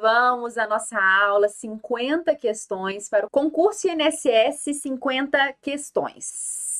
Vamos à nossa aula 50 questões para o concurso INSS 50 questões.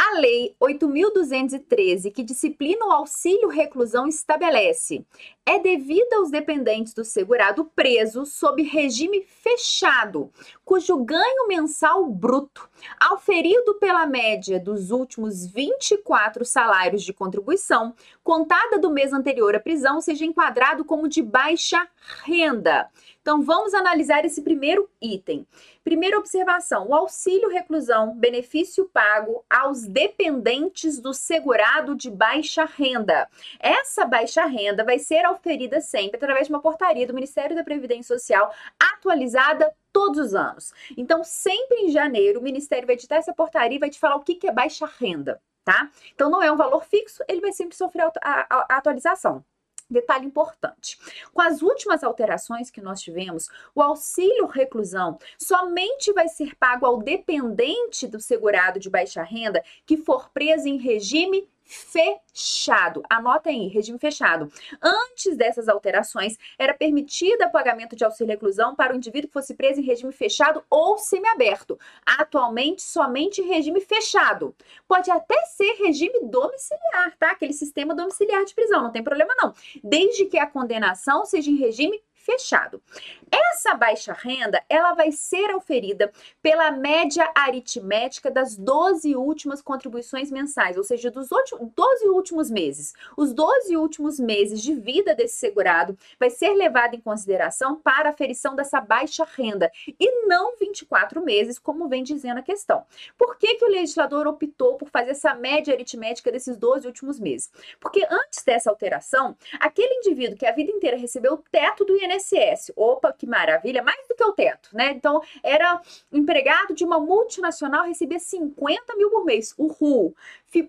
A Lei 8.213, que disciplina o auxílio reclusão, estabelece: é devida aos dependentes do segurado preso sob regime fechado, cujo ganho mensal bruto, auferido pela média dos últimos 24 salários de contribuição, contada do mês anterior à prisão, seja enquadrado como de baixa renda. Então, vamos analisar esse primeiro item. Primeira observação: o auxílio reclusão, benefício pago aos dependentes do segurado de baixa renda. Essa baixa renda vai ser oferida sempre através de uma portaria do Ministério da Previdência Social atualizada todos os anos. Então, sempre em janeiro, o Ministério vai editar essa portaria e vai te falar o que é baixa renda, tá? Então, não é um valor fixo, ele vai sempre sofrer a, a, a atualização. Detalhe importante: com as últimas alterações que nós tivemos, o auxílio reclusão somente vai ser pago ao dependente do segurado de baixa renda que for preso em regime fechado. Anota aí, regime fechado. Antes dessas alterações, era permitido o pagamento de auxílio reclusão para o indivíduo que fosse preso em regime fechado ou semiaberto. Atualmente, somente regime fechado. Pode até ser regime domiciliar, tá? Aquele sistema domiciliar de prisão, não tem problema não. Desde que a condenação seja em regime fechado. Essa baixa renda, ela vai ser oferida pela média aritmética das 12 últimas contribuições mensais, ou seja, dos 12 últimos meses. Os 12 últimos meses de vida desse segurado vai ser levado em consideração para a aferição dessa baixa renda e não 24 meses, como vem dizendo a questão. Por que, que o legislador optou por fazer essa média aritmética desses 12 últimos meses? Porque antes dessa alteração, aquele indivíduo que a vida inteira recebeu o teto do INSS INSS. Opa, que maravilha, mais do que o teto, né? Então, era empregado de uma multinacional, recebia 50 mil por mês. Uhul!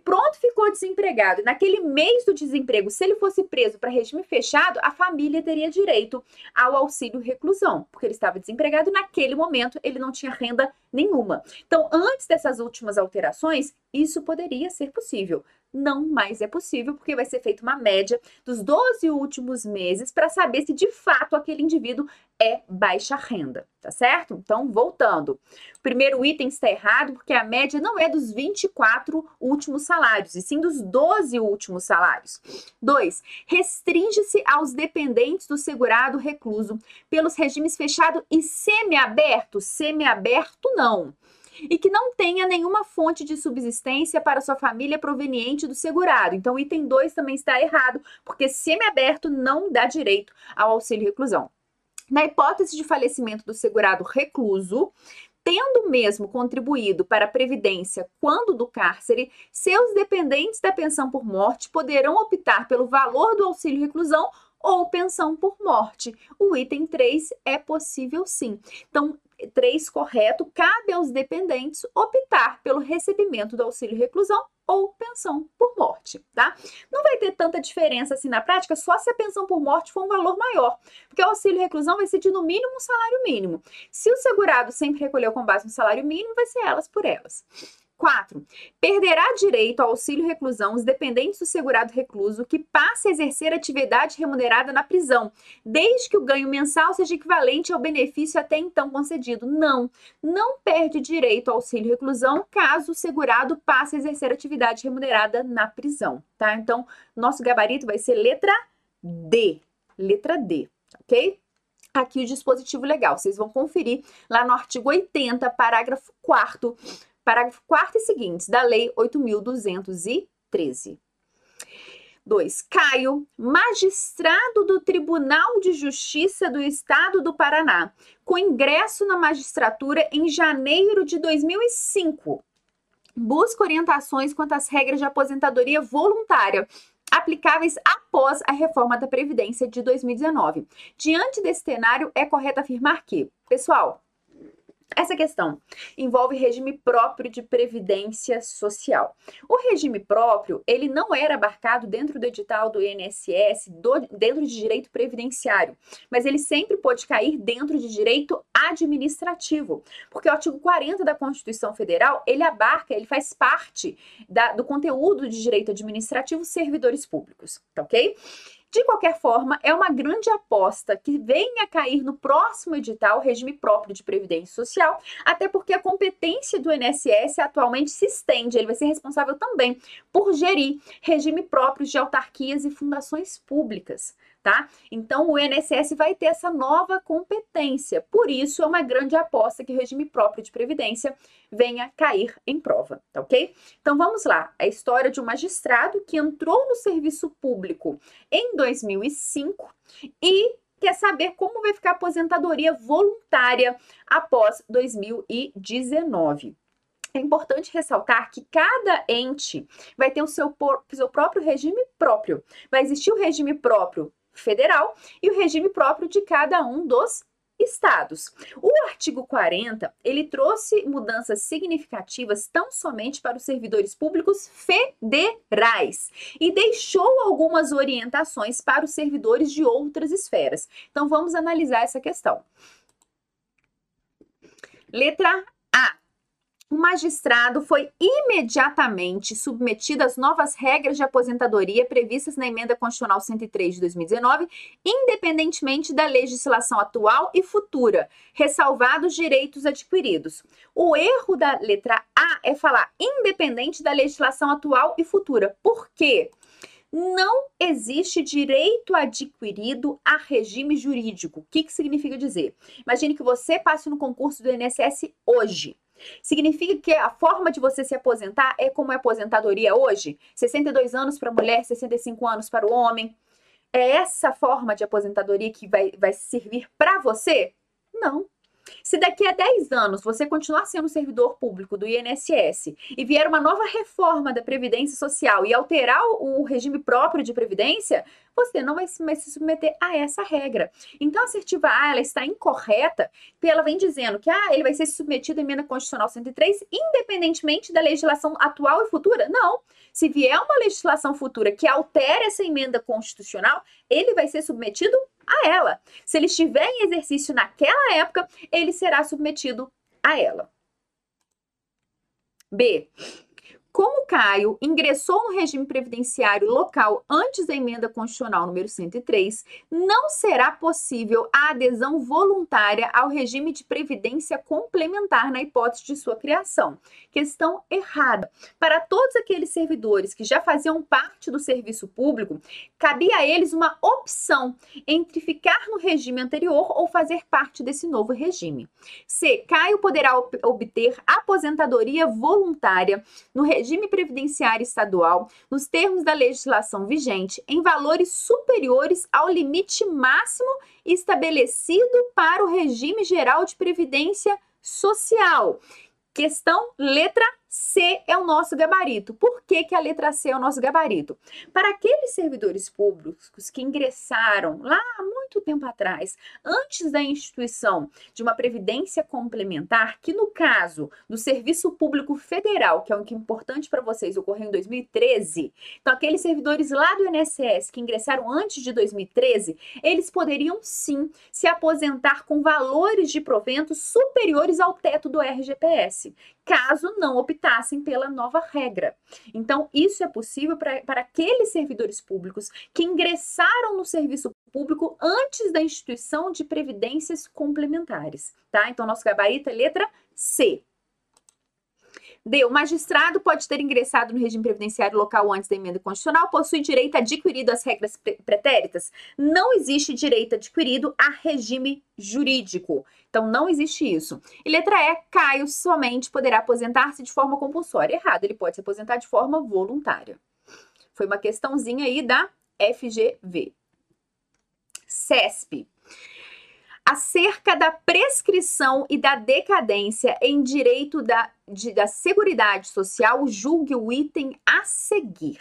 Pronto, ficou desempregado. Naquele mês do desemprego, se ele fosse preso para regime fechado, a família teria direito ao auxílio reclusão, porque ele estava desempregado naquele momento ele não tinha renda nenhuma. Então, antes dessas últimas alterações, isso poderia ser possível não mais é possível, porque vai ser feita uma média dos 12 últimos meses para saber se de fato aquele indivíduo é baixa renda, tá certo? Então, voltando. O primeiro item está errado, porque a média não é dos 24 últimos salários, e sim dos 12 últimos salários. 2. Restringe-se aos dependentes do segurado recluso pelos regimes fechado e semiaberto. Semiaberto, não e que não tenha nenhuma fonte de subsistência para sua família proveniente do segurado. Então, item 2 também está errado, porque semiaberto não dá direito ao auxílio reclusão. Na hipótese de falecimento do segurado recluso, tendo mesmo contribuído para a previdência quando do cárcere, seus dependentes da pensão por morte poderão optar pelo valor do auxílio reclusão ou pensão por morte. O item 3 é possível sim. Então, 3 correto, cabe aos dependentes optar pelo recebimento do auxílio reclusão ou pensão por morte, tá? Não vai ter tanta diferença assim na prática, só se a pensão por morte for um valor maior, porque o auxílio reclusão vai ser de no mínimo um salário mínimo. Se o segurado sempre recolheu com base no salário mínimo, vai ser elas por elas. 4. Perderá direito ao auxílio reclusão os dependentes do segurado recluso que passe a exercer atividade remunerada na prisão, desde que o ganho mensal seja equivalente ao benefício até então concedido. Não, não perde direito ao auxílio reclusão caso o segurado passe a exercer atividade remunerada na prisão, tá? Então, nosso gabarito vai ser letra D. Letra D, ok? Aqui o dispositivo legal, vocês vão conferir lá no artigo 80, parágrafo 4 Parágrafo 4 e seguintes da Lei 8.213. 2. Caio, magistrado do Tribunal de Justiça do Estado do Paraná, com ingresso na magistratura em janeiro de 2005. Busca orientações quanto às regras de aposentadoria voluntária aplicáveis após a reforma da Previdência de 2019. Diante desse cenário, é correto afirmar que, pessoal, essa questão envolve regime próprio de previdência social. O regime próprio, ele não era abarcado dentro do edital do INSS, do, dentro de direito previdenciário, mas ele sempre pode cair dentro de direito administrativo, porque o artigo 40 da Constituição Federal, ele abarca, ele faz parte da, do conteúdo de direito administrativo servidores públicos, tá ok? De qualquer forma, é uma grande aposta que venha a cair no próximo edital regime próprio de previdência social, até porque a competência do INSS atualmente se estende, ele vai ser responsável também por gerir regime próprio de autarquias e fundações públicas tá? Então o INSS vai ter essa nova competência. Por isso é uma grande aposta que o regime próprio de previdência venha cair em prova, tá ok? Então vamos lá. A história de um magistrado que entrou no serviço público em 2005 e quer saber como vai ficar a aposentadoria voluntária após 2019. É importante ressaltar que cada ente vai ter o seu, seu próprio regime próprio. Vai existir o regime próprio federal e o regime próprio de cada um dos estados. O artigo 40, ele trouxe mudanças significativas tão somente para os servidores públicos federais e deixou algumas orientações para os servidores de outras esferas. Então vamos analisar essa questão. Letra o magistrado foi imediatamente submetido às novas regras de aposentadoria previstas na Emenda Constitucional 103 de 2019, independentemente da legislação atual e futura, ressalvados direitos adquiridos. O erro da letra A é falar independente da legislação atual e futura. Por quê? não existe direito adquirido a regime jurídico. O que, que significa dizer? Imagine que você passe no concurso do INSS hoje. Significa que a forma de você se aposentar é como é a aposentadoria hoje? 62 anos para mulher, 65 anos para o homem. É essa forma de aposentadoria que vai, vai servir para você? Não. Se daqui a 10 anos você continuar sendo servidor público do INSS e vier uma nova reforma da Previdência Social e alterar o regime próprio de Previdência, você não vai se submeter a essa regra. Então, a assertiva A ela está incorreta, porque ela vem dizendo que ah, ele vai ser submetido à emenda constitucional 103, independentemente da legislação atual e futura. Não. Se vier uma legislação futura que altere essa emenda constitucional, ele vai ser submetido a ela. Se ele estiver em exercício naquela época, ele será submetido a ela. B. Como Caio ingressou no regime previdenciário local antes da emenda constitucional número 103, não será possível a adesão voluntária ao regime de previdência complementar na hipótese de sua criação. Questão errada. Para todos aqueles servidores que já faziam parte do serviço público, cabia a eles uma opção entre ficar no regime anterior ou fazer parte desse novo regime. C. Caio poderá obter aposentadoria voluntária no regime regime previdenciário estadual, nos termos da legislação vigente, em valores superiores ao limite máximo estabelecido para o regime geral de previdência social. Questão letra C é o nosso gabarito. Por que, que a letra C é o nosso gabarito? Para aqueles servidores públicos que ingressaram lá há muito tempo atrás, antes da instituição de uma previdência complementar, que no caso do Serviço Público Federal, que é um que é importante para vocês, ocorreu em 2013, então aqueles servidores lá do INSS que ingressaram antes de 2013, eles poderiam sim se aposentar com valores de provento superiores ao teto do RGPS, caso não optassem pela nova regra. Então, isso é possível para aqueles servidores públicos que ingressaram no serviço público antes da instituição de previdências complementares, tá? Então, nosso gabarito é letra C. D. O magistrado pode ter ingressado no regime previdenciário local antes da emenda constitucional, possui direito adquirido às regras pretéritas. Não existe direito adquirido a regime jurídico. Então, não existe isso. E letra E, Caio somente poderá aposentar-se de forma compulsória. Errado, ele pode se aposentar de forma voluntária. Foi uma questãozinha aí da FGV. CESP acerca da prescrição e da decadência em direito da, de, da Seguridade Social, julgue o item a seguir.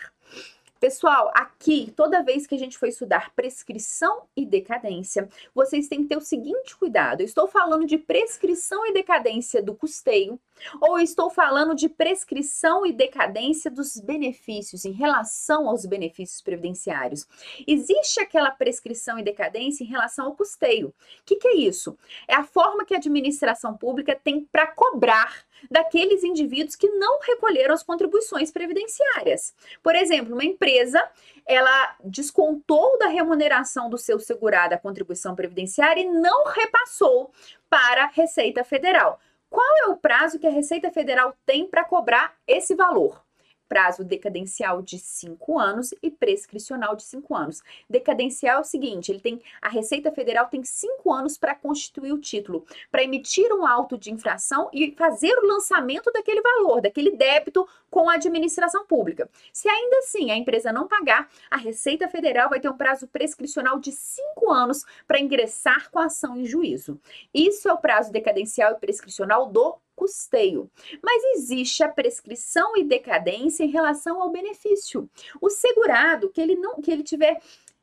Pessoal, aqui, toda vez que a gente for estudar prescrição e decadência, vocês têm que ter o seguinte cuidado. Eu estou falando de prescrição e decadência do custeio, Ou estou falando de prescrição e decadência dos benefícios em relação aos benefícios previdenciários? Existe aquela prescrição e decadência em relação ao custeio. O que, que é isso? É a forma que a administração pública tem para cobrar daqueles indivíduos que não recolheram as contribuições previdenciárias. Por exemplo, uma empresa ela descontou da remuneração do seu segurado a contribuição previdenciária e não repassou para a Receita Federal. Qual é o prazo que a Receita Federal tem para cobrar esse valor? Prazo decadencial de 5 anos e prescricional de 5 anos. Decadencial é o seguinte, ele tem a Receita Federal tem 5 anos para constituir o título, para emitir um auto de infração e fazer o lançamento daquele valor, daquele débito com a administração pública. Se ainda assim a empresa não pagar, a Receita Federal vai ter um prazo prescricional de 5 anos para ingressar com a ação em juízo. Isso é o prazo decadencial e prescricional do custeio. Mas existe a prescrição e decadência em relação ao benefício. O segurado que ele não que ele tiver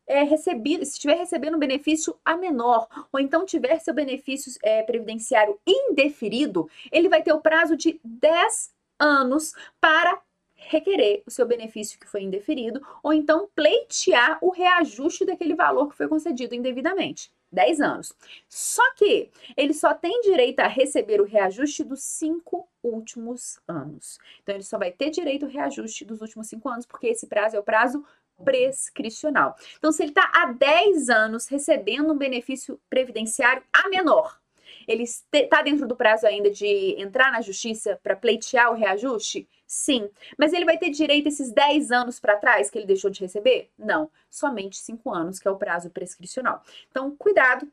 é, recebido, se estiver recebendo um benefício a menor, ou então tiver seu benefício é, previdenciário indeferido, ele vai ter o prazo de 10 anos para requerer o seu benefício que foi indeferido, ou então pleitear o reajuste daquele valor que foi concedido indevidamente. 10 anos. Só que ele só tem direito a receber o reajuste dos cinco últimos anos. Então, ele só vai ter direito ao reajuste dos últimos cinco anos, porque esse prazo é o prazo prescricional. Então, se ele está há 10 anos recebendo um benefício previdenciário a menor, ele está dentro do prazo ainda de entrar na justiça para pleitear o reajuste? Sim. Mas ele vai ter direito esses 10 anos para trás que ele deixou de receber? Não. Somente 5 anos, que é o prazo prescricional. Então, cuidado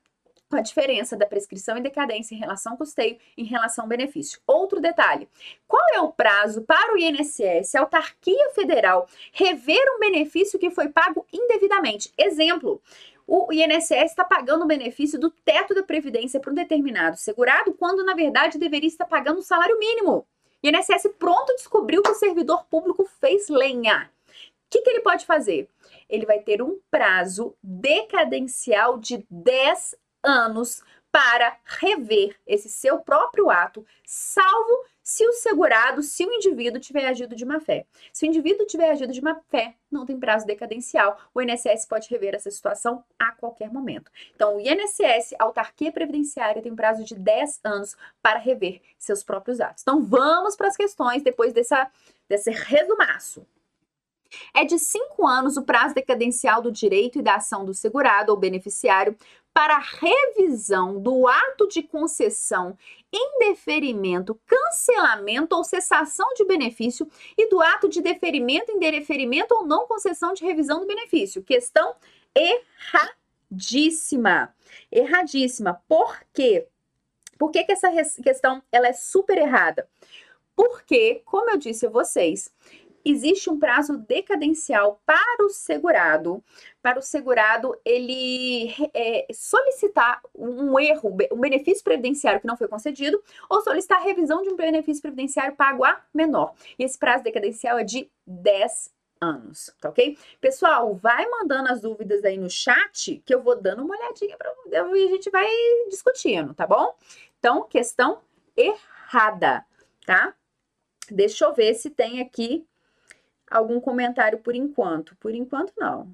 com a diferença da prescrição e decadência em relação ao custeio em relação ao benefício. Outro detalhe: qual é o prazo para o INSS, a autarquia federal, rever um benefício que foi pago indevidamente? Exemplo. O INSS está pagando o benefício do teto da Previdência para um determinado segurado, quando na verdade deveria estar pagando o salário mínimo. O INSS pronto descobriu que o servidor público fez lenha. O que, que ele pode fazer? Ele vai ter um prazo decadencial de 10 anos para rever esse seu próprio ato, salvo se o segurado, se o indivíduo tiver agido de má fé. Se o indivíduo tiver agido de má fé, não tem prazo decadencial. O INSS pode rever essa situação a qualquer momento. Então, o INSS, a autarquia previdenciária, tem prazo de 10 anos para rever seus próprios atos. Então, vamos para as questões depois dessa, desse resumaço. É de cinco anos o prazo decadencial do direito e da ação do segurado ou beneficiário para revisão do ato de concessão, indeferimento, cancelamento ou cessação de benefício e do ato de deferimento, indeferimento ou não concessão de revisão do benefício. Questão erradíssima. Erradíssima. Por quê? Por que, que essa questão ela é super errada? Porque, como eu disse a vocês, existe um prazo decadencial para o segurado, para o segurado ele é, solicitar um erro, um benefício previdenciário que não foi concedido, ou solicitar a revisão de um benefício previdenciário pago a menor. E esse prazo decadencial é de 10 anos, tá ok? Pessoal, vai mandando as dúvidas aí no chat que eu vou dando uma olhadinha para e a gente vai discutindo, tá bom? Então, questão errada, tá? Deixa eu ver se tem aqui algum comentário por enquanto. Por enquanto, não.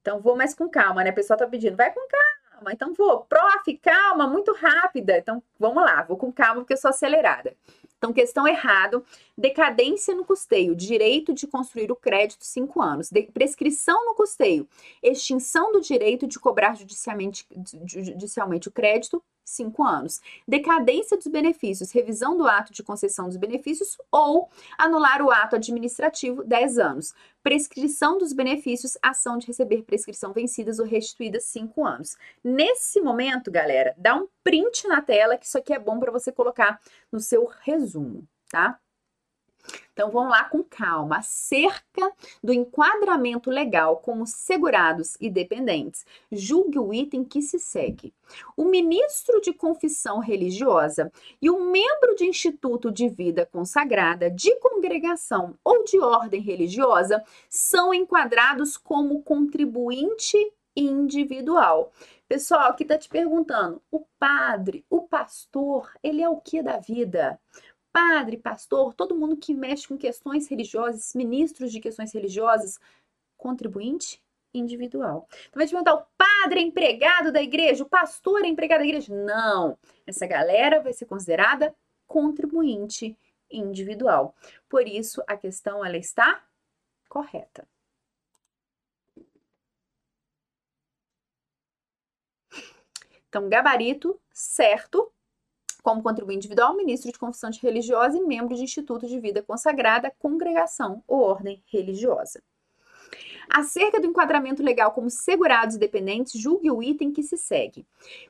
Então, vou mais com calma, né? O pessoal tá pedindo, vai com calma. Então, vou. Prof, calma, muito rápida. Então, vamos lá, vou com calma porque eu sou acelerada. Então, questão errado, decadência no custeio, direito de construir o crédito, cinco anos. De, prescrição no custeio, extinção do direito de cobrar judicialmente, judicialmente o crédito, cinco anos. Decadência dos benefícios, revisão do ato de concessão dos benefícios ou anular o ato administrativo, 10 anos. Prescrição dos benefícios, ação de receber prescrição vencidas ou restituídas, 5 anos. Nesse momento, galera, dá um print na tela, que isso aqui é bom para você colocar no seu resumo, tá? Então vamos lá com calma. Acerca do enquadramento legal como segurados e dependentes, julgue o item que se segue. O ministro de confissão religiosa e o membro de instituto de vida consagrada, de congregação ou de ordem religiosa são enquadrados como contribuinte individual. Pessoal, que está te perguntando, o padre, o pastor, ele é o que da vida? Padre, pastor, todo mundo que mexe com questões religiosas, ministros de questões religiosas, contribuinte individual. Então vai te perguntar, o padre é empregado da igreja, o pastor é empregado da igreja? Não. Essa galera vai ser considerada contribuinte individual. Por isso, a questão ela está correta. Então, gabarito certo, como contribuinte individual, ministro de confissão religiosa e membro de instituto de vida consagrada, congregação ou ordem religiosa. Acerca do enquadramento legal como segurados dependentes, julgue o item que se segue.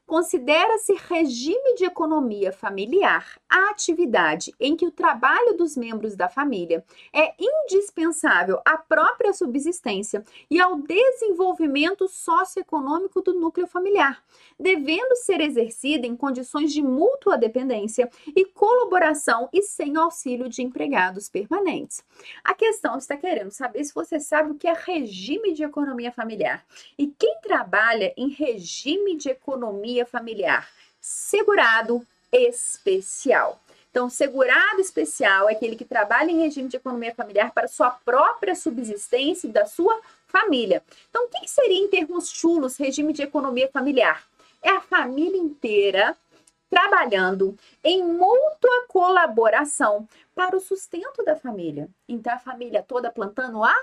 Considera-se regime de economia familiar a atividade em que o trabalho dos membros da família é indispensável à própria subsistência e ao desenvolvimento socioeconômico do núcleo familiar, devendo ser exercida em condições de mútua dependência e colaboração e sem auxílio de empregados permanentes. A questão está querendo saber se você sabe o que é regime regime de economia familiar. E quem trabalha em regime de economia familiar? Segurado especial. Então, segurado especial é aquele que trabalha em regime de economia familiar para sua própria subsistência e da sua família. Então, o que seria, em termos chulos, regime de economia familiar? É a família inteira trabalhando em mútua colaboração para o sustento da família. Então, a família toda plantando a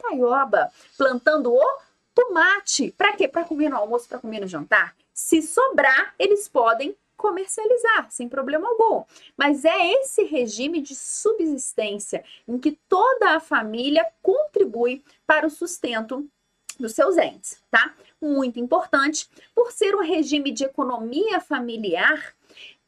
taioba, plantando o tomate. Para quê? Para comer no almoço, para comer no jantar. Se sobrar, eles podem comercializar sem problema algum. Mas é esse regime de subsistência em que toda a família contribui para o sustento dos seus entes, tá? Muito importante, por ser um regime de economia familiar,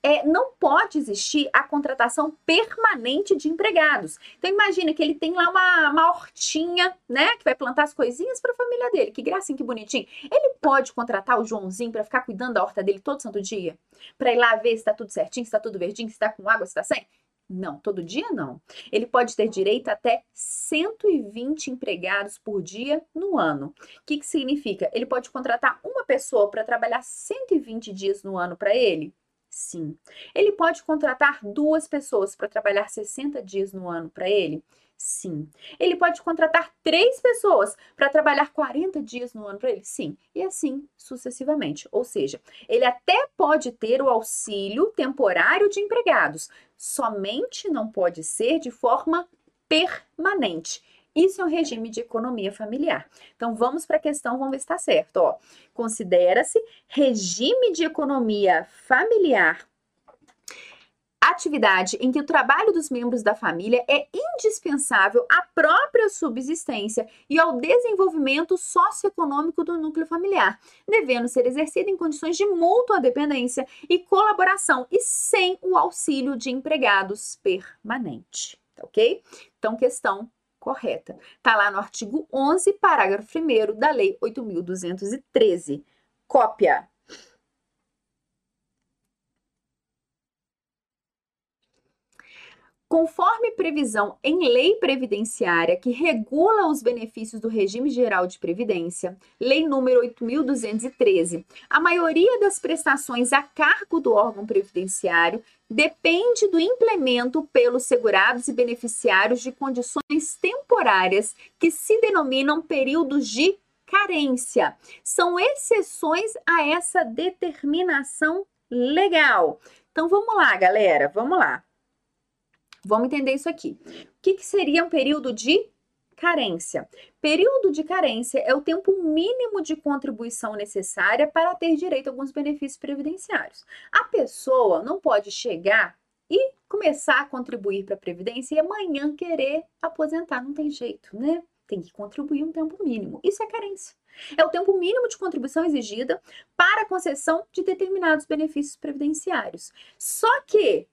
é, não pode existir a contratação permanente de empregados. Então imagina que ele tem lá uma, uma hortinha, né, que vai plantar as coisinhas para a família dele. Que gracinha, que bonitinho. Ele pode contratar o Joãozinho para ficar cuidando da horta dele todo santo dia? Para ir lá ver se está tudo certinho, se está tudo verdinho, se está com água, se está sem? Não, todo dia não. Ele pode ter direito até 120 empregados por dia no ano. O que, que significa? Ele pode contratar uma pessoa para trabalhar 120 dias no ano para ele? Sim. Ele pode contratar duas pessoas para trabalhar 60 dias no ano para ele? Sim. Ele pode contratar três pessoas para trabalhar 40 dias no ano para ele? Sim. E assim sucessivamente. Ou seja, ele até pode ter o auxílio temporário de empregados, somente não pode ser de forma permanente. Isso é um regime de economia familiar. Então vamos para a questão, vamos ver se está certo. Ó, considera-se regime de economia familiar atividade em que o trabalho dos membros da família é indispensável à própria subsistência e ao desenvolvimento socioeconômico do núcleo familiar, devendo ser exercida em condições de mútua dependência e colaboração e sem o auxílio de empregados permanente, tá ok? Então, questão correta. Está lá no artigo 11, parágrafo 1 da Lei 8.213. Cópia. Conforme previsão em lei previdenciária que regula os benefícios do regime geral de previdência, lei número 8213, a maioria das prestações a cargo do órgão previdenciário depende do implemento pelos segurados e beneficiários de condições temporárias que se denominam períodos de carência. São exceções a essa determinação legal. Então vamos lá, galera, vamos lá. Vamos entender isso aqui. O que, que seria um período de carência? Período de carência é o tempo mínimo de contribuição necessária para ter direito a alguns benefícios previdenciários. A pessoa não pode chegar e começar a contribuir para a previdência e amanhã querer aposentar, não tem jeito, né? Tem que contribuir um tempo mínimo. Isso é carência. É o tempo mínimo de contribuição exigida para a concessão de determinados benefícios previdenciários. Só que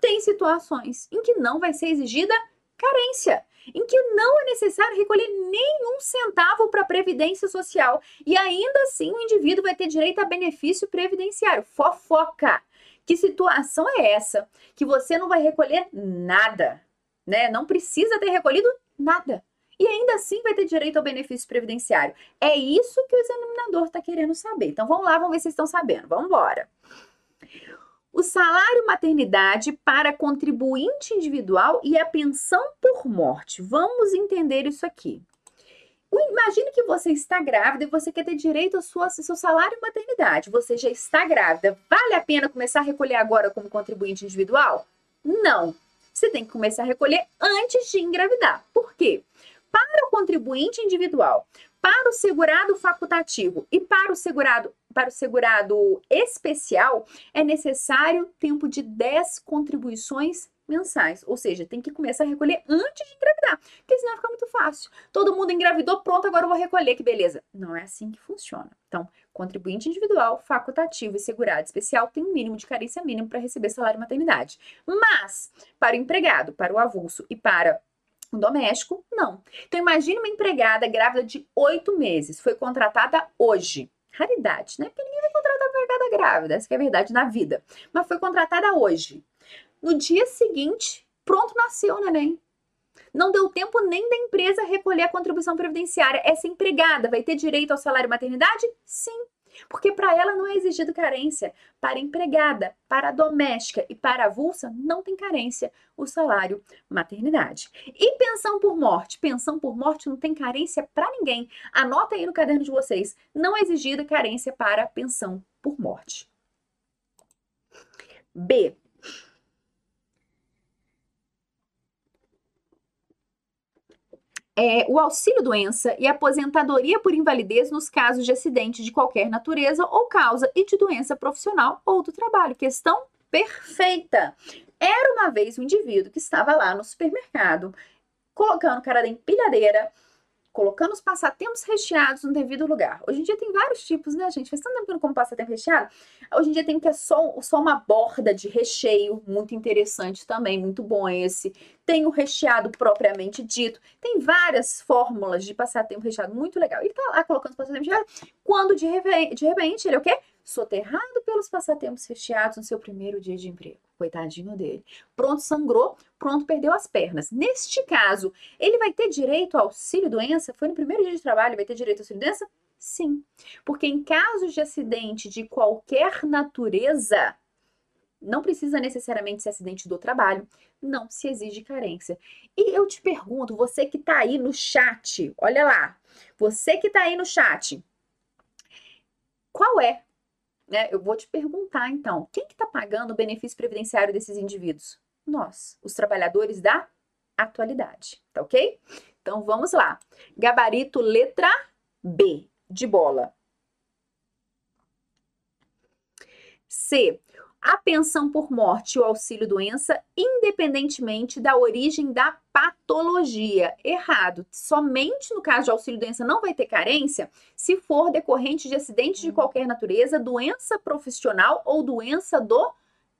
tem situações em que não vai ser exigida carência, em que não é necessário recolher nenhum centavo para a previdência social e ainda assim o indivíduo vai ter direito a benefício previdenciário. Fofoca. Que situação é essa? Que você não vai recolher nada, né? Não precisa ter recolhido nada. e ainda assim vai ter direito ao benefício previdenciário. É isso que o examinador está querendo saber. Então vamos lá, vamos ver se vocês estão sabendo. Vamos embora. O salário maternidade para contribuinte individual e a pensão por morte. Vamos entender isso aqui. Imagine que você está grávida e você quer ter direito ao seu salário maternidade. Você já está grávida. Vale a pena começar a recolher agora como contribuinte individual? Não. Você tem que começar a recolher antes de engravidar. Por quê? Para o contribuinte individual, para o segurado facultativo e para o segurado para o segurado especial é necessário tempo de 10 contribuições mensais. Ou seja, tem que começar a recolher antes de engravidar, porque senão fica muito fácil. Todo mundo engravidou, pronto, agora eu vou recolher, que beleza. Não é assim que funciona. Então, contribuinte individual, facultativo e segurado especial tem um mínimo de carência mínimo para receber salário maternidade. Mas, para o empregado, para o avulso e para o doméstico, não. Então, imagine uma empregada grávida de oito meses, foi contratada hoje. Raridade, né? Porque ninguém vai contratar uma empregada grávida, essa é a verdade na vida. Mas foi contratada hoje. No dia seguinte, pronto, nasceu o neném. Não deu tempo nem da empresa recolher a contribuição previdenciária. Essa empregada vai ter direito ao salário maternidade? Sim. Porque para ela não é exigido carência. Para empregada, para doméstica e para avulsa, não tem carência o salário maternidade. E pensão por morte? Pensão por morte não tem carência para ninguém. Anota aí no caderno de vocês. Não é exigida carência para pensão por morte. B. é, o auxílio-doença e aposentadoria por invalidez nos casos de acidente de qualquer natureza ou causa e de doença profissional ou do trabalho. Questão perfeita. Era uma vez um indivíduo que estava lá no supermercado, colocando cara da empilhadeira, colocando os passatempos recheados no devido lugar. Hoje em dia tem vários tipos, né, gente? Faz tanto tempo que não como passatempo recheado. Hoje em dia tem que é só, só uma borda de recheio, muito interessante também, muito bom esse. Tem o recheado propriamente dito. Tem várias fórmulas de passatempo recheado, muito legal. Ele tá lá colocando os passatempos recheados, quando de de repente ele é o quê? soterrado pelos passatempos recheados no seu primeiro dia de emprego. Coitadinho dele. Pronto, sangrou, pronto, perdeu as pernas. Neste caso, ele vai ter direito ao auxílio-doença? Foi no primeiro dia de trabalho, vai ter direito ao auxílio-doença? Sim. Porque em casos de acidente de qualquer natureza, não precisa necessariamente ser acidente do trabalho, não se exige carência. E eu te pergunto, você que está aí no chat, olha lá, você que está aí no chat, qual é né? Eu vou te perguntar então, quem que está pagando o benefício previdenciário desses indivíduos? Nós, os trabalhadores da atualidade, tá ok? Então vamos lá. Gabarito letra B de bola. C a pensão por morte e o auxílio doença, independentemente da origem da patologia. Errado. Somente no caso de auxílio doença não vai ter carência se for decorrente de acidente de qualquer natureza, doença profissional ou doença do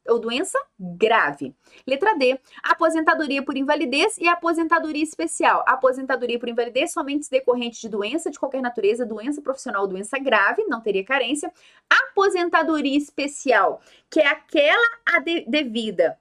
ou doença grave. Letra D, aposentadoria por invalidez e aposentadoria especial. Aposentadoria por invalidez somente decorrente de doença de qualquer natureza, doença profissional ou doença grave, não teria carência. Aposentadoria especial, que é aquela devida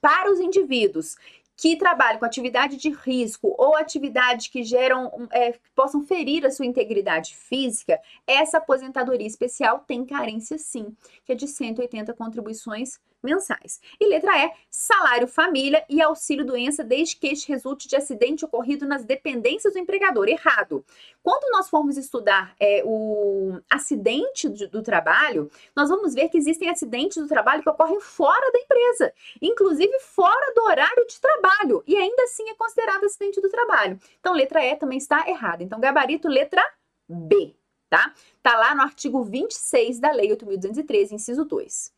para os indivíduos que trabalham com atividade de risco ou atividade que geram, é, que possam ferir a sua integridade física, essa aposentadoria especial tem carência sim, que é de 180 contribuições mensais. E letra E, salário família e auxílio doença desde que este resulte de acidente ocorrido nas dependências do empregador. Errado. Quando nós formos estudar é, o acidente do, do trabalho, nós vamos ver que existem acidentes do trabalho que ocorrem fora da empresa, inclusive fora do horário de trabalho, e ainda assim é considerado acidente do trabalho. Então, letra E também está errada. Então, gabarito, letra B, tá? Tá lá no artigo 26 da Lei 8.213, inciso 2.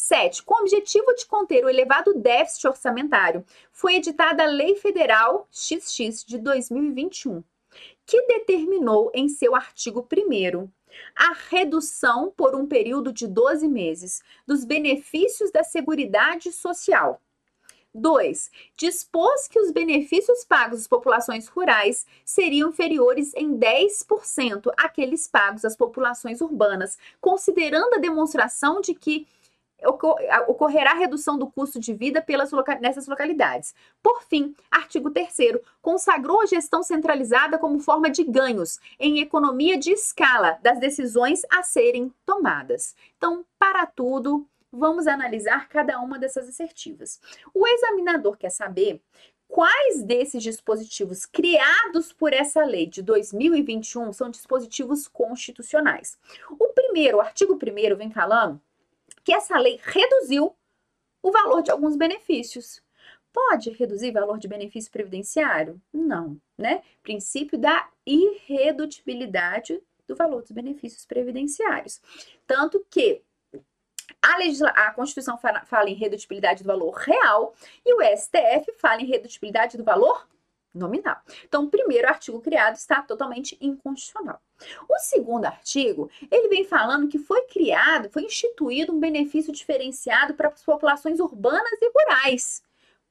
7. Com o objetivo de conter o elevado déficit orçamentário, foi editada a Lei Federal XX de 2021, que determinou em seu artigo 1 a redução por um período de 12 meses dos benefícios da Seguridade Social. 2. Dispôs que os benefícios pagos às populações rurais seriam inferiores em 10% àqueles pagos às populações urbanas, considerando a demonstração de que ocorrerá redução do custo de vida pelas loca nessas localidades. Por fim, artigo 3 consagrou a gestão centralizada como forma de ganhos em economia de escala das decisões a serem tomadas. Então, para tudo, vamos analisar cada uma dessas assertivas. O examinador quer saber quais desses dispositivos criados por essa lei de 2021 são dispositivos constitucionais. O primeiro, o artigo 1 vem falando que essa lei reduziu o valor de alguns benefícios. Pode reduzir o valor de benefício previdenciário? Não, né? Princípio da irredutibilidade do valor dos benefícios previdenciários. Tanto que a, legisla... a Constituição fala, em redutibilidade do valor real e o STF fala em redutibilidade do valor nominal. Então, o primeiro artigo criado está totalmente inconstitucional. O segundo artigo, ele vem falando que foi criado, foi instituído um benefício diferenciado para as populações urbanas e rurais.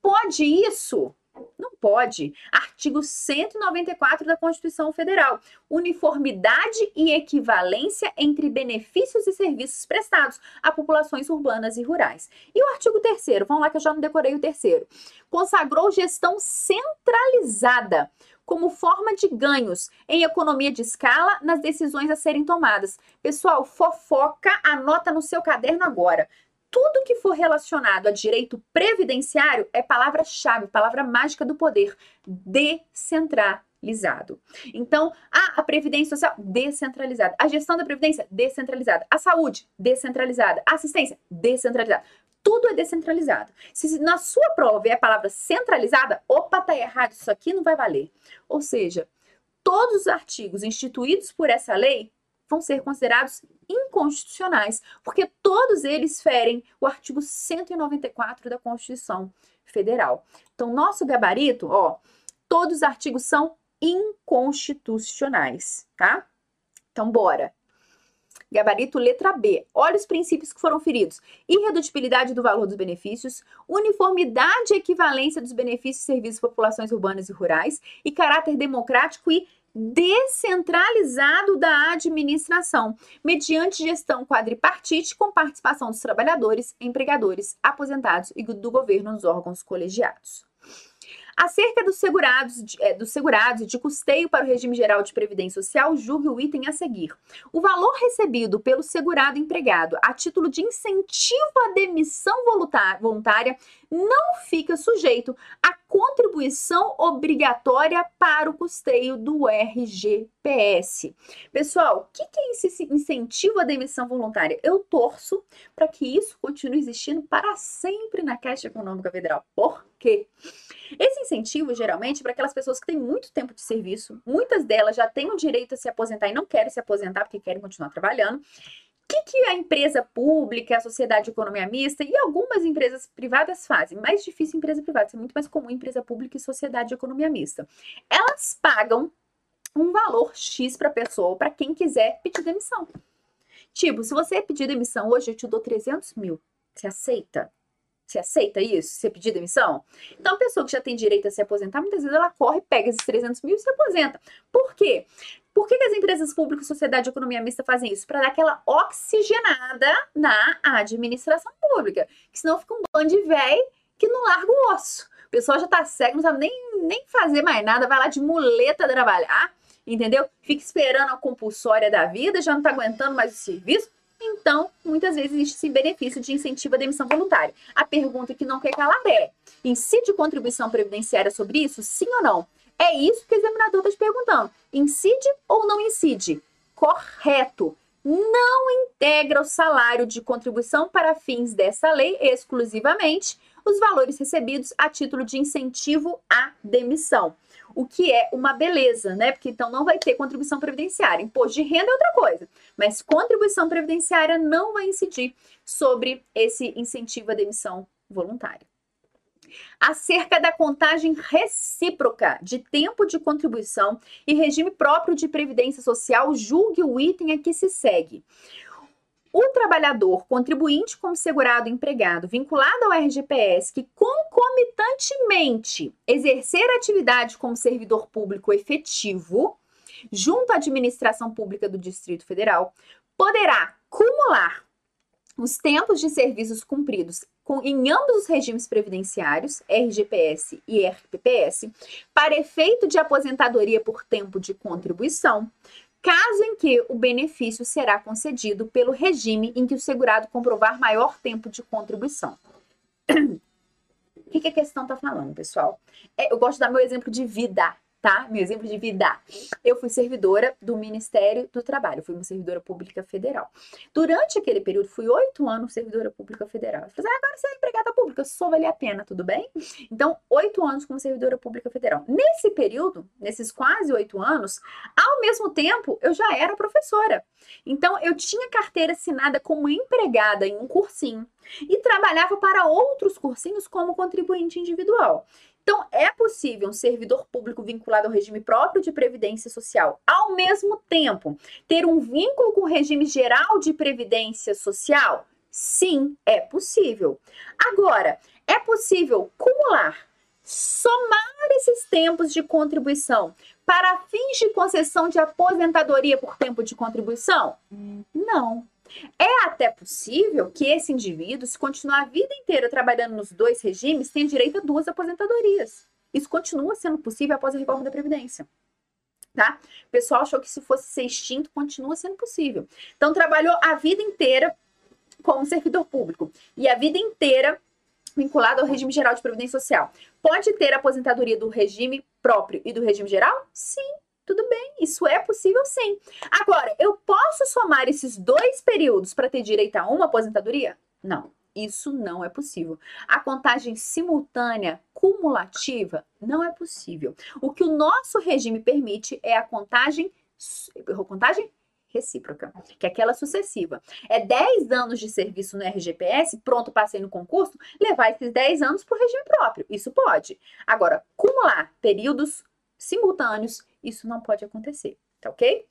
Pode isso? Não pode. Artigo 194 da Constituição Federal. Uniformidade e equivalência entre benefícios e serviços prestados a populações urbanas e rurais. E o artigo 3 vamos lá que eu já não decorei o terceiro. Consagrou gestão centralizada como forma de ganhos em economia de escala nas decisões a serem tomadas. Pessoal, fofoca, anota no seu caderno agora tudo que for relacionado a direito previdenciário é palavra-chave, palavra mágica do poder, descentralizado. Então, a, previdência social descentralizada, a gestão da previdência descentralizada, a saúde descentralizada, a assistência descentralizada. Tudo é descentralizado. Se na sua prova é a palavra centralizada, opa, tá errado, isso aqui não vai valer. Ou seja, todos os artigos instituídos por essa lei vão ser considerados inconstitucionais, porque todos eles ferem o artigo 194 da Constituição Federal. Então, nosso gabarito, ó, todos os artigos são inconstitucionais, tá? Então, bora. Gabarito letra B. Olha os princípios que foram feridos: irredutibilidade do valor dos benefícios, uniformidade e equivalência dos benefícios e serviços populações urbanas e rurais e caráter democrático e descentralizado da administração, mediante gestão quadripartite com participação dos trabalhadores, empregadores, aposentados e do governo nos órgãos colegiados. Acerca dos segurados, é, dos segurados e de custeio para o regime geral de previdência social, julgue o item a seguir. O valor recebido pelo segurado empregado a título de incentivo à demissão voluntária não fica sujeito à contribuição obrigatória para o custeio do RGPS. Pessoal, o que, que é esse incentivo à demissão voluntária? Eu torço para que isso continue existindo para sempre na Caixa Econômica Federal. Por quê? Esse incentivo, geralmente, para aquelas pessoas que têm muito tempo de serviço, muitas delas já têm o direito a se aposentar e não querem se aposentar porque querem continuar trabalhando, que, que a empresa pública, a sociedade de economia mista e algumas empresas privadas fazem? Mais difícil empresa privada, isso é muito mais comum empresa pública e sociedade de economia mista. Elas pagam um valor X para a pessoa, para quem quiser pedir demissão. Tipo, se você pedir demissão hoje, eu te dou 300 mil. Você aceita? Você aceita isso? Você pedir demissão? Então, a pessoa que já tem direito a se aposentar, muitas vezes ela corre, pega esses 300 mil e se aposenta. Por quê? Por que, que as empresas públicas, sociedade de economia mista fazem isso? Para dar aquela oxigenada na administração pública. Que senão fica um bando de véi que não larga o osso. O pessoal já tá cego, não sabe nem, nem fazer mais nada, vai lá de muleta trabalhar, entendeu? Fica esperando a compulsória da vida, já não tá aguentando mais o serviço. Então, muitas vezes existe esse benefício de incentivo à demissão voluntária. A pergunta que não quer calar é: incide contribuição previdenciária sobre isso? Sim ou não? É isso que o examinador está te perguntando. Incide ou não incide? Correto. Não integra o salário de contribuição para fins dessa lei exclusivamente os valores recebidos a título de incentivo à demissão. O que é uma beleza, né? Porque então não vai ter contribuição previdenciária. Imposto de renda é outra coisa, mas contribuição previdenciária não vai incidir sobre esse incentivo à demissão voluntária acerca da contagem recíproca de tempo de contribuição e regime próprio de previdência social, julgue o item a que se segue. O trabalhador contribuinte como segurado empregado vinculado ao RGPS que concomitantemente exercer atividade como servidor público efetivo junto à administração pública do Distrito Federal poderá cumular os tempos de serviços cumpridos com, em ambos os regimes previdenciários, RGPS e RPPS, para efeito de aposentadoria por tempo de contribuição, caso em que o benefício será concedido pelo regime em que o segurado comprovar maior tempo de contribuição. O que, que a questão está falando, pessoal? É, eu gosto de dar meu exemplo de vida, tá? Meu exemplo de vida. Eu fui servidora do Ministério do Trabalho, fui uma servidora pública federal. Durante aquele período, fui oito anos servidora pública federal. Eu falei, ah, agora você é empregada pública, só vale a pena, tudo bem? Então, oito anos como servidora pública federal. Nesse período, nesses quase oito anos, ao mesmo tempo, eu já era professora. Então, eu tinha carteira assinada como empregada em um cursinho e trabalhava para outros cursinhos como contribuinte individual. Então, é possível um servidor público vinculado ao regime próprio de previdência social, ao mesmo tempo, ter um vínculo com o regime geral de previdência social? Sim, é possível. Agora, é possível cumular, somar esses tempos de contribuição para fins de concessão de aposentadoria por tempo de contribuição? Não. É até possível que esse indivíduo, se continuar a vida inteira trabalhando nos dois regimes, tenha direito a duas aposentadorias. Isso continua sendo possível após a reforma da Previdência. Tá? O pessoal achou que isso fosse ser extinto, continua sendo possível. Então, trabalhou a vida inteira como servidor público e a vida inteira vinculado ao regime geral de previdência social. Pode ter aposentadoria do regime próprio e do regime geral? Sim, tudo bem, isso é possível sim. Agora, eu posso somar esses dois períodos para ter direito a uma aposentadoria? Não, isso não é possível. A contagem simultânea cumulativa não é possível. O que o nosso regime permite é a contagem contagem recíproca, que é aquela sucessiva. É 10 anos de serviço no RGPS, pronto, passei no concurso, levar esses 10 anos para o regime próprio. Isso pode. Agora, cumular períodos simultâneos, isso não pode acontecer, tá ok?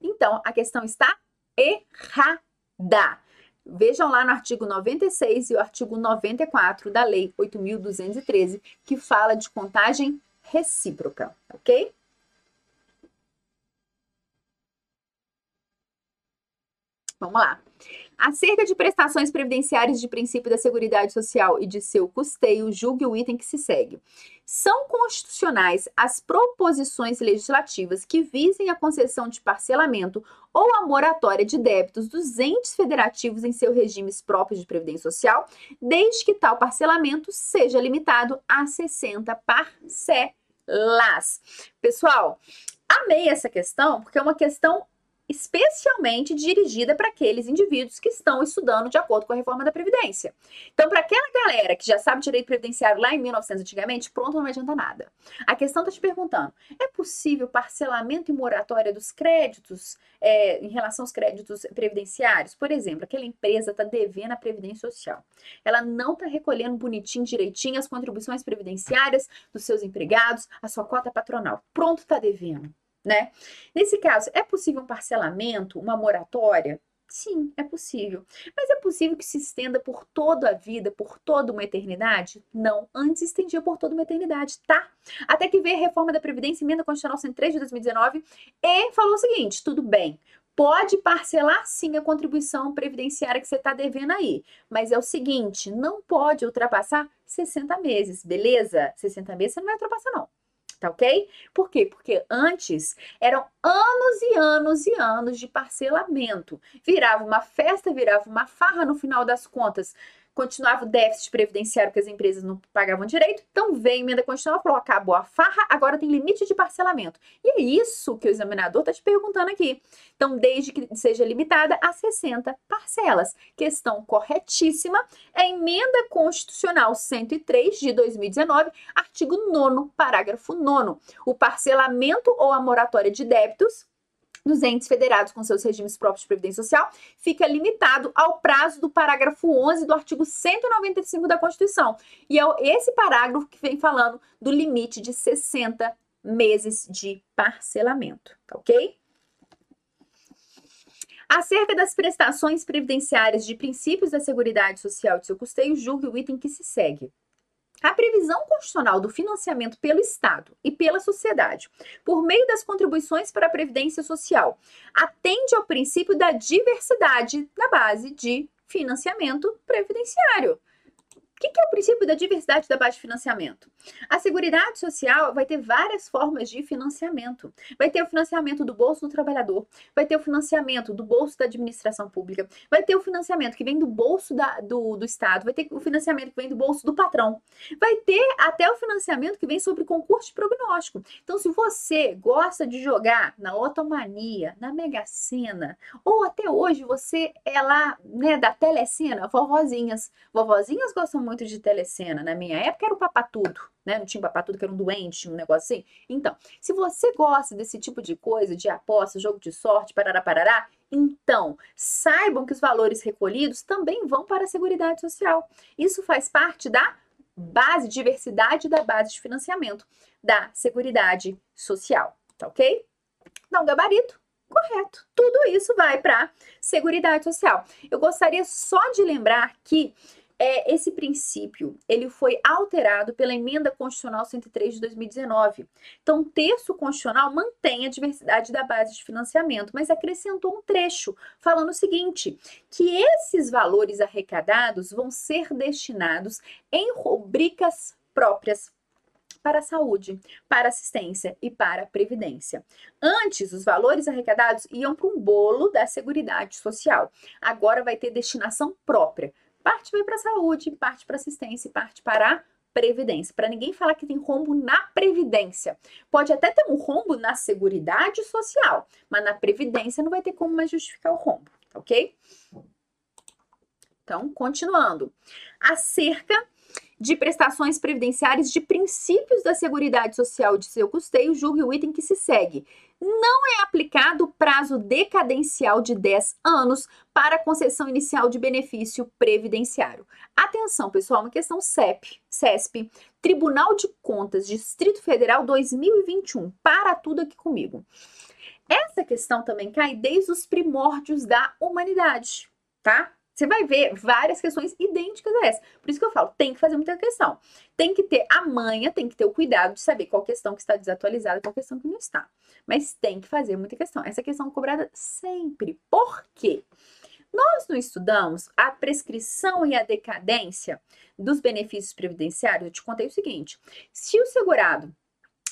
Então, a questão está errada. Vejam lá no artigo 96 e o artigo 94 da Lei 8.213, que fala de contagem recíproca, ok? Vamos lá. Acerca de prestações previdenciárias de princípio da Seguridade Social e de seu custeio, julgue o item que se segue. São constitucionais as proposições legislativas que visem a concessão de parcelamento ou a moratória de débitos dos entes federativos em seus regimes próprios de previdência social, desde que tal parcelamento seja limitado a 60 parcelas. Pessoal, amei essa questão porque é uma questão especialmente dirigida para aqueles indivíduos que estão estudando de acordo com a reforma da Previdência. Então, para aquela galera que já sabe direito previdenciário lá em 1900 antigamente, pronto, não adianta nada. A questão está te perguntando: é possível parcelamento e moratória dos créditos é, em relação aos créditos previdenciários? Por exemplo, aquela empresa está devendo a Previdência Social. Ela não está recolhendo bonitinho, direitinho as contribuições previdenciárias dos seus empregados, a sua cota patronal. Pronto, está devendo né? Nesse caso, é possível um parcelamento, uma moratória? Sim, é possível. Mas é possível que se estenda por toda a vida, por toda uma eternidade? Não. Antes estendia por toda uma eternidade, tá? Até que veio a reforma da Previdência, emenda constitucional 103 de 2019, e falou o seguinte: tudo bem, pode parcelar sim a contribuição previdenciária que você está devendo aí. Mas é o seguinte: não pode ultrapassar 60 meses, beleza? 60 meses você não vai ultrapassar, não tá ok? Por quê? Porque antes eram anos e anos e anos de parcelamento. Virava uma festa, virava uma farra no final das contas continuava o déficit previdenciário que as empresas não pagavam direito, então veio a emenda constitucional, falou, acabou a farra, agora tem limite de parcelamento. E é isso que o examinador está te perguntando aqui. Então, desde que seja limitada a 60 parcelas. Questão corretíssima, é emenda constitucional 103 de 2019, artigo 9 parágrafo 9 O parcelamento ou a moratória de débitos dos entes federados com seus regimes próprios de previdência social fica limitado ao prazo do parágrafo 11 do artigo 195 da Constituição. E é esse parágrafo que vem falando do limite de 60 meses de parcelamento, tá ok? Acerca das prestações previdenciárias de princípios da Seguridade Social de seu custeio, julgue o item que se segue. A previsão constitucional do financiamento pelo Estado e pela sociedade, por meio das contribuições para a Previdência Social, atende ao princípio da diversidade na base de financiamento previdenciário. O que, é o princípio da diversidade da base de financiamento? A Seguridade Social vai ter várias formas de financiamento. Vai ter o financiamento do bolso do trabalhador, vai ter o financiamento do bolso da administração pública, vai ter o financiamento que vem do bolso da, do, do Estado, vai ter o financiamento que vem do bolso do patrão, vai ter até o financiamento que vem sobre concurso de prognóstico. Então, se você gosta de jogar na Otomania, na Mega Sena, ou até hoje você é lá né, da telecena, vovozinhas, vovozinhas gostam muito de telecena. Na minha época era o papatudo, né? Não tinha papatudo que era um doente, um negócio assim. Então, se você gosta desse tipo de coisa, de aposta, jogo de sorte, parará, parará, então saibam que os valores recolhidos também vão para a Seguridade Social. Isso faz parte da base, diversidade da base de financiamento da Seguridade Social, tá ok? Então, gabarito, correto. Tudo isso vai para Seguridade Social. Eu gostaria só de lembrar que é, esse princípio ele foi alterado pela emenda constitucional 103 de 2019. Então, o texto constitucional mantém a diversidade da base de financiamento, mas acrescentou um trecho falando o seguinte: que esses valores arrecadados vão ser destinados em rubricas próprias para a saúde, para assistência e para a previdência. Antes, os valores arrecadados iam para um bolo da Seguridade Social. Agora vai ter destinação própria. Parte vai para a saúde, parte para assistência e parte para a previdência. Para ninguém falar que tem rombo na previdência. Pode até ter um rombo na seguridade social, mas na previdência não vai ter como mais justificar o rombo, ok? Então, continuando. Acerca de prestações previdenciárias de princípios da Seguridade Social de seu custeio, julgue o item que se segue. Não é aplicado prazo decadencial de 10 anos para concessão inicial de benefício previdenciário. Atenção, pessoal, uma questão CEP, CESP, Tribunal de Contas, Distrito Federal 2021. Para tudo aqui comigo. Essa questão também cai desde os primórdios da humanidade, tá? Você vai ver várias questões idênticas a essa. Por isso que eu falo, tem que fazer muita questão. Tem que ter a manha, tem que ter o cuidado de saber qual questão que está desatualizada, qual questão que não está. Mas tem que fazer muita questão. Essa questão é cobrada sempre. Por quê? Nós não estudamos a prescrição e a decadência dos benefícios previdenciários. Eu te contei o seguinte: se o segurado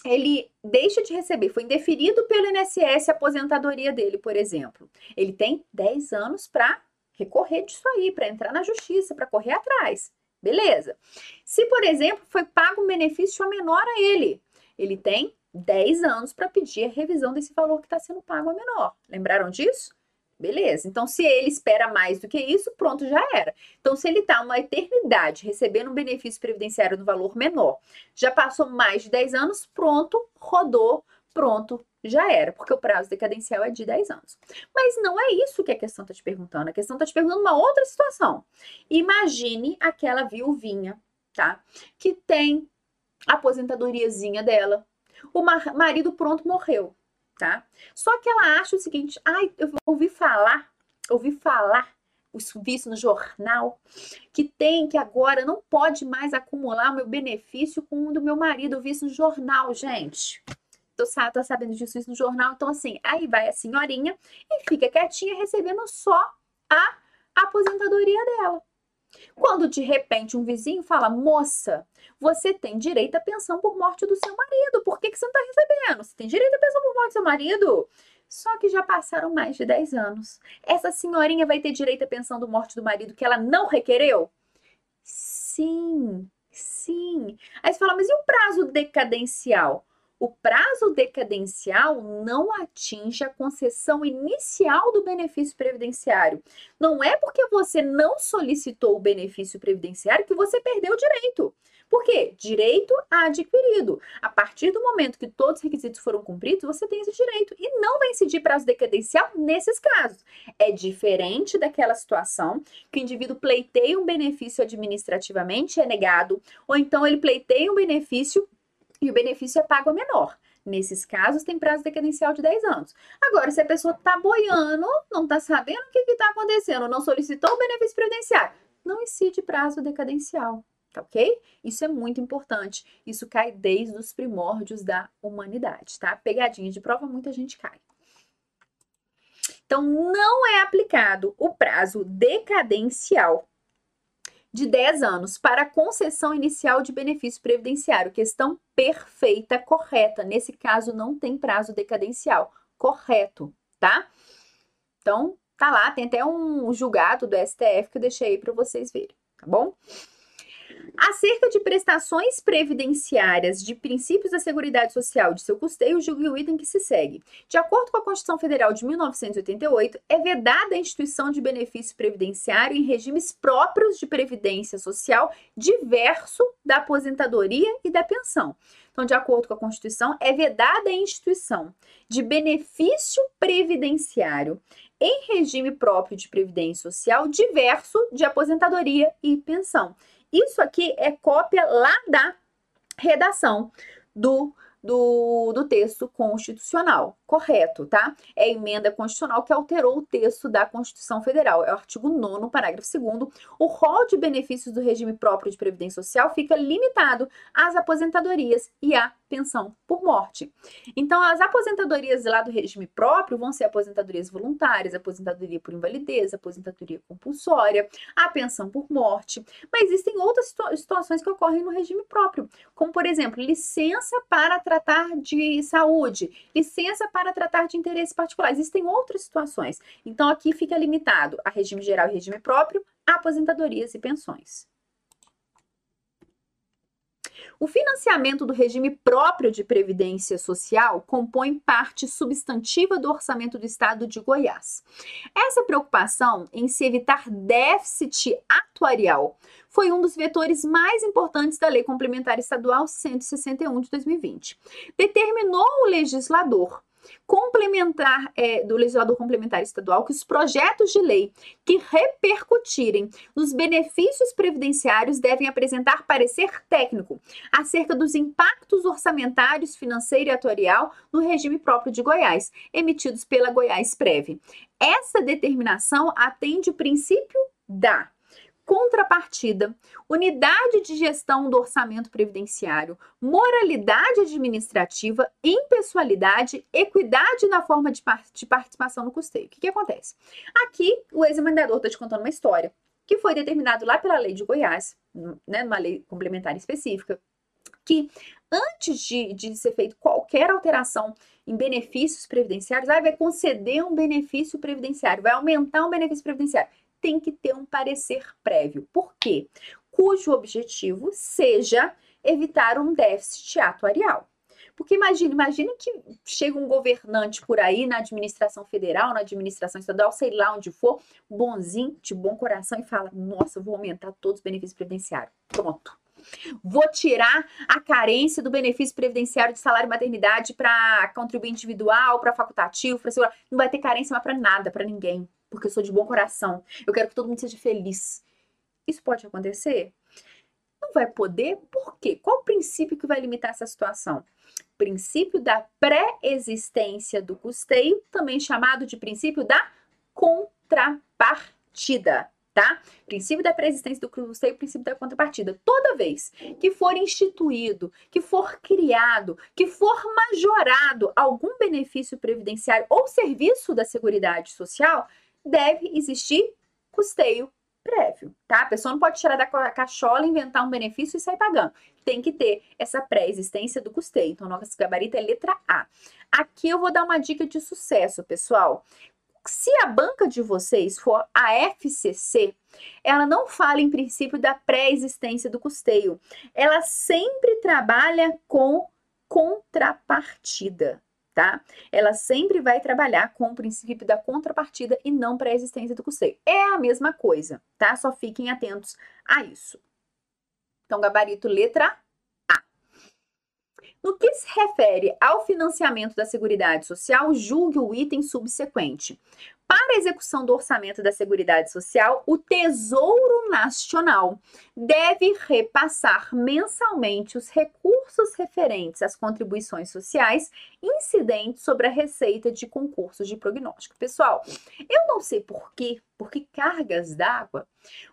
ele deixa de receber, foi indeferido pelo INSS a aposentadoria dele, por exemplo, ele tem 10 anos para recorrer disso aí, para entrar na justiça, para correr atrás. Beleza. Se, por exemplo, foi pago um benefício a menor a ele, ele tem 10 anos para pedir a revisão desse valor que está sendo pago a menor. Lembraram disso? Beleza. Então, se ele espera mais do que isso, pronto, já era. Então, se ele está uma eternidade recebendo um benefício previdenciário no valor menor, já passou mais de 10 anos, pronto, rodou, pronto, já era, porque o prazo decadencial é de 10 anos. Mas não é isso que a questão está te perguntando. A questão está te perguntando uma outra situação. Imagine aquela viuvinha, tá? Que tem a aposentadoriazinha dela. O marido pronto morreu, tá? Só que ela acha o seguinte: ai, eu ouvi falar, ouvi falar vi isso no jornal, que tem que agora não pode mais acumular meu benefício com o do meu marido. Eu vi isso no jornal, gente tô, tô sabendo disso isso no jornal. Então, assim, aí vai a senhorinha e fica quietinha recebendo só a aposentadoria dela. Quando de repente um vizinho fala, moça, você tem direito à pensão por morte do seu marido, por que, que você não está recebendo? Você tem direito à pensão por morte do seu marido? Só que já passaram mais de 10 anos. Essa senhorinha vai ter direito à pensão do morte do marido que ela não requereu? Sim, sim. Aí você fala, mas e o prazo decadencial? O prazo decadencial não atinge a concessão inicial do benefício previdenciário. Não é porque você não solicitou o benefício previdenciário que você perdeu o direito. Por quê? Direito adquirido. A partir do momento que todos os requisitos foram cumpridos, você tem esse direito. E não vai incidir prazo decadencial nesses casos. É diferente daquela situação que o indivíduo pleiteia um benefício administrativamente é negado, ou então ele pleiteia um benefício e o benefício é pago a menor. Nesses casos, tem prazo decadencial de 10 anos. Agora, se a pessoa está boiando, não está sabendo o que está acontecendo, não solicitou o benefício previdenciário, não incide prazo decadencial. tá ok? Isso é muito importante. Isso cai desde os primórdios da humanidade, tá? Pegadinha de prova, muita gente cai. Então, não é aplicado o prazo decadencial de 10 anos para concessão inicial de benefício previdenciário. Questão perfeita, correta. Nesse caso, não tem prazo decadencial. Correto, tá? Então, tá lá, tem até um julgado do STF que eu deixei aí para vocês verem, tá bom? Acerca de prestações previdenciárias de princípios da Seguridade Social de seu custeio, julgue o item que se segue. De acordo com a Constituição Federal de 1988, é vedada a instituição de benefício previdenciário em regimes próprios de previdência social diverso da aposentadoria e da pensão. Então, de acordo com a Constituição, é vedada a instituição de benefício previdenciário em regime próprio de previdência social diverso de aposentadoria e pensão. Isso aqui é cópia lá da redação do do, do texto constitucional, correto, tá? É a emenda constitucional que alterou o texto da Constituição Federal. É o artigo 9, parágrafo 2. O rol de benefícios do regime próprio de Previdência Social fica limitado às aposentadorias e à pensão por morte. Então, as aposentadorias lá do regime próprio vão ser aposentadorias voluntárias, aposentadoria por invalidez, aposentadoria compulsória, a pensão por morte. Mas existem outras situações que ocorrem no regime próprio, como, por exemplo, licença para tratar de saúde, licença para tratar de interesse particular. Existem outras situações. Então, aqui fica limitado a regime geral e regime próprio, aposentadorias e pensões. O financiamento do regime próprio de previdência social compõe parte substantiva do orçamento do estado de Goiás. Essa preocupação em se evitar déficit atuarial foi um dos vetores mais importantes da Lei Complementar Estadual 161 de 2020. Determinou o legislador complementar é, do legislador complementar estadual que os projetos de lei que repercutirem nos benefícios previdenciários devem apresentar parecer técnico acerca dos impactos orçamentários, financeiro e atuarial no regime próprio de Goiás, emitidos pela Goiás Prev. Essa determinação atende o princípio da contrapartida, unidade de gestão do orçamento previdenciário, moralidade administrativa, impessoalidade, equidade na forma de, participação no custeio. O que, que acontece? Aqui, o ex-emendador está te contando uma história que foi determinado lá pela lei de Goiás, né, numa lei complementar específica, que antes de, de ser feito qualquer alteração em benefícios previdenciários, vai conceder um benefício previdenciário, vai aumentar um benefício previdenciário tem que ter um parecer prévio. Por quê? Cujo objetivo seja evitar um déficit atuarial. Porque imagine, imagine que chega um governante por aí na administração federal, na administração estadual, sei lá onde for, bonzinho, de bom coração e fala: "Nossa, vou aumentar todos os benefícios previdenciários". Pronto. Vou tirar a carência do benefício previdenciário de salário e maternidade para contribuinte individual, para facultativo, para segurar. Não vai ter carência mais para nada, para ninguém porque eu sou de bom coração. Eu quero que todo mundo seja feliz. Isso pode acontecer? Não vai poder? Por quê? Qual o princípio que vai limitar essa situação? Princípio da pré-existência do custeio, também chamado de princípio da contrapartida tá? Princípio da pré-existência do custeio princípio da contrapartida. Toda vez que for instituído, que for criado, que for majorado algum benefício previdenciário ou serviço da Seguridade Social, deve existir custeio prévio, tá? A pessoa não pode tirar da cachola, inventar um benefício e sair pagando. Tem que ter essa pré-existência do custeio. Então, nosso gabarito é letra A. Aqui eu vou dar uma dica de sucesso, pessoal. Se a banca de vocês for a FCC, ela não fala em princípio da pré-existência do custeio. Ela sempre trabalha com contrapartida, tá? Ela sempre vai trabalhar com o princípio da contrapartida e não para a existência do custeio. É a mesma coisa, tá? Só fiquem atentos a isso. Então, gabarito letra A. No que se refere ao financiamento da Seguridade Social, julgue o item subsequente. Para a execução do orçamento da Seguridade Social, o Tesouro Nacional deve repassar mensalmente os recursos referentes às contribuições sociais incidentes sobre a receita de concursos de prognóstico. Pessoal, eu não sei por quê, porque cargas d'água,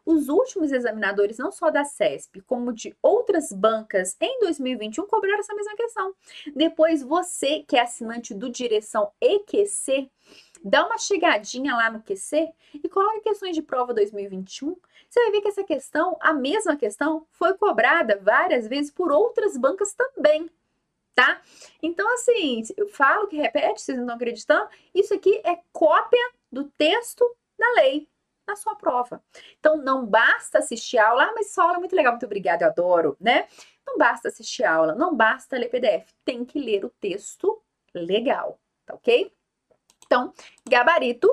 os últimos examinadores, não só da CESP, como de outras bancas, em 2021 cobraram essa mesma questão. Depois, você que é assinante do Direção EQC, dá uma chegadinha lá no QC e coloca questões de prova 2021. Você vai ver que essa questão, a mesma questão, foi cobrada várias vezes por outras bancas também, tá? Então, assim, eu falo que repete, vocês não estão acreditando, isso aqui é cópia do texto da lei na sua prova. Então, não basta assistir aula, ah, mas essa aula é muito legal, muito obrigada, eu adoro, né? Não basta assistir aula, não basta ler PDF, tem que ler o texto legal, tá ok? Então, gabarito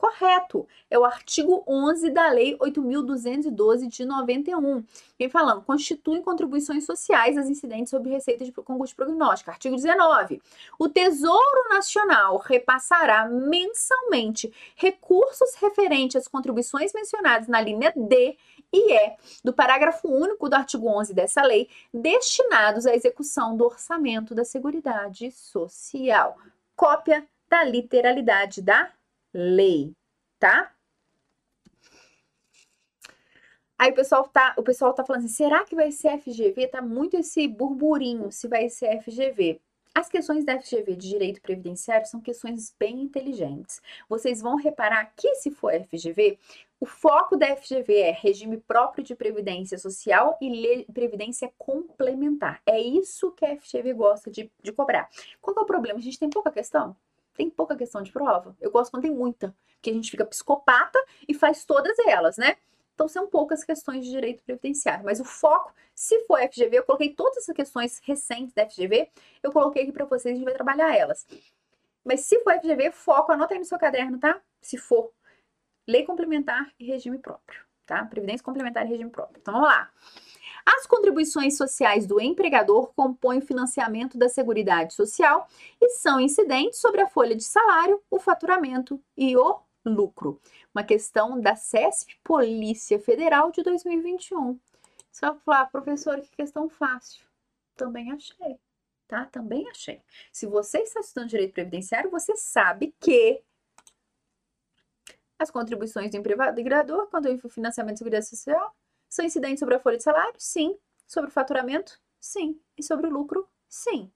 correto. É o artigo 11 da Lei 8.212 de 91. Vem falando, constituem contribuições sociais as incidentes sobre receita de concurso prognóstico. Artigo 19. O Tesouro Nacional repassará mensalmente recursos referentes às contribuições mencionadas na linha D e E do parágrafo único do artigo 11 dessa lei, destinados à execução do orçamento da Seguridade Social. Cópia da literalidade da lei, tá? Aí o pessoal tá, o pessoal tá falando assim, será que vai ser FGV? Tá muito esse burburinho se vai ser FGV. As questões da FGV de direito previdenciário são questões bem inteligentes. Vocês vão reparar que se for FGV, o foco da FGV é regime próprio de previdência social e previdência complementar. É isso que a FGV gosta de, de cobrar. Qual é o problema? A gente tem pouca questão? Tem pouca questão de prova. Eu gosto quando tem muita, que a gente fica psicopata e faz todas elas, né? Então são poucas questões de direito previdenciário, mas o foco, se for FGV, eu coloquei todas essas questões recentes da FGV, eu coloquei aqui para vocês, a gente vai trabalhar elas. Mas se for FGV, foco, anota aí no seu caderno, tá? Se for lei complementar e regime próprio, tá? Previdência complementar e regime próprio. Então vamos lá. As contribuições sociais do empregador compõem o financiamento da Seguridade Social e são incidentes sobre a folha de salário, o faturamento e o lucro. Uma questão da CESP Polícia Federal de 2021. Só falar, professor, que questão fácil. Também achei, tá? Também achei. Se você está estudando direito previdenciário, você sabe que as contribuições do empregador, quando o financiamento da Seguridade Social, são incidentes sobre a folha de salário? Sim. Sobre o faturamento? Sim. E sobre o lucro? Sim.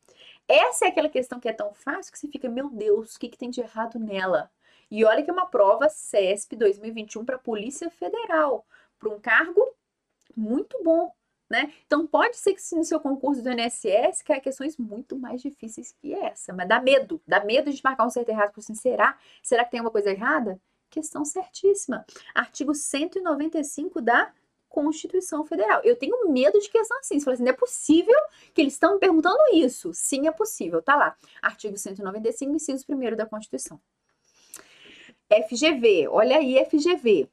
Essa é aquela questão que é tão fácil que você fica, meu Deus, o que, que tem de errado nela? E olha que é uma prova CESP 2021 para a Polícia Federal, para um cargo muito bom, né? Então pode ser que no seu concurso do INSS caia questões muito mais difíceis que essa, mas dá medo, dá medo de marcar um certo errado, porque assim, será? Será que tem alguma coisa errada? Questão certíssima. Artigo 195 da Constituição Federal. Eu tenho medo de questão assim. Você fala assim, não é possível que eles estão me perguntando isso. Sim, é possível. Tá lá. Artigo 195, inciso 1 da Constituição. FGV, olha aí, FGV.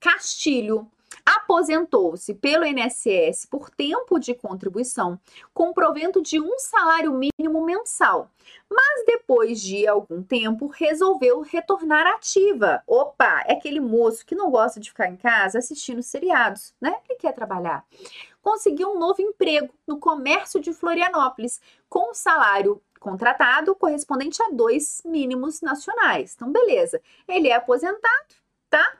Castilho aposentou-se pelo INSS por tempo de contribuição com provento de um salário mínimo mensal, mas depois de algum tempo resolveu retornar ativa. Opa, é aquele moço que não gosta de ficar em casa assistindo seriados, né? Ele quer trabalhar. Conseguiu um novo emprego no comércio de Florianópolis com salário contratado correspondente a dois mínimos nacionais. Então, beleza. Ele é aposentado, tá?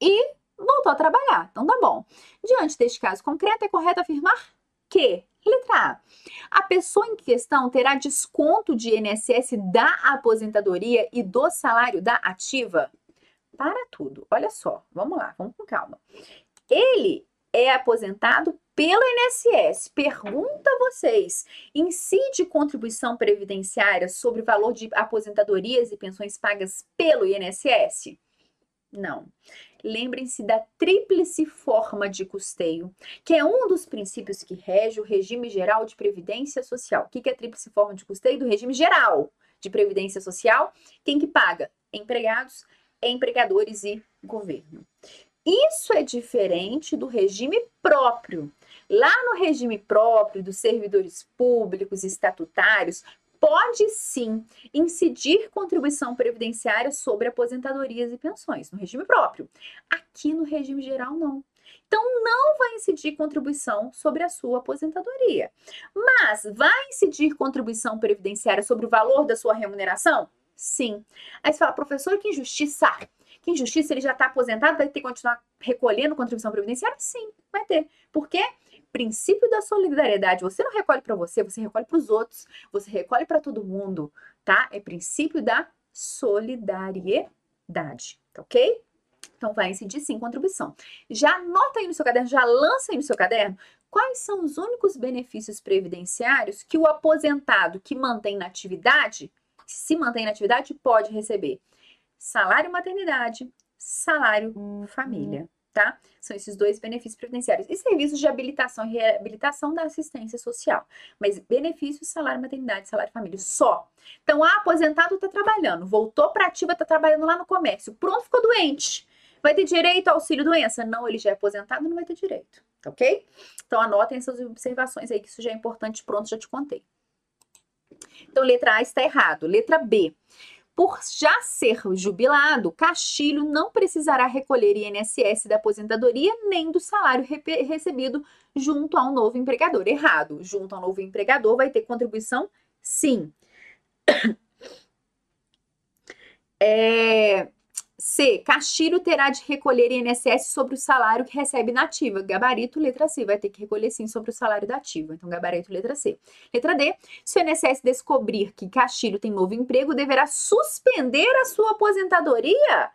E voltou a trabalhar. Então tá bom. Diante deste caso concreto, é correto afirmar que Letra A. A pessoa em questão terá desconto de INSS da aposentadoria e do salário da ativa? Para tudo. Olha só, vamos lá, vamos com calma. Ele é aposentado pelo INSS. Pergunta a vocês: incide contribuição previdenciária sobre o valor de aposentadorias e pensões pagas pelo INSS? Não lembrem-se da tríplice forma de custeio, que é um dos princípios que rege o regime geral de previdência social. O que é a tríplice forma de custeio? Do regime geral de previdência social. Quem que paga? Empregados, empregadores e governo. Isso é diferente do regime próprio. Lá no regime próprio dos servidores públicos estatutários, pode sim incidir contribuição previdenciária sobre aposentadorias e pensões no regime próprio. Aqui no regime geral, não. Então, não vai incidir contribuição sobre a sua aposentadoria. Mas vai incidir contribuição previdenciária sobre o valor da sua remuneração? Sim. Aí você fala, professor, que injustiça! Que injustiça, ele já está aposentado, vai ter que continuar recolhendo contribuição previdenciária? Sim, vai ter. Por quê? Princípio da solidariedade. Você não recolhe para você, você recolhe para os outros, você recolhe para todo mundo, tá? É princípio da solidariedade, tá ok? Então vai incidir sim contribuição. Já anota aí no seu caderno, já lança aí no seu caderno quais são os únicos benefícios previdenciários que o aposentado que mantém na atividade, se mantém na atividade, pode receber salário maternidade, salário família, tá? São esses dois benefícios previdenciários. E serviços de habilitação e reabilitação da assistência social. Mas benefícios, salário maternidade, salário família, só. Então, a aposentado está trabalhando, voltou para ativa, está trabalhando lá no comércio, pronto, ficou doente. Vai ter direito ao auxílio doença? Não, ele já é aposentado, não vai ter direito, tá ok? Então, anotem essas observações aí, que isso já é importante, pronto, já te contei. Então, letra A está errado. Letra B. Por já ser jubilado, Castilho não precisará recolher INSS da aposentadoria nem do salário recebido junto a um novo empregador. Errado. Junto ao novo empregador vai ter contribuição? Sim. É, C. Castilho terá de recolher INSS sobre o salário que recebe na ativa. Gabarito, letra C. Vai ter que recolher sim sobre o salário da ativa. Então, gabarito, letra C. Letra D. Se o INSS descobrir que Castilho tem novo emprego, deverá suspender a sua aposentadoria?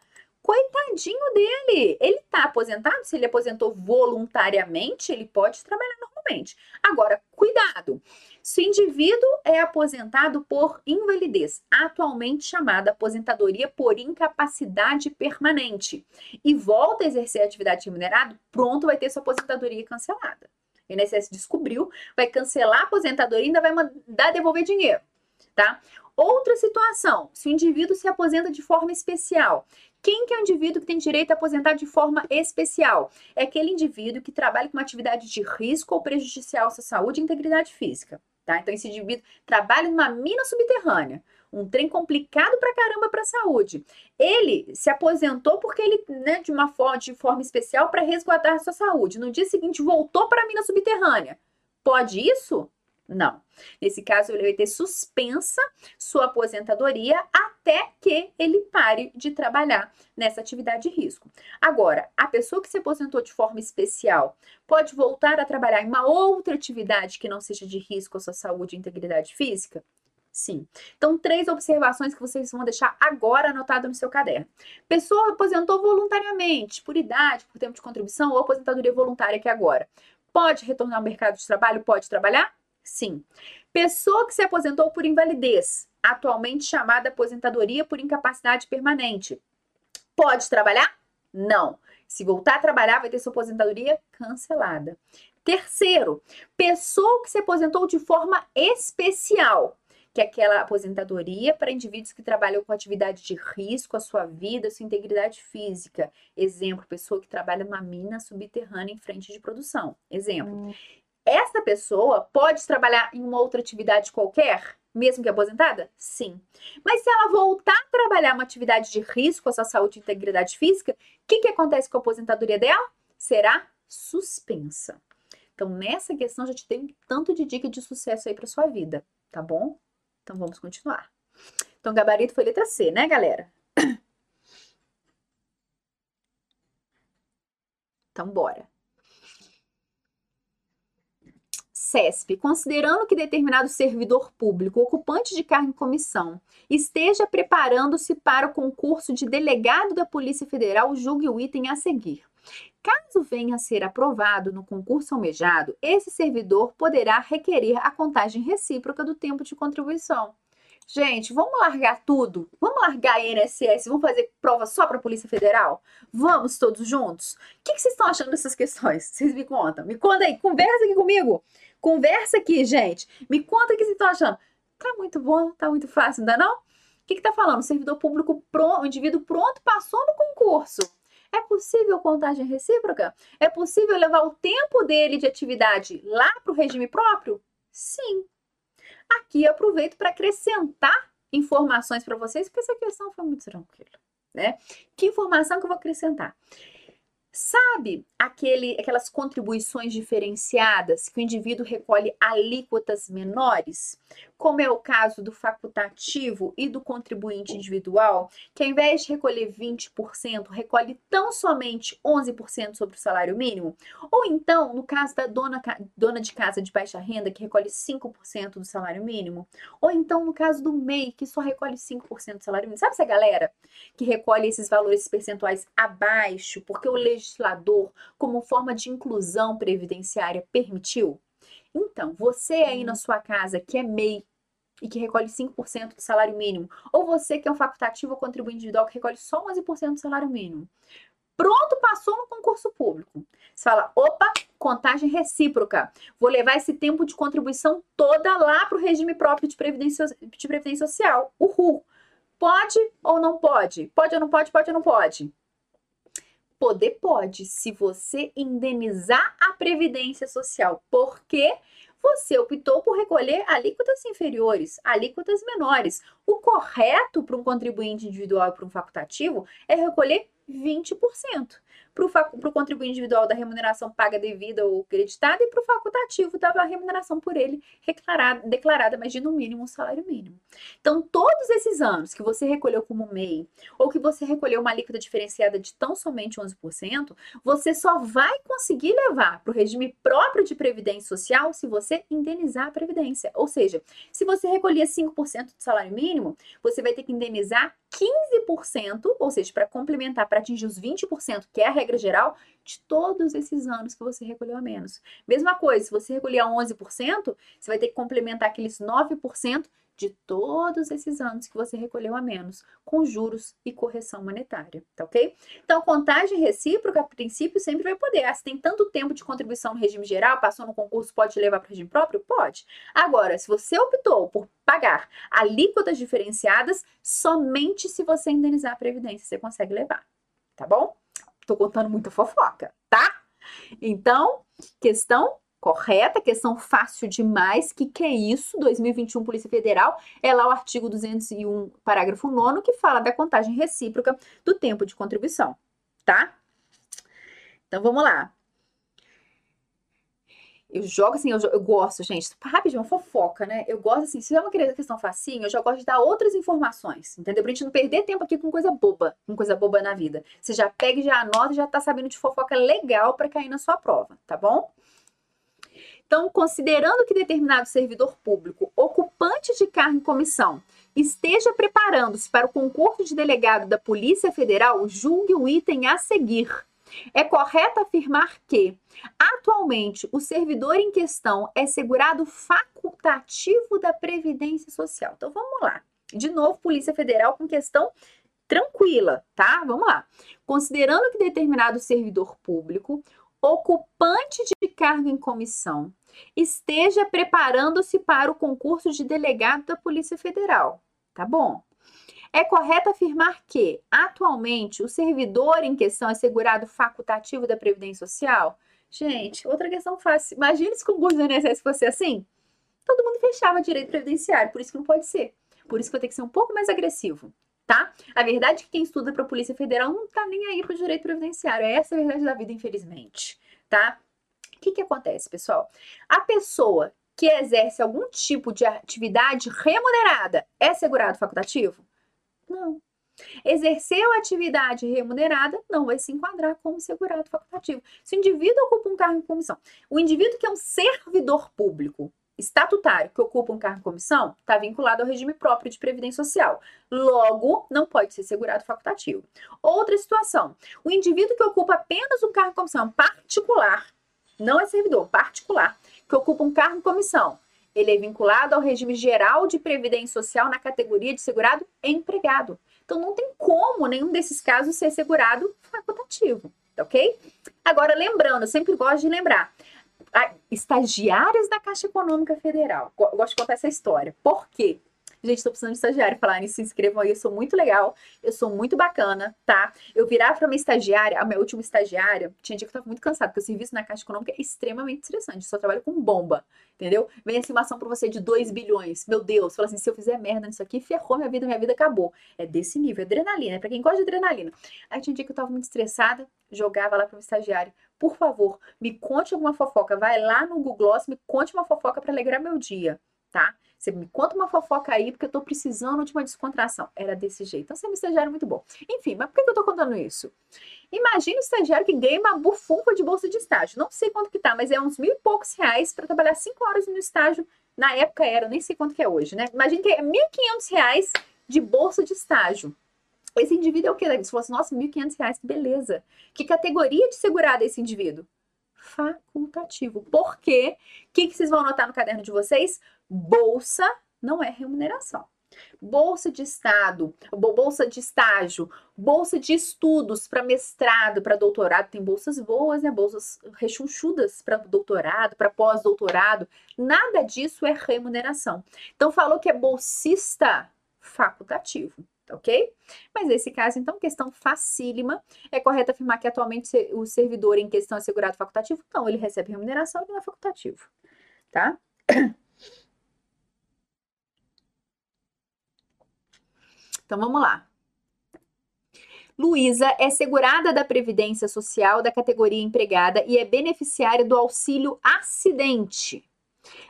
Coitadinho dele! Ele está aposentado? Se ele aposentou voluntariamente, ele pode trabalhar normalmente. Agora, cuidado! Se o indivíduo é aposentado por invalidez, atualmente chamada aposentadoria por incapacidade permanente, e volta a exercer a atividade remunerada, pronto, vai ter sua aposentadoria cancelada. O INSS descobriu, vai cancelar a aposentadoria e ainda vai mandar devolver dinheiro, tá? Outra situação, se o indivíduo se aposenta de forma especial, quem que é o indivíduo que tem direito a aposentar de forma especial? É aquele indivíduo que trabalha com uma atividade de risco ou prejudicial à sua saúde e integridade física. Tá? Então, esse indivíduo trabalha numa mina subterrânea, um trem complicado pra caramba para a saúde. Ele se aposentou porque ele, né, de uma forma, de forma especial para resguardar a sua saúde. No dia seguinte, voltou para a mina subterrânea. Pode isso? Não. Nesse caso, ele vai ter suspensa sua aposentadoria até que ele pare de trabalhar nessa atividade de risco. Agora, a pessoa que se aposentou de forma especial pode voltar a trabalhar em uma outra atividade que não seja de risco à sua saúde e integridade física? Sim. Então, três observações que vocês vão deixar agora anotado no seu caderno. Pessoa aposentou voluntariamente, por idade, por tempo de contribuição ou aposentadoria voluntária que agora. Pode retornar ao mercado de trabalho? Pode trabalhar? Sim. Pessoa que se aposentou por invalidez, atualmente chamada aposentadoria por incapacidade permanente. Pode trabalhar? Não. Se voltar a trabalhar, vai ter sua aposentadoria cancelada. Terceiro, pessoa que se aposentou de forma especial, que é aquela aposentadoria para indivíduos que trabalham com atividade de risco à sua vida, à sua integridade física. Exemplo, pessoa que trabalha numa mina subterrânea em frente de produção. Exemplo. Hum. Essa pessoa pode trabalhar em uma outra atividade qualquer, mesmo que aposentada? Sim. Mas se ela voltar a trabalhar uma atividade de risco à sua saúde e integridade física, o que, que acontece com a aposentadoria dela? Será suspensa. Então, nessa questão, já te dei um tanto de dica de sucesso aí para sua vida, tá bom? Então, vamos continuar. Então, gabarito foi letra C, né, galera? Então, bora. CESP, considerando que determinado servidor público ocupante de cargo em comissão esteja preparando-se para o concurso de delegado da Polícia Federal, julgue o item a seguir. Caso venha a ser aprovado no concurso almejado, esse servidor poderá requerer a contagem recíproca do tempo de contribuição. Gente, vamos largar tudo? Vamos largar a INSS? Vamos fazer prova só para a Polícia Federal? Vamos todos juntos? O que, que vocês estão achando dessas questões? Vocês me contam. Me conta aí, conversa aqui comigo. Conversa aqui, gente. Me conta o que vocês estão achando. Tá muito bom, tá muito fácil, ainda não? O que, que tá falando? Servidor público pronto, o indivíduo pronto passou no concurso. É possível contagem recíproca? É possível levar o tempo dele de atividade lá para o regime próprio? Sim. Aqui aproveito para acrescentar informações para vocês, porque essa questão foi muito tranquila, né? Que informação que eu vou acrescentar? Sabe aquele, aquelas contribuições diferenciadas que o indivíduo recolhe alíquotas menores? Como é o caso do facultativo e do contribuinte individual, que ao invés de recolher 20%, recolhe tão somente 11% sobre o salário mínimo? Ou então, no caso da dona, dona de casa de baixa renda, que recolhe 5% do salário mínimo? Ou então, no caso do MEI, que só recolhe 5% do salário mínimo? Sabe essa galera que recolhe esses valores percentuais abaixo, porque o legislador, como forma de inclusão previdenciária, permitiu? Então, você aí na sua casa que é MEI e que recolhe 5% do salário mínimo, ou você que é um facultativo ou contribuinte individual que recolhe só 11% do salário mínimo. Pronto, passou no concurso público. Você fala, opa, contagem recíproca. Vou levar esse tempo de contribuição toda lá para o regime próprio de previdência, de previdência social. Uhul. Pode ou não pode? Pode ou não pode? Pode ou não pode? Poder pode, se você indenizar a previdência social. Por quê? Você optou por recolher alíquotas inferiores, alíquotas menores. O correto para um contribuinte individual e para um facultativo é recolher 20% para o contribuinte individual da remuneração paga devida ou creditada e para o facultativo da remuneração por ele declarada, declarada, mas de no mínimo um salário mínimo. Então, todos esses anos que você recolheu como MEI ou que você recolheu uma alíquota diferenciada de tão somente 11%, você só vai conseguir levar para o regime próprio de previdência social se você indenizar a previdência. Ou seja, se você recolhia 5% do salário mínimo, você vai ter que indenizar 15%, ou seja, para complementar, para atingir os 20%, que é a regra geral, de todos esses anos que você recolheu a menos. Mesma coisa, se você recolher 11%, você vai ter que complementar aqueles 9% de todos esses anos que você recolheu a menos, com juros e correção monetária, tá ok? Então, contagem recíproca, a princípio, sempre vai poder. Ah, se tem tanto tempo de contribuição no regime geral, passou no concurso, pode levar para o regime próprio? Pode. Agora, se você optou por pagar alíquotas diferenciadas, somente se você indenizar a previdência você consegue levar, tá bom? Tô contando muita fofoca, tá? Então, questão correta, questão fácil demais. Que que é isso? 2021 Polícia Federal é lá o artigo 201, parágrafo 9 que fala da contagem recíproca do tempo de contribuição, tá? Então vamos lá. Eu jogo assim, eu, eu gosto, gente, rapidinho, uma fofoca, né? Eu gosto assim, se é uma questão facinho, eu já gosto de dar outras informações, entendeu? Pra gente não perder tempo aqui com coisa boba, com coisa boba na vida. Você já pega e já anota e já tá sabendo de fofoca legal para cair na sua prova, tá bom? Então, considerando que determinado servidor público, ocupante de cargo em comissão, esteja preparando-se para o concurso de delegado da Polícia Federal, julgue o item a seguir. É correto afirmar que, atualmente, o servidor em questão é segurado facultativo da Previdência Social. Então, vamos lá. De novo, Polícia Federal com questão tranquila, tá? Vamos lá. Considerando que determinado servidor público, ocupante de cargo em comissão, esteja preparando-se para o concurso de delegado da Polícia Federal. Tá bom? É correto afirmar que, atualmente, o servidor em questão é segurado facultativo da Previdência Social? Gente, outra questão fácil. Imagina se o concurso do INSS fosse assim. Todo mundo fechava direito previdenciário, por isso que não pode ser. Por isso que vai ter que ser um pouco mais agressivo, tá? A verdade é que quem estuda para a Polícia Federal não tá nem aí para o direito previdenciário. É essa a verdade da vida, infelizmente, tá? O que, que acontece, pessoal? A pessoa que exerce algum tipo de atividade remunerada é segurado facultativo? Não. Exerceu atividade remunerada, não vai se enquadrar como segurado facultativo. Se o indivíduo ocupa um cargo em comissão, o indivíduo que é um servidor público estatutário que ocupa um cargo em comissão está vinculado ao regime próprio de previdência social. Logo, não pode ser segurado facultativo. Outra situação: o indivíduo que ocupa apenas um cargo em comissão particular não é servidor particular, que ocupa um cargo em comissão. Ele é vinculado ao regime geral de previdência social na categoria de segurado empregado. Então não tem como nenhum desses casos ser segurado facultativo, ok? Agora lembrando, eu sempre gosto de lembrar, estagiários da Caixa Econômica Federal. Gosto de contar essa história. Por quê? Gente, tô precisando de estagiário. Falar nisso, se inscrevam aí. Eu sou muito legal. Eu sou muito bacana, tá? Eu virar pra uma estagiária, a minha última estagiária, tinha dia que eu tava muito cansada, porque o serviço na Caixa Econômica é extremamente estressante. Eu só trabalho com bomba, entendeu? Vem assim uma ação pra você de 2 bilhões. Meu Deus, fala assim, se eu fizer merda nisso aqui, ferrou minha vida, minha vida acabou. É desse nível, adrenalina. É pra quem gosta de adrenalina. Aí tinha dia que eu tava muito estressada, jogava lá para o estagiário. Por favor, me conte alguma fofoca. Vai lá no Google Gloss, me conte uma fofoca para alegrar meu dia, tá? Você me conta uma fofoca aí, porque eu tô precisando de uma descontração. Era desse jeito. Então, você é um estagiário muito bom. Enfim, mas por que eu tô contando isso? Imagina o estagiário que ganha uma bufunfa de bolsa de estágio. Não sei quanto que tá, mas é uns mil e poucos reais para trabalhar cinco horas no estágio. Na época era, nem sei quanto que é hoje, né? Imagina que é mil e quinhentos reais de bolsa de estágio. Esse indivíduo é o quê? Se fosse, nossa, R$ 1.500, que beleza. Que categoria de segurado é esse indivíduo? Facultativo. Por quê? O que, que vocês vão anotar no caderno de vocês? Bolsa não é remuneração. Bolsa de estado, bolsa de estágio, bolsa de estudos para mestrado, para doutorado, tem bolsas boas, né? Bolsas rechonchudas para doutorado, para pós-doutorado. Nada disso é remuneração. Então falou que é bolsista facultativo ok? Mas nesse caso, então, questão facílima. É correto afirmar que atualmente o servidor em questão é segurado facultativo? Não, ele recebe remuneração, ele não é facultativo, tá? Então, vamos lá. Luísa é segurada da Previdência Social da categoria empregada e é beneficiária do auxílio acidente.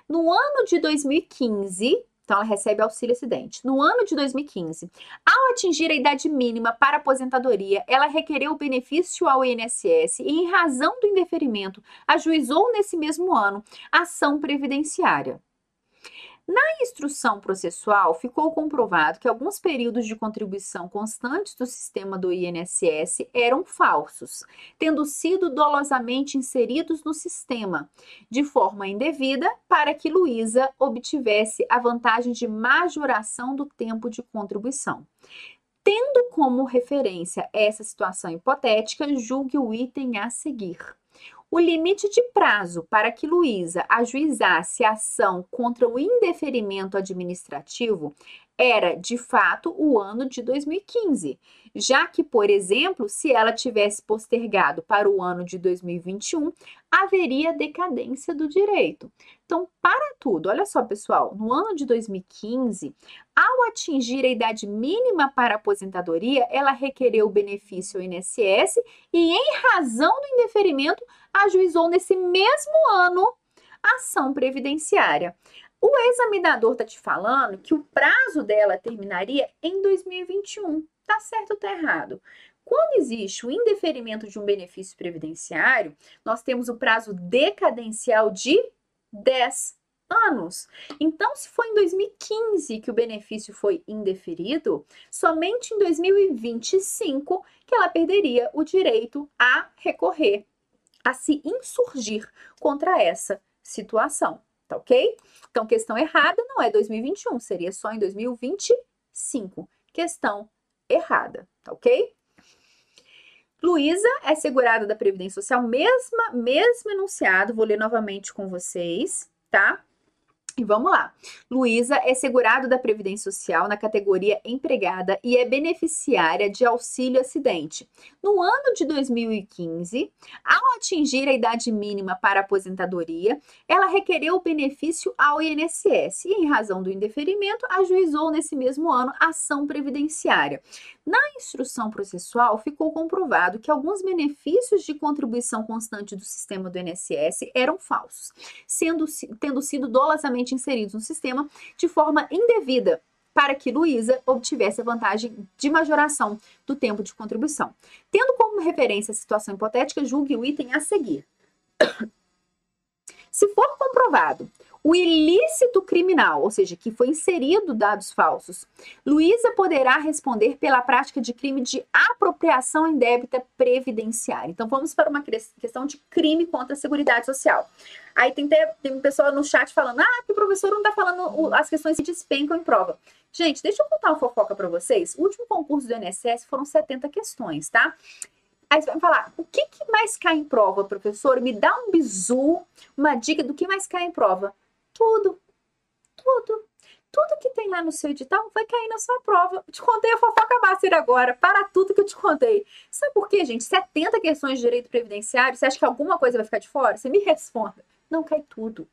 No ano de 2015, então, ela recebe auxílio acidente. No ano de 2015, ao atingir a idade mínima para aposentadoria, ela requereu o benefício ao INSS e, em razão do indeferimento, ajuizou nesse mesmo ano ação previdenciária. Na instrução processual, ficou comprovado que alguns períodos de contribuição constantes do sistema do INSS eram falsos, tendo sido dolosamente inseridos no sistema, de forma indevida, para que Luísa obtivesse a vantagem de majoração do tempo de contribuição. Tendo como referência essa situação hipotética, julgue o item a seguir. O limite de prazo para que Luísa ajuizasse a ação contra o indeferimento administrativo era, de fato, o ano de 2015, já que, por exemplo, se ela tivesse postergado para o ano de 2021, haveria decadência do direito. Então, para tudo, olha só, pessoal, no ano de 2015, ao atingir a idade mínima para aposentadoria, ela requereu o benefício ao INSS e, em razão do indeferimento, ajuizou nesse mesmo ano ação previdenciária. O examinador está te falando que o prazo dela terminaria em 2021. Tá certo ou tá errado? Quando existe o indeferimento de um benefício previdenciário, nós temos o prazo decadencial de 10 anos. Então, se foi em 2015 que o benefício foi indeferido, somente em 2025 que ela perderia o direito a recorrer, a se insurgir contra essa situação, tá ok? Então, questão errada não é 2021, seria só em 2025. Questão errada, tá ok? Luísa é segurada da Previdência Social, mesma, mesmo enunciado, vou ler novamente com vocês, tá? E vamos lá. Luísa é segurado da Previdência Social na categoria empregada e é beneficiária de auxílio acidente. No ano de 2015, ao atingir a idade mínima para aposentadoria, ela requereu o benefício ao INSS e, em razão do indeferimento, ajuizou nesse mesmo ano ação previdenciária. Na instrução processual, ficou comprovado que alguns benefícios de contribuição constante do sistema do INSS eram falsos, sendo, tendo sido dolosamente inseridos no sistema de forma indevida para que Luísa obtivesse a vantagem de majoração do tempo de contribuição. Tendo como referência a situação hipotética, julgue o item a seguir. Se for comprovado o ilícito criminal, ou seja, que foi inserido dados falsos, Luísa poderá responder pela prática de crime de apropriação indébita previdenciária. Então, vamos para uma questão de crime contra a Seguridade Social. Aí tem, tem pessoa no chat falando, ah, que o professor não está falando, as questões se despencam em prova. Gente, deixa eu contar uma fofoca para vocês. O último concurso do INSS foram 70 questões, tá? Aí você vai falar, o que, que mais cai em prova, professor? Me dá um bizu, uma dica do que mais cai em prova. Tudo. Tudo. tudo que tem lá no seu edital vai cair na sua prova. Eu te contei a fofoca master agora, para tudo que eu te contei. Sabe por quê, gente? 70 questões de direito previdenciário, você acha que alguma coisa vai ficar de fora? Você me responda. Não cai tudo,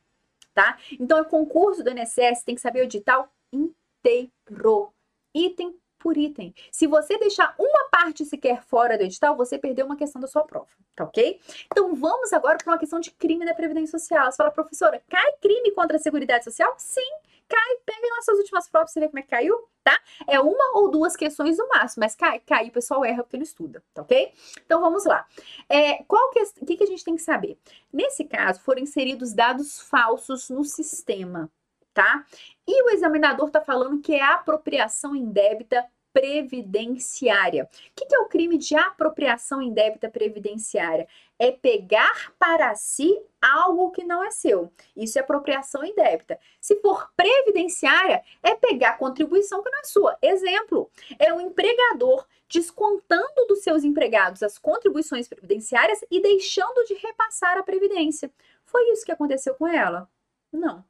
tá? Então, o concurso do INSS tem que saber o edital inteiro, item por item. Se você deixar uma parte sequer fora do edital, você perdeu uma questão da sua prova, tá ok? Então vamos agora para uma questão de crime da Previdência Social. Você fala, professora, cai crime contra a Seguridade Social? Sim, cai. Pega nas suas últimas provas, você vê como é que caiu, tá? É uma ou duas questões no máximo, mas cai, cai, o pessoal erra porque não estuda, tá ok? Então vamos lá. É, qual que, que, que a gente tem que saber? Nesse caso, foram inseridos dados falsos no sistema, tá? E o examinador está falando que é apropriação indébita previdenciária. O que é o crime de apropriação indébita previdenciária? É pegar para si algo que não é seu. Isso é apropriação indébita. Se for previdenciária, é pegar contribuição que não é sua. Exemplo, é o empregador descontando dos seus empregados as contribuições previdenciárias e deixando de repassar a previdência. Foi isso que aconteceu com ela? Não.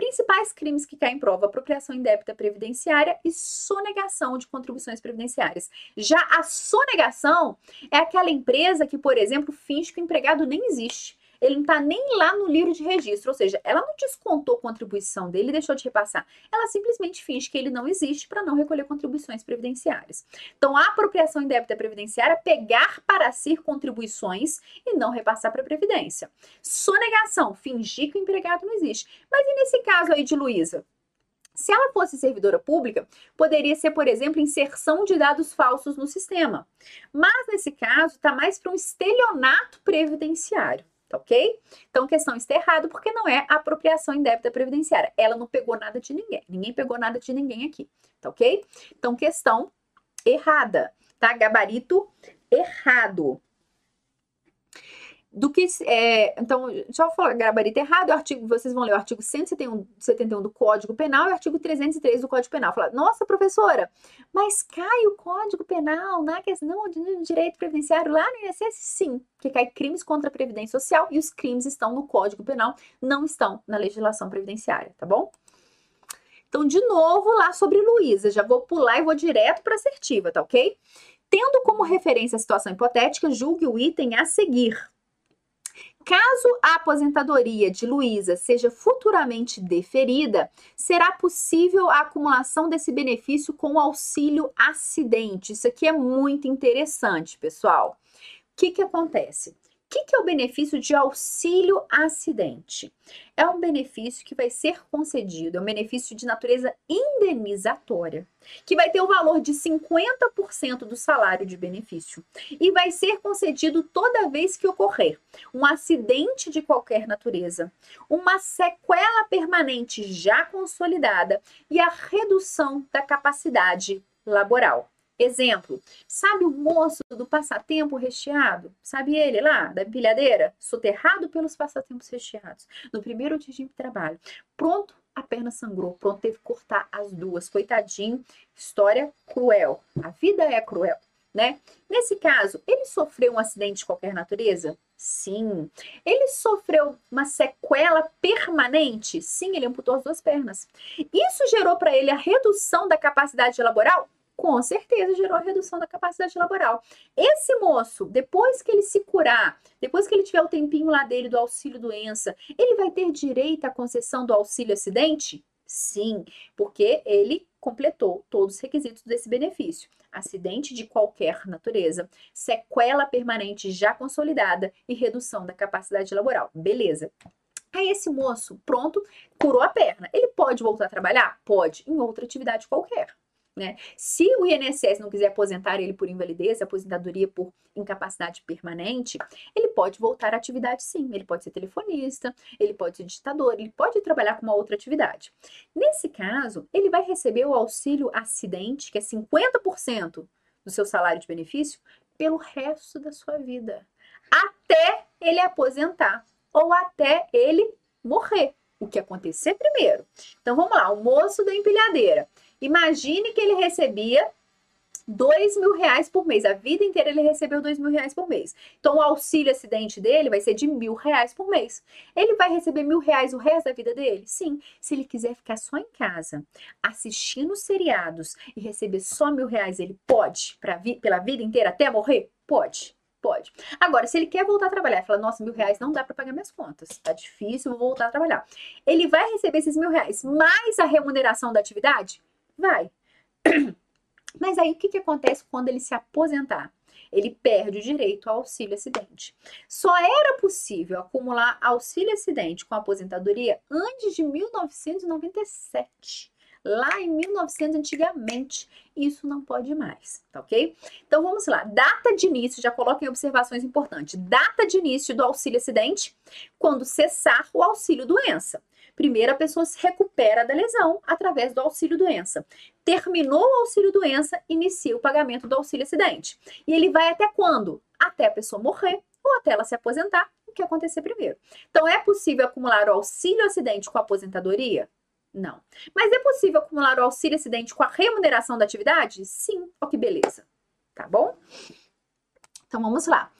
Principais crimes que caem em prova: apropriação indébita previdenciária e sonegação de contribuições previdenciárias. Já a sonegação é aquela empresa que, por exemplo, finge que o empregado nem existe ele não está nem lá no livro de registro, ou seja, ela não descontou contribuição dele deixou de repassar. Ela simplesmente finge que ele não existe para não recolher contribuições previdenciárias. Então, a apropriação indébita previdenciária é pegar para si contribuições e não repassar para a Previdência. Sonegação, fingir que o empregado não existe. Mas e nesse caso aí de Luísa? Se ela fosse servidora pública, poderia ser, por exemplo, inserção de dados falsos no sistema. Mas nesse caso, está mais para um estelionato previdenciário tá ok? Então, questão está errado porque não é apropriação indébita previdenciária. Ela não pegou nada de ninguém. Ninguém pegou nada de ninguém aqui, tá ok? Então, questão errada, tá? Gabarito errado do que é, então, deixa eu falar gabarito errado, o artigo, vocês vão ler o artigo 171, 71 do Código Penal e o artigo 303 do Código Penal. Fala, nossa, professora, mas cai o Código Penal na questão de direito previdenciário lá no INSS? Sim, porque cai crimes contra a Previdência Social e os crimes estão no Código Penal, não estão na legislação previdenciária, tá bom? Então, de novo, lá sobre Luísa, já vou pular e vou direto para assertiva, tá ok? Tendo como referência a situação hipotética, julgue o item a seguir. Caso a aposentadoria de Luísa seja futuramente deferida, será possível a acumulação desse benefício com o auxílio acidente. Isso aqui é muito interessante, pessoal. O que, que acontece? Que, que é o benefício de auxílio acidente? É um benefício que vai ser concedido, é um benefício de natureza indenizatória, que vai ter o valor de 50% do salário de benefício e vai ser concedido toda vez que ocorrer um acidente de qualquer natureza, uma sequela permanente já consolidada e a redução da capacidade laboral. Exemplo, sabe o moço do passatempo recheado? Sabe ele lá, da empilhadeira? Soterrado pelos passatempos recheados. No primeiro dia de trabalho. Pronto, a perna sangrou. Pronto, teve que cortar as duas. Coitadinho, história cruel. A vida é cruel, né? Nesse caso, ele sofreu um acidente de qualquer natureza? Sim. Ele sofreu uma sequela permanente? Sim, ele amputou as duas pernas. Isso gerou para ele a redução da capacidade laboral? Com certeza gerou redução da capacidade laboral. Esse moço, depois que ele se curar, depois que ele tiver o tempinho lá dele do auxílio doença, ele vai ter direito à concessão do auxílio acidente? Sim, porque ele completou todos os requisitos desse benefício. Acidente de qualquer natureza, sequela permanente já consolidada e redução da capacidade laboral. Beleza. Aí esse moço, pronto, curou a perna. Ele pode voltar a trabalhar? Pode, em outra atividade qualquer. Né? Se o INSS não quiser aposentar ele por invalidez, aposentadoria por incapacidade permanente, ele pode voltar à atividade sim. Ele pode ser telefonista, ele pode ser digitador, ele pode trabalhar com uma outra atividade. Nesse caso, ele vai receber o auxílio acidente, que é 50% do seu salário de benefício, pelo resto da sua vida. Até ele aposentar ou até ele morrer. O que acontecer primeiro. Então vamos lá, o moço da empilhadeira Imagine que ele recebia dois mil reais por mês. A vida inteira ele recebeu dois mil reais por mês. Então, o auxílio acidente dele vai ser de mil reais por mês. Ele vai receber mil reais o resto da vida dele? Sim. Se ele quiser ficar só em casa, assistindo seriados e receber só mil reais, ele pode, pra vi pela vida inteira, até morrer? Pode. Pode. Agora, se ele quer voltar a trabalhar, fala, nossa, mil reais não dá para pagar minhas contas, tá difícil, vou voltar a trabalhar. Ele vai receber esses mil reais mais a remuneração da atividade? Vai. Mas aí o que, que acontece quando ele se aposentar? Ele perde o direito ao auxílio acidente. Só era possível acumular auxílio acidente com aposentadoria antes de 1997 lá em 1900 antigamente. Isso não pode mais, tá ok? Então vamos lá. Data de início, já coloquem observações importantes. Data de início do auxílio acidente, quando cessar o auxílio doença. Primeiro, a pessoa se recupera da lesão através do auxílio doença. Terminou o auxílio doença, inicia o pagamento do auxílio acidente. E ele vai até quando? Até a pessoa morrer ou até ela se aposentar, o que acontecer primeiro. Então, é possível acumular o auxílio acidente com a aposentadoria? Não. Mas é possível acumular o auxílio acidente com a remuneração da atividade? Sim. Ó, que beleza. Tá bom? Então vamos lá.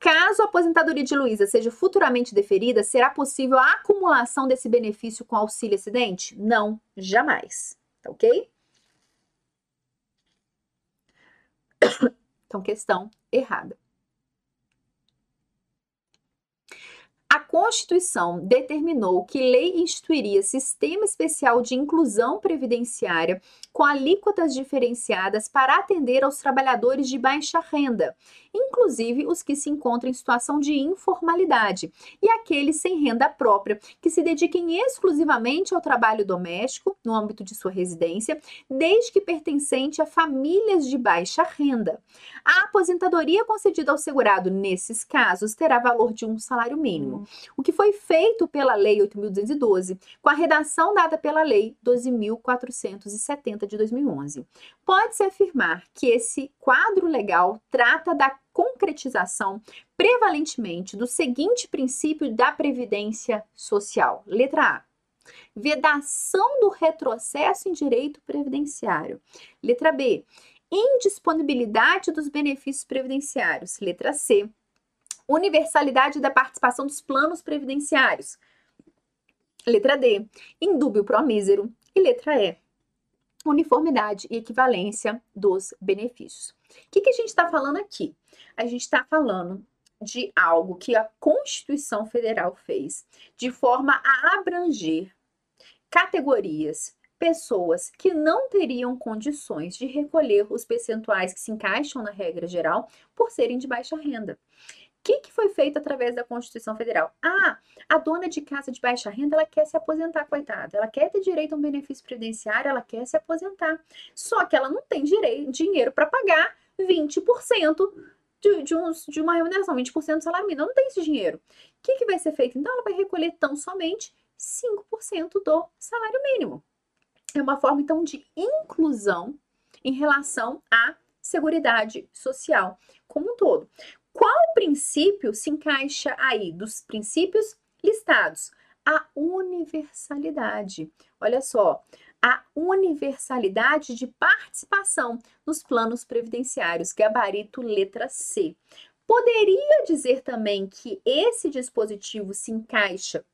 Caso a aposentadoria de Luísa seja futuramente deferida, será possível a acumulação desse benefício com auxílio acidente? Não, jamais. Tá ok? Então, questão errada. A Constituição determinou que lei instituiria sistema especial de inclusão previdenciária com alíquotas diferenciadas para atender aos trabalhadores de baixa renda, inclusive os que se encontram em situação de informalidade e aqueles sem renda própria, que se dediquem exclusivamente ao trabalho doméstico no âmbito de sua residência, desde que pertencente a famílias de baixa renda. A aposentadoria concedida ao segurado nesses casos terá valor de um salário mínimo, o que foi feito pela Lei 8.212, com a redação dada pela Lei 12.470 de 2011. Pode-se afirmar que esse quadro legal trata da concretização prevalentemente do seguinte princípio da previdência social. Letra A. Vedação do retrocesso em direito previdenciário. Letra B. Indisponibilidade dos benefícios previdenciários. Letra C. Universalidade da participação dos planos previdenciários. Letra D. Indúbio pro mísero. E letra E uniformidade e equivalência dos benefícios. O que, que a gente está falando aqui? A gente está falando de algo que a Constituição Federal fez de forma a abranger categorias, pessoas que não teriam condições de recolher os percentuais que se encaixam na regra geral por serem de baixa renda que, que foi feito através da Constituição Federal? Ah, a dona de casa de baixa renda, ela quer se aposentar, coitada. Ela quer ter direito a um benefício previdenciário, ela quer se aposentar. Só que ela não tem direito, dinheiro para pagar 20% de, de, uns, de uma remuneração, 20% do salário mínimo. Ela não tem esse dinheiro. O que, que vai ser feito? Então, ela vai recolher tão somente 5% do salário mínimo. É uma forma, então, de inclusão em relação à Seguridade Social como um todo. Qual princípio se encaixa aí dos princípios listados? A universalidade. Olha só, a universalidade de participação nos planos previdenciários, gabarito letra C. Poderia dizer também que esse dispositivo se encaixa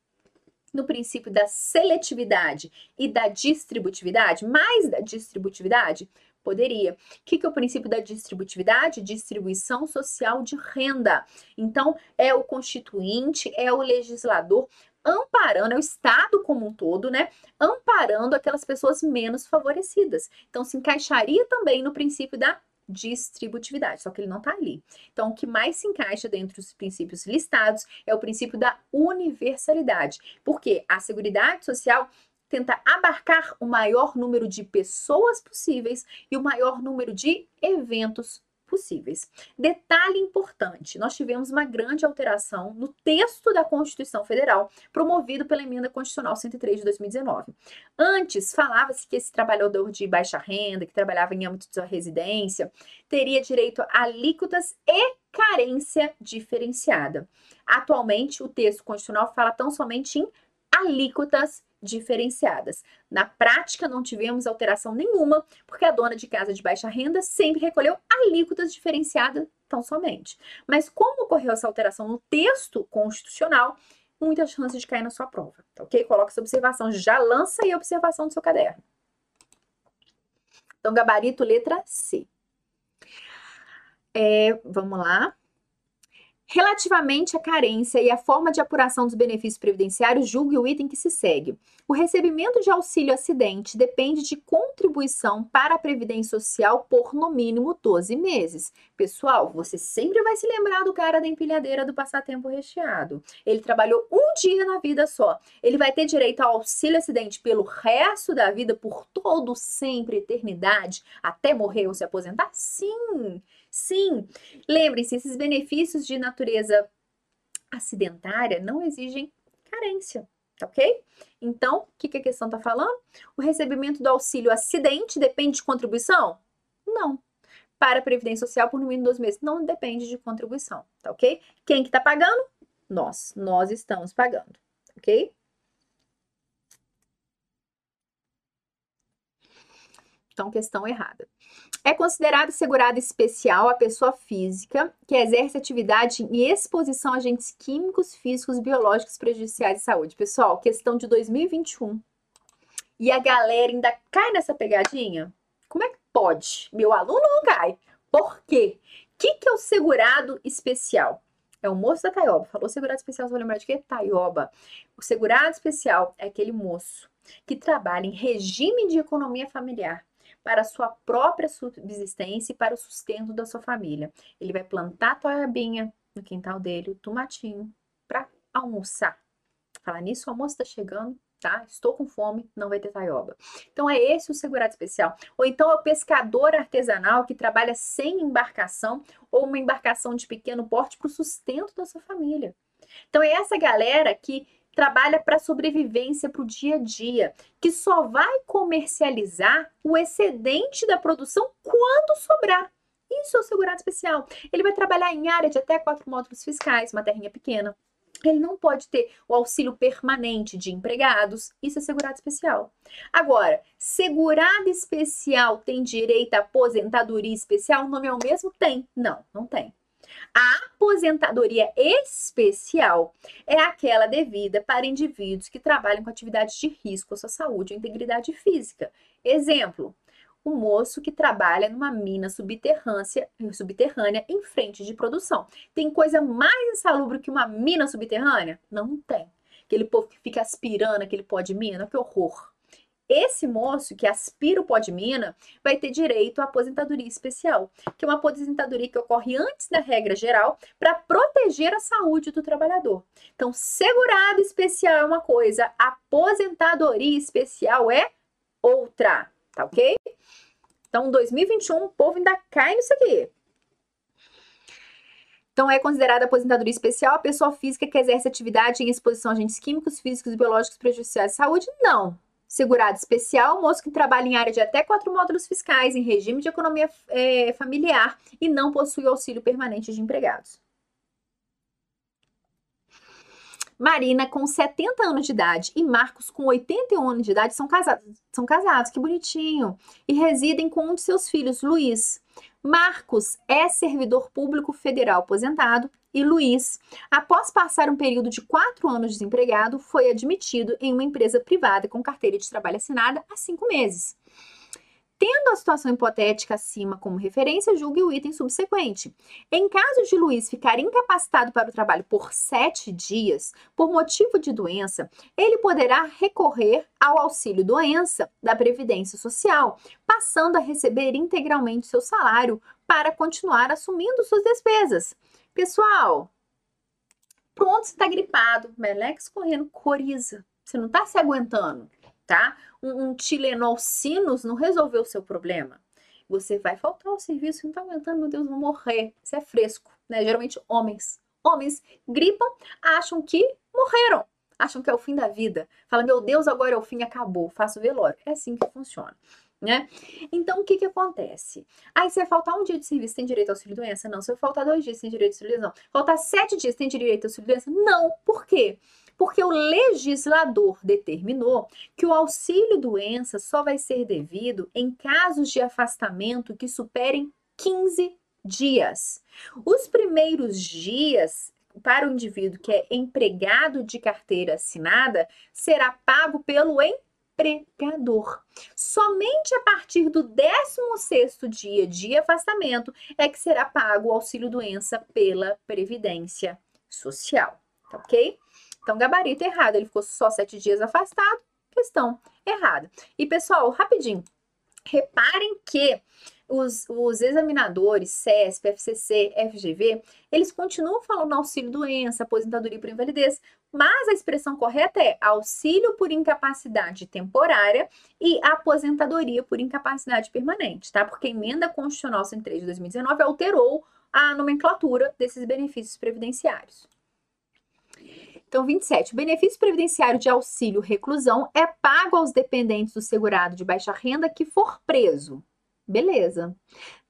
no princípio da seletividade e da distributividade, mais da distributividade? Poderia. O que, que é o princípio da distributividade? Distribuição social de renda. Então, é o constituinte, é o legislador amparando, é o Estado como um todo, né? Amparando aquelas pessoas menos favorecidas. Então, se encaixaria também no princípio da distributividade, só que ele não está ali. Então, o que mais se encaixa dentro dos princípios listados é o princípio da universalidade, porque a Seguridade Social tenta abarcar o maior número de pessoas possíveis e o maior número de eventos possíveis. Detalhe importante: nós tivemos uma grande alteração no texto da Constituição Federal, promovido pela Emenda Constitucional 103 de 2019. Antes, falava-se que esse trabalhador de baixa renda, que trabalhava em âmbito de sua residência, teria direito a alíquotas e carência diferenciada. Atualmente, o texto constitucional fala tão somente em alíquotas diferenciadas. Na prática, não tivemos alteração nenhuma, porque a dona de casa de baixa renda sempre recolheu alíquotas diferenciadas tão somente. Mas como ocorreu essa alteração no texto constitucional, muita chance de cair na sua prova, tá ok? Coloca essa observação, já lança aí a observação do seu caderno. Então, gabarito letra C. É, vamos lá. Relativamente à carência e à forma de apuração dos benefícios previdenciários, julgue o item que se segue. O recebimento de auxílio acidente depende de contribuição para a Previdência Social por no mínimo 12 meses. Pessoal, você sempre vai se lembrar do cara da empilhadeira do passatempo recheado. Ele trabalhou um dia na vida só. Ele vai ter direito ao auxílio acidente pelo resto da vida, por todo, sempre, eternidade, até morrer ou se aposentar? Sim! Sim, lembrem-se, esses benefícios de natureza acidentária não exigem carência, tá ok? Então, o que, que a questão está falando? O recebimento do auxílio acidente depende de contribuição? Não. Para a Previdência Social, por no mínimo dois meses, não depende de contribuição, tá ok? Quem que está pagando? Nós. Nós estamos pagando, ok? Então, questão errada. É considerado segurado especial a pessoa física que exerce atividade em exposição a agentes químicos, físicos, biológicos prejudiciais à saúde. Pessoal, questão de 2021. E a galera ainda cai nessa pegadinha? Como é que pode? Meu aluno não cai. Por quê? O que, que é o segurado especial? É o moço da Taioba. Falou segurado especial, você vai lembrar de quê? Taioba. O segurado especial é aquele moço que trabalha em regime de economia familiar para a sua própria subsistência e para o sustento da sua família. Ele vai plantar a toiabinha no quintal dele, o tomatinho, para almoçar. Falar nisso, o almoço está chegando, tá? Estou com fome, não vai ter taioba. Então é esse o segurado especial. Ou então é o pescador artesanal que trabalha sem embarcação ou uma embarcação de pequeno porte para o sustento da sua família. Então é essa galera que trabalha para sobrevivência, para o dia a dia, que só vai comercializar o excedente da produção quando sobrar. Isso é o segurado especial. Ele vai trabalhar em área de até quatro módulos fiscais, uma terrinha pequena. Ele não pode ter o auxílio permanente de empregados. Isso é segurado especial. Agora, segurado especial tem direito à aposentadoria especial? O nome é o mesmo? Tem. Não, não tem. A aposentadoria especial é aquela devida para indivíduos que trabalham com atividades de risco à sua saúde ou integridade física. Exemplo, o moço que trabalha numa mina subterrânea, subterrânea em frente de produção. Tem coisa mais insalubre que uma mina subterrânea? Não tem. Aquele povo que fica aspirando aquele pó de mina, que horror. Esse moço que aspira o pó de mina vai ter direito à aposentadoria especial, que é uma aposentadoria que ocorre antes da regra geral para proteger a saúde do trabalhador. Então, segurado especial é uma coisa, aposentadoria especial é outra, tá ok? Então, 2021, o povo ainda cai nisso aqui. Então, é considerada aposentadoria especial a pessoa física que exerce atividade em exposição a agentes químicos, físicos e biológicos prejudiciais à saúde? Não. Segurado especial, moço que trabalha em área de até quatro módulos fiscais, em regime de economia é, familiar e não possui auxílio permanente de empregados. Marina, com 70 anos de idade, e Marcos, com 81 anos de idade, são casados. São casados, que bonitinho. E residem com um de seus filhos, Luiz. Marcos é servidor público federal aposentado e Luiz, após passar um período de quatro anos desempregado, foi admitido em uma empresa privada com carteira de trabalho assinada há cinco meses. Tendo a situação hipotética acima como referência, julgue o item subsequente. Em caso de Luiz ficar incapacitado para o trabalho por sete dias, por motivo de doença, ele poderá recorrer ao auxílio-doença da Previdência Social, passando a receber integralmente seu salário para continuar assumindo suas despesas. Pessoal, pronto, você está gripado, Melex correndo, coriza. Você não está se aguentando, tá? Um, um Tilenol sinus não resolveu o seu problema. Você vai faltar ao serviço, não está aguentando, meu Deus, vou morrer. Isso é fresco, né? Geralmente homens. Homens gripam, acham que morreram, acham que é o fim da vida. Fala, meu Deus, agora é o fim, acabou, faço velório. É assim que funciona né? Então, o que que acontece? Aí, se faltar um dia de serviço, tem direito ao auxílio-doença? Não. Se vai faltar dois dias, tem direito ao auxílio-doença? Não. Faltar sete dias, tem direito ao auxílio-doença? Não. Por quê? Porque o legislador determinou que o auxílio doença só vai ser devido em casos de afastamento que superem 15 dias. Os primeiros dias para o indivíduo que é empregado de carteira assinada será pago pelo empregador. Somente a partir do 16º dia de afastamento é que será pago o auxílio doença pela previdência social, tá ok? Então, gabarito errado, ele ficou só sete dias afastado, questão errada. E pessoal, rapidinho, reparem que os, os examinadores, CESP, FCC, FGV, eles continuam falando auxílio doença, aposentadoria por invalidez, mas a expressão correta é auxílio por incapacidade temporária e aposentadoria por incapacidade permanente, tá? Porque a emenda constitucional 103 de 2019 alterou a nomenclatura desses benefícios previdenciários. Então, 27. O benefício previdenciário de auxílio reclusão é pago aos dependentes do segurado de baixa renda que for preso. Beleza.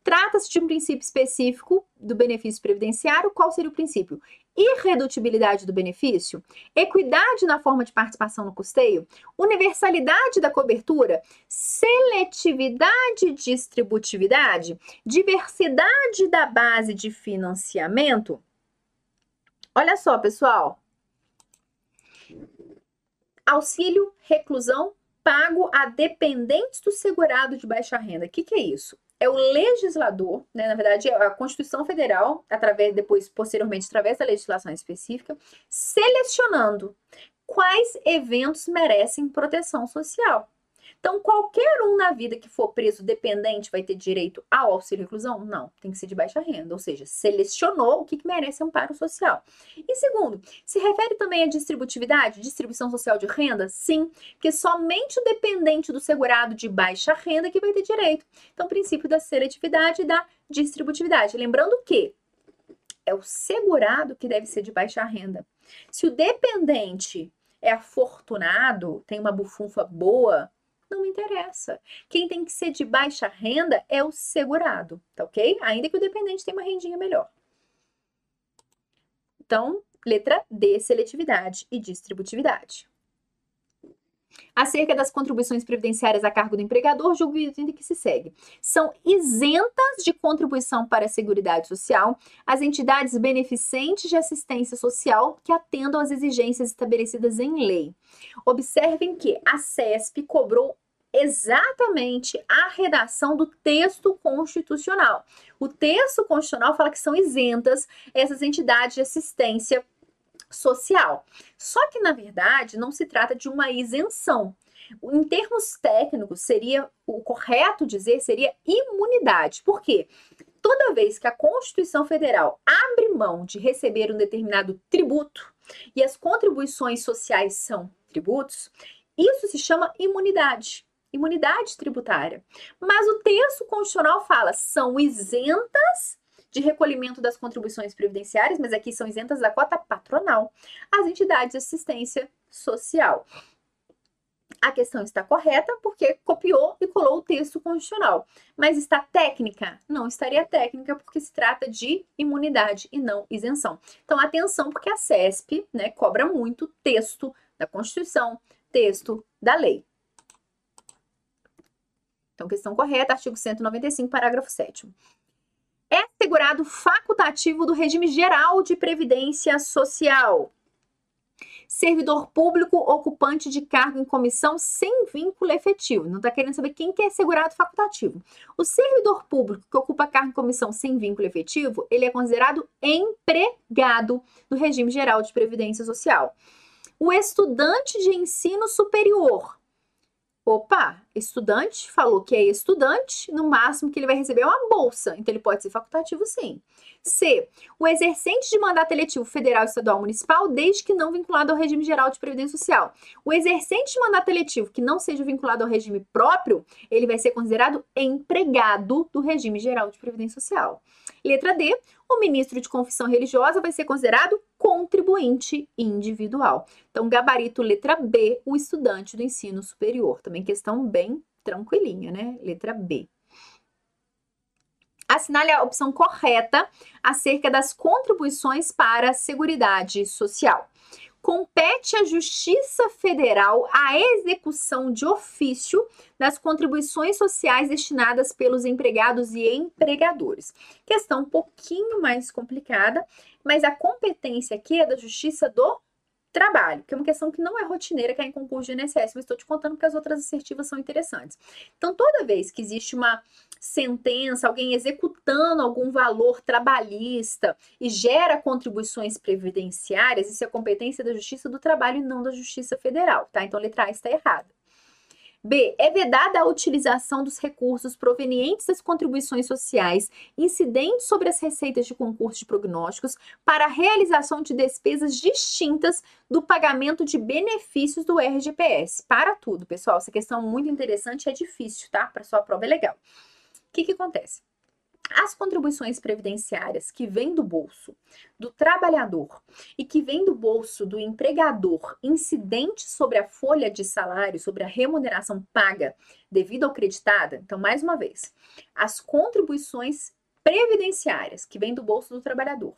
Trata-se de um princípio específico do benefício previdenciário. Qual seria o princípio? Irredutibilidade do benefício, equidade na forma de participação no custeio, universalidade da cobertura, seletividade distributividade, diversidade da base de financiamento. Olha só, pessoal. Auxílio, reclusão, pago a dependentes do segurado de baixa renda. O que, que é isso? É o legislador, né, na verdade, é a Constituição Federal, através depois, posteriormente, através da legislação específica, selecionando quais eventos merecem proteção social. Então, qualquer um na vida que for preso dependente vai ter direito ao auxílio reclusão? Não, tem que ser de baixa renda, ou seja, selecionou o que, que merece amparo social. E segundo, se refere também à distributividade, distribuição social de renda? Sim, porque somente o dependente do segurado de baixa renda que vai ter direito. Então, princípio da seletividade e da distributividade. Lembrando que é o segurado que deve ser de baixa renda. Se o dependente é afortunado, tem uma bufunfa boa, não me interessa. Quem tem que ser de baixa renda é o segurado, tá ok? Ainda que o dependente tenha uma rendinha melhor. Então, letra D, seletividade e distributividade. Acerca das contribuições previdenciárias a cargo do empregador, julgo item que se segue. São isentas de contribuição para a Seguridade Social as entidades beneficentes de assistência social que atendam às exigências estabelecidas em lei. Observem que a CESP cobrou exatamente a redação do texto constitucional. O texto constitucional fala que são isentas essas entidades de assistência social. Só que, na verdade, não se trata de uma isenção. Em termos técnicos, seria o correto dizer seria imunidade. Por quê? Toda vez que a Constituição Federal abre mão de receber um determinado tributo e as contribuições sociais são tributos, isso se chama imunidade imunidade tributária. Mas o texto constitucional fala são isentas de recolhimento das contribuições previdenciárias, mas aqui são isentas da cota patronal, as entidades de assistência social. A questão está correta porque copiou e colou o texto constitucional. Mas está técnica? Não estaria técnica porque se trata de imunidade e não isenção. Então, atenção, porque a CESP né, cobra muito texto da Constituição, texto da lei. Então, questão correta, artigo 195, parágrafo 7 é assegurado facultativo do regime geral de previdência social. Servidor público ocupante de cargo em comissão sem vínculo efetivo. Não está querendo saber quem que é segurado facultativo. O servidor público que ocupa cargo em comissão sem vínculo efetivo, ele é considerado empregado no regime geral de previdência social. O estudante de ensino superior, Opa, estudante falou que é estudante, no máximo que ele vai receber é uma bolsa, então ele pode ser facultativo sim. C. O exercente de mandato eletivo federal, estadual, municipal, desde que não vinculado ao regime geral de previdência social. O exercente de mandato eletivo que não seja vinculado ao regime próprio, ele vai ser considerado empregado do regime geral de previdência social. Letra D. O ministro de confissão religiosa vai ser considerado contribuinte individual. Então, gabarito letra B, o estudante do ensino superior. Também questão bem tranquilinha, né? Letra B. Assinale a opção correta acerca das contribuições para a Seguridade Social. compete à Justiça Federal a execução de ofício das contribuições sociais destinadas pelos empregados e empregadores. Questão um pouquinho mais complicada, mas a competência aqui é da Justiça do Trabalho, que é uma questão que não é rotineira cair em concurso de INSS, mas estou te contando porque as outras assertivas são interessantes. Então, toda vez que existe uma sentença, alguém executando algum valor trabalhista e gera contribuições previdenciárias, isso é competência da Justiça do Trabalho e não da Justiça Federal, tá? Então, letra A está errada. B. É vedada a utilização dos recursos provenientes das contribuições sociais incidentes sobre as receitas de concurso de prognósticos para a realização de despesas distintas do pagamento de benefícios do RGPS. Para tudo, pessoal. Essa questão é muito interessante e é difícil, tá? Para sua prova é legal. O que, que acontece? As contribuições previdenciárias que vêm do bolso do trabalhador e que vêm do bolso do empregador incidente sobre a folha de salário, sobre a remuneração paga devido ao creditada, então, mais uma vez, as contribuições previdenciárias que vêm do bolso do trabalhador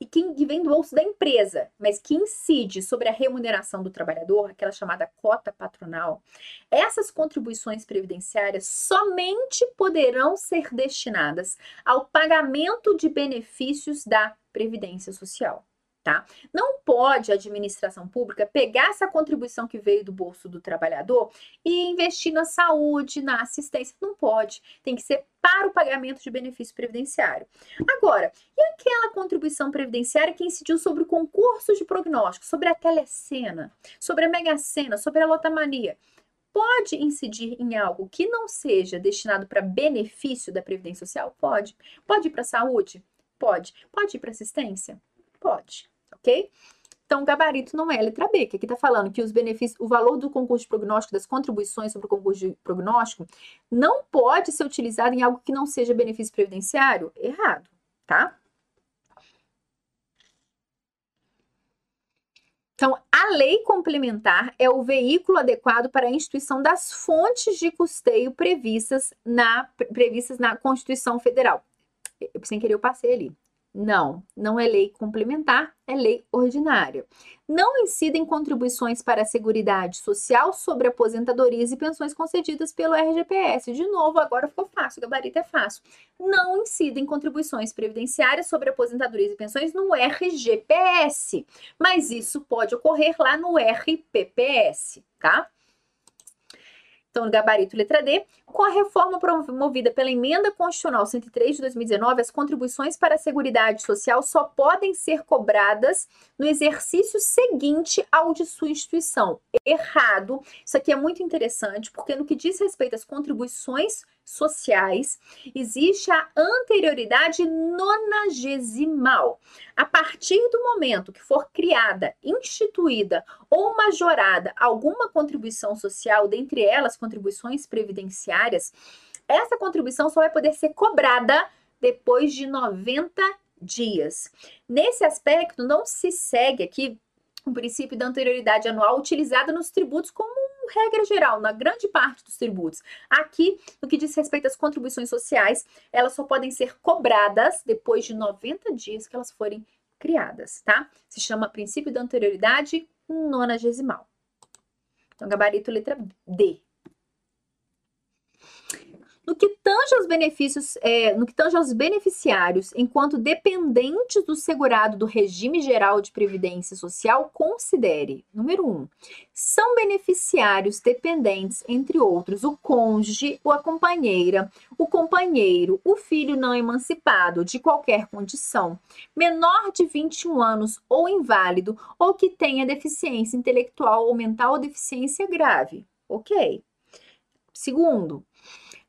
e que vem do bolso da empresa, mas que incide sobre a remuneração do trabalhador, aquela chamada cota patronal, essas contribuições previdenciárias somente poderão ser destinadas ao pagamento de benefícios da Previdência Social tá? Não pode a administração pública pegar essa contribuição que veio do bolso do trabalhador e investir na saúde, na assistência. Não pode. Tem que ser para o pagamento de benefício previdenciário. Agora, e aquela contribuição previdenciária que incidiu sobre o concurso de prognóstico, sobre a telecena, sobre a mega sena, sobre a lotamania? Pode incidir em algo que não seja destinado para benefício da Previdência Social? Pode. Pode ir para a saúde? Pode. Pode ir para assistência? Pode ok? Então, gabarito não é letra B, que aqui está falando que os benefícios, o valor do concurso de prognóstico, das contribuições sobre o concurso de prognóstico, não pode ser utilizado em algo que não seja benefício previdenciário. Errado, tá? Então, a lei complementar é o veículo adequado para a instituição das fontes de custeio previstas na, previstas na Constituição Federal. Eu, sem querer, eu passei ali. Não, não é lei complementar, é lei ordinária. Não incidem contribuições para a Seguridade Social sobre aposentadorias e pensões concedidas pelo RGPS. De novo, agora ficou fácil, o gabarito é fácil. Não incidem contribuições previdenciárias sobre aposentadorias e pensões no RGPS, mas isso pode ocorrer lá no RPPS, tá? Então, no gabarito letra D, com a reforma promovida pela Emenda Constitucional 103 de 2019, as contribuições para a Seguridade Social só podem ser cobradas no exercício seguinte ao de sua instituição. Errado. Isso aqui é muito interessante, porque no que diz respeito às contribuições sociais, existe a anterioridade nonagesimal. A partir do momento que for criada, instituída ou majorada alguma contribuição social, dentre elas contribuições previdenciárias, essa contribuição só vai poder ser cobrada depois de 90 dias. Nesse aspecto, não se segue aqui o princípio da anterioridade anual utilizado nos tributos como regra geral, na grande parte dos tributos. Aqui, no que diz respeito às contribuições sociais, elas só podem ser cobradas depois de 90 dias que elas forem criadas, tá? Se chama princípio da anterioridade nonagesimal. Então, gabarito letra D. No que tange aos benefícios, é, no que tange aos beneficiários, enquanto dependentes do segurado do regime geral de previdência social, considere: número 1. Um, são beneficiários dependentes, entre outros, o cônjuge, ou a companheira, o companheiro, o filho não emancipado de qualquer condição, menor de 21 anos ou inválido, ou que tenha deficiência intelectual ou mental ou deficiência grave. Ok. Segundo,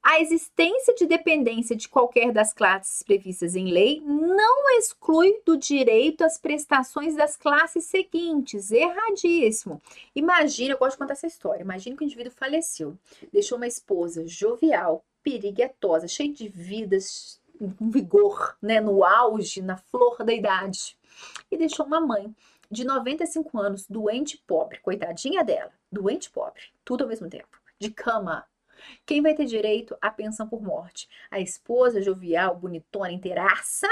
a existência de dependência de qualquer das classes previstas em lei não exclui do direito às prestações das classes seguintes. Erradíssimo. Imagina, eu gosto de contar essa história. Imagina que o indivíduo faleceu, deixou uma esposa jovial, periguetosa, cheia de vidas, com vigor, né, no auge, na flor da idade, e deixou uma mãe de 95 anos, doente pobre, coitadinha dela, doente pobre, tudo ao mesmo tempo, de cama, quem vai ter direito à pensão por morte? A esposa jovial, bonitona, inteiraça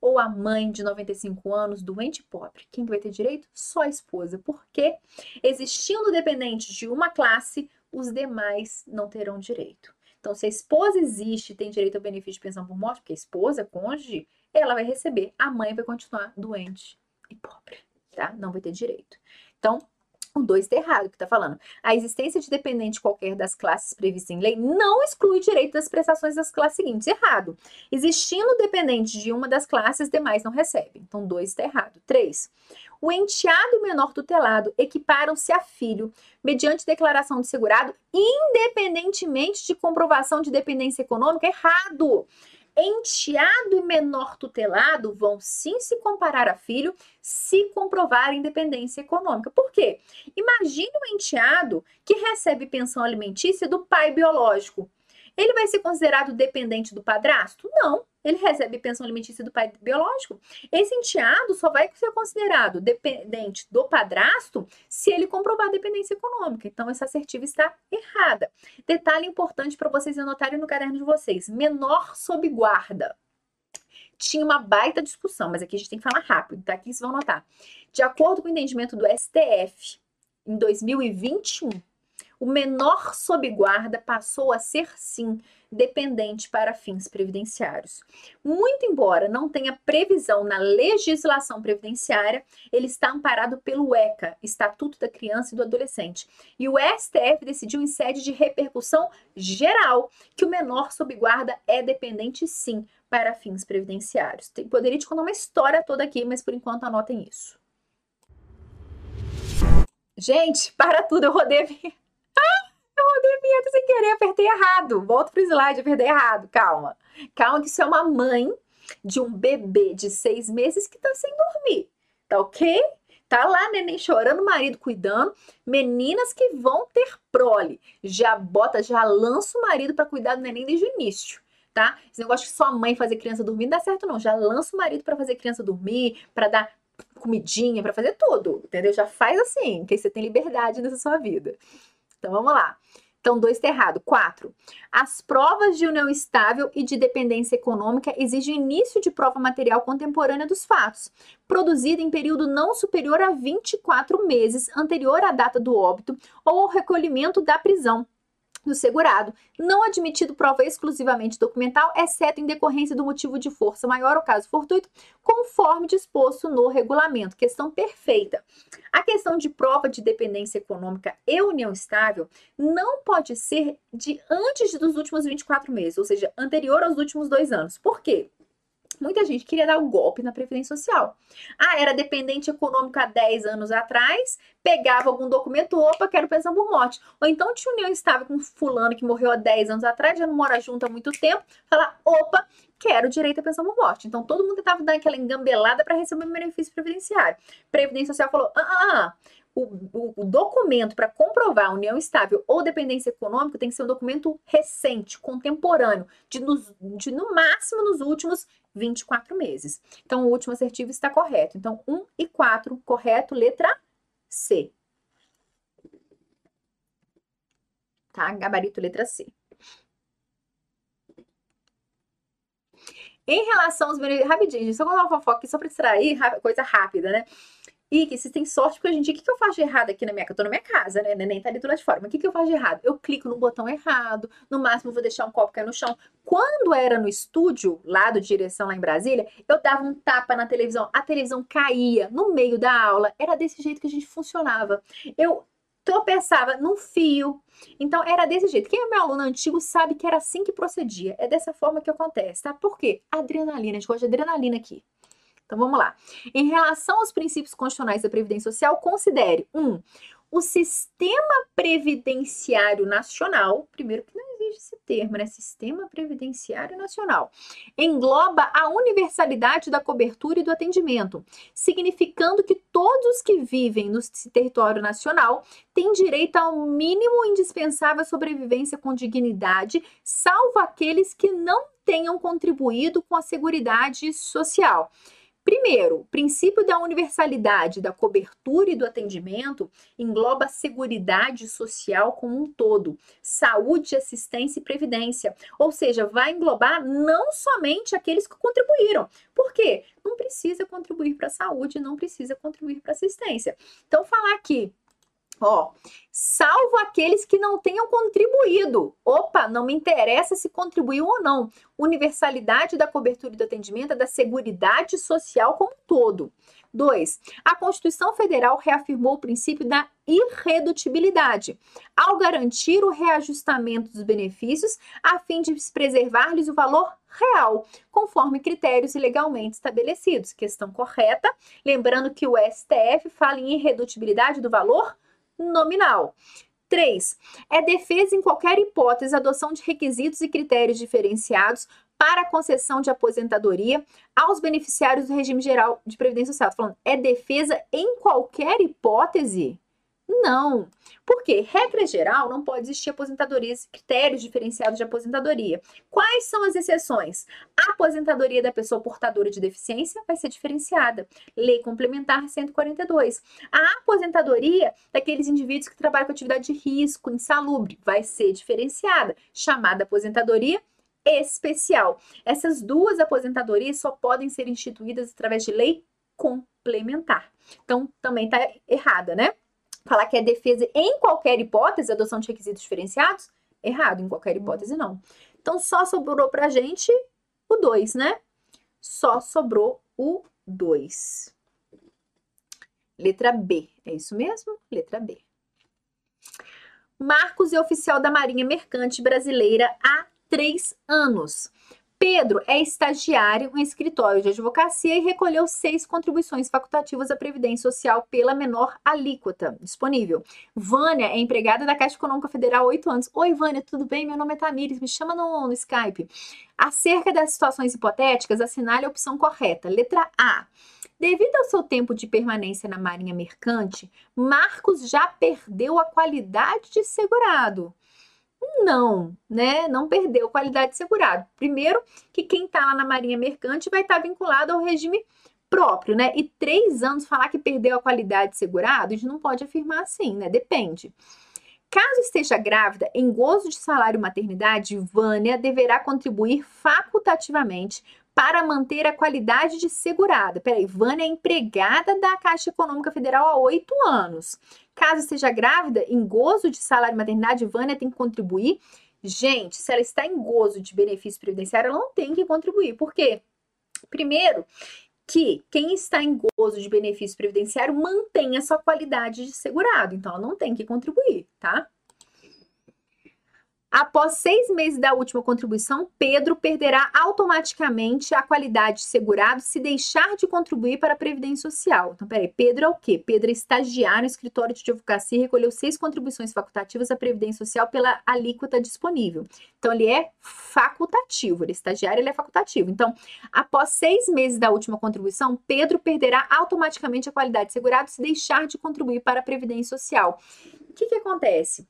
ou a mãe de 95 anos, doente e pobre. Quem vai ter direito? Só a esposa. Porque, existindo dependente de uma classe, os demais não terão direito. Então, se a esposa existe tem direito ao benefício de pensão por morte, porque a esposa, cônjuge, ela vai receber, a mãe vai continuar doente e pobre, tá? Não vai ter direito. Então, o 2 está errado, que está falando. A existência de dependente qualquer das classes previstas em lei não exclui direito das prestações das classes seguintes. Errado. Existindo dependente de uma das classes, demais não recebem. Então, 2 está errado. 3. O enteado menor tutelado equiparam-se a filho mediante declaração de segurado, independentemente de comprovação de dependência econômica. Errado enteado e menor tutelado vão sim se comparar a filho se comprovar independência econômica. Por quê? Imagine um enteado que recebe pensão alimentícia do pai biológico. Ele vai ser considerado dependente do padrasto? Não ele recebe pensão alimentícia do pai biológico. Esse enteado só vai ser considerado dependente do padrasto se ele comprovar a dependência econômica. Então, essa assertiva está errada. Detalhe importante para vocês anotarem no caderno de vocês: menor sob guarda. Tinha uma baita discussão, mas aqui a gente tem que falar rápido, tá? Aqui vocês vão notar. De acordo com o entendimento do STF, em 2021, o menor sob guarda passou a ser, sim, dependente para fins previdenciários. Muito embora não tenha previsão na legislação previdenciária, ele está amparado pelo ECA, Estatuto da Criança e do Adolescente. E o STF decidiu em sede de repercussão geral que o menor sob guarda é dependente sim para fins previdenciários. Poderia te contar uma história toda aqui, mas por enquanto anotem isso. Gente, para tudo, eu rodei eu rodei a vinheta sem querer, apertei errado. Volto pro slide, apertei errado. Calma. Calma, que isso é uma mãe de um bebê de seis meses que tá sem dormir. Tá ok? Tá lá, neném chorando, marido cuidando. Meninas que vão ter prole. Já bota, já lança o marido para cuidar do neném desde o início. Tá? Esse negócio de só mãe fazer criança dormir não dá certo, não. Já lança o marido para fazer criança dormir, para dar comidinha, para fazer tudo, entendeu? Já faz assim, que você tem liberdade nessa sua vida. Então vamos lá. Então, dois está errado. Quatro. As provas de união estável e de dependência econômica exigem início de prova material contemporânea dos fatos, produzida em período não superior a 24 meses anterior à data do óbito ou ao recolhimento da prisão, do segurado, não admitido prova exclusivamente documental, exceto em decorrência do motivo de força maior ou caso fortuito, conforme disposto no regulamento. Questão perfeita. A questão de prova de dependência econômica e união estável não pode ser de antes dos últimos 24 meses, ou seja, anterior aos últimos dois anos. Por quê? Muita gente queria dar o um golpe na Previdência Social. Ah, era dependente econômico há 10 anos atrás, pegava algum documento, opa, quero pensão por morte. Ou então tinha união estável com fulano que morreu há 10 anos atrás, já não mora junto há muito tempo, fala, opa, quero direito à pensão por morte. Então todo mundo estava dando aquela engambelada para receber um benefício previdenciário. Previdência Social falou, ah, ah, ah o, o, o, documento para comprovar união estável ou dependência econômica tem que ser um documento recente, contemporâneo, de, nos, de no máximo nos últimos 24 meses. Então, o último assertivo está correto. Então, 1 e 4, correto, letra C. Tá? Gabarito, letra C. Em relação aos benefícios. Rapidinho, só contar uma fofoca aqui, só para distrair, coisa rápida, né? E que vocês têm sorte, porque em dia, o que, que eu faço de errado aqui na minha casa? Eu tô na minha casa, né? Neném tá ali do lado de fora. Mas o que, que eu faço de errado? Eu clico no botão errado, no máximo vou deixar um copo cair no chão. Quando era no estúdio, lá do direção, lá em Brasília, eu dava um tapa na televisão, a televisão caía no meio da aula. Era desse jeito que a gente funcionava. Eu tropeçava num fio. Então, era desse jeito. Quem é meu aluno antigo sabe que era assim que procedia. É dessa forma que acontece, tá? Por quê? Adrenalina. A gente gosta de adrenalina aqui. Então vamos lá. Em relação aos princípios constitucionais da Previdência Social, considere: um, o sistema previdenciário nacional, primeiro que não existe esse termo, né? Sistema Previdenciário Nacional, engloba a universalidade da cobertura e do atendimento, significando que todos que vivem no território nacional têm direito ao mínimo indispensável sobrevivência com dignidade, salvo aqueles que não tenham contribuído com a Seguridade Social Primeiro, o princípio da universalidade da cobertura e do atendimento engloba a seguridade social como um todo, saúde, assistência e previdência. Ou seja, vai englobar não somente aqueles que contribuíram. Por quê? Não precisa contribuir para a saúde, não precisa contribuir para assistência. Então, falar aqui Ó, salvo aqueles que não tenham contribuído. Opa, não me interessa se contribuiu ou não. Universalidade da cobertura e do atendimento é da Seguridade Social como um todo. 2. A Constituição Federal reafirmou o princípio da irredutibilidade, ao garantir o reajustamento dos benefícios a fim de preservar-lhes o valor real, conforme critérios legalmente estabelecidos. Questão correta. Lembrando que o STF fala em irredutibilidade do valor real nominal. 3. É defesa em qualquer hipótese a adoção de requisitos e critérios diferenciados para a concessão de aposentadoria aos beneficiários do regime geral de previdência social. Tô falando, é defesa em qualquer hipótese? Não. Porque, regra geral, não pode existir aposentadorias, critérios diferenciados de aposentadoria. Quais são as exceções? A aposentadoria da pessoa portadora de deficiência vai ser diferenciada. Lei Complementar 142. A aposentadoria daqueles indivíduos que trabalham com atividade de risco, insalubre, vai ser diferenciada, chamada aposentadoria especial. Essas duas aposentadorias só podem ser instituídas através de lei complementar. Então, também está errada, né? Falar que é defesa em qualquer hipótese, adoção de requisitos diferenciados, errado, em qualquer hipótese não. Então só sobrou pra gente o 2, né? Só sobrou o 2. Letra B, é isso mesmo? Letra B. Marcos é oficial da Marinha Mercante Brasileira há três anos. Pedro é estagiário em escritório de advocacia e recolheu seis contribuições facultativas à Previdência Social pela menor alíquota disponível. Vânia é empregada da Caixa Econômica Federal há oito anos. Oi, Vânia, tudo bem? Meu nome é Tamires, me chama no, no Skype. Acerca das situações hipotéticas, assinale a opção correta. Letra A. Devido ao seu tempo de permanência na Marinha Mercante, Marcos já perdeu a qualidade de segurado. Não, né? Não perdeu qualidade de segurado. Primeiro, que quem está lá na Marinha Mercante vai estar tá vinculado ao regime próprio, né? E três anos falar que perdeu a qualidade de segurado, a gente não pode afirmar assim, né? Depende. Caso esteja grávida, em gozo de salário maternidade, Vânia deverá contribuir facultativamente para manter a qualidade de segurada. Peraí, Vânia é empregada da Caixa Econômica Federal há oito anos. Caso esteja grávida, em gozo de salário maternidade, Vânia tem que contribuir. Gente, se ela está em gozo de benefício previdenciário, ela não tem que contribuir. Por quê? Primeiro, que quem está em gozo de benefício previdenciário mantém a sua qualidade de segurado, então ela não tem que contribuir, tá? Após seis meses da última contribuição, Pedro perderá automaticamente a qualidade de segurado se deixar de contribuir para a Previdência Social. Então, peraí, Pedro é o quê? Pedro é estagiário no escritório de advocacia e recolheu seis contribuições facultativas à Previdência Social pela alíquota disponível. Então, ele é facultativo, ele é estagiário, ele é facultativo. Então, após seis meses da última contribuição, Pedro perderá automaticamente a qualidade de segurado se deixar de contribuir para a Previdência Social. O que, que acontece?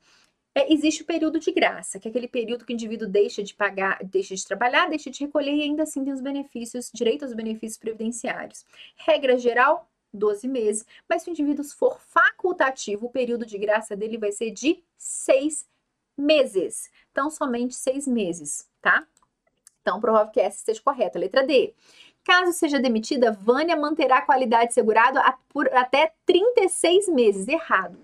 É, existe o período de graça, que é aquele período que o indivíduo deixa de pagar, deixa de trabalhar, deixa de recolher e ainda assim tem os benefícios, direito aos benefícios previdenciários. Regra geral, 12 meses, mas se o indivíduo for facultativo, o período de graça dele vai ser de seis meses. Então, somente seis meses, tá? Então, provável que essa esteja correta. Letra D. Caso seja demitida, Vânia manterá a qualidade segurada por até 36 meses. Errado.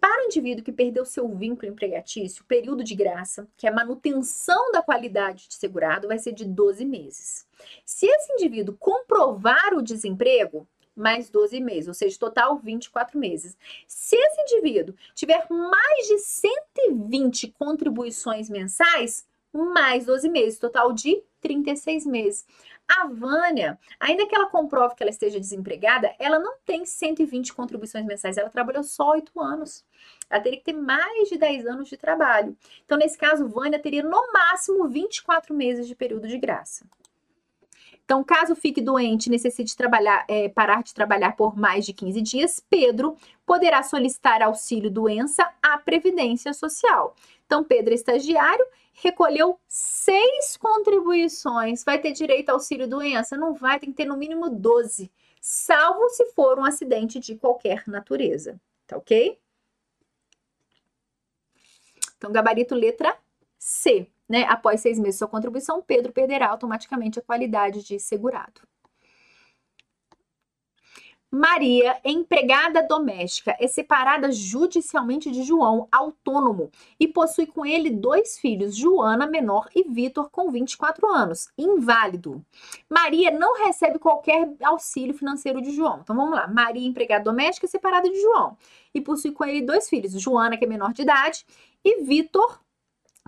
Para o indivíduo que perdeu seu vínculo empregatício, o período de graça, que é a manutenção da qualidade de segurado, vai ser de 12 meses. Se esse indivíduo comprovar o desemprego, mais 12 meses, ou seja, total 24 meses. Se esse indivíduo tiver mais de 120 contribuições mensais, mais 12 meses, total de 36 meses. A Vânia, ainda que ela comprove que ela esteja desempregada, ela não tem 120 contribuições mensais, ela trabalhou só 8 anos. Ela teria que ter mais de 10 anos de trabalho. Então, nesse caso, Vânia teria no máximo 24 meses de período de graça. Então, caso fique doente necessite trabalhar, é, parar de trabalhar por mais de 15 dias, Pedro poderá solicitar auxílio doença à Previdência Social. Então, Pedro estagiário, recolheu seis contribuições. Vai ter direito ao auxílio-doença? Não vai, tem que ter no mínimo 12, salvo se for um acidente de qualquer natureza. Tá ok? Então, gabarito letra C. Né? Após seis meses de sua contribuição, Pedro perderá automaticamente a qualidade de segurado. Maria, empregada doméstica, é separada judicialmente de João, autônomo, e possui com ele dois filhos, Joana, menor, e Vitor, com 24 anos, inválido. Maria não recebe qualquer auxílio financeiro de João. Então vamos lá. Maria, empregada doméstica, é separada de João, e possui com ele dois filhos, Joana, que é menor de idade, e Vitor,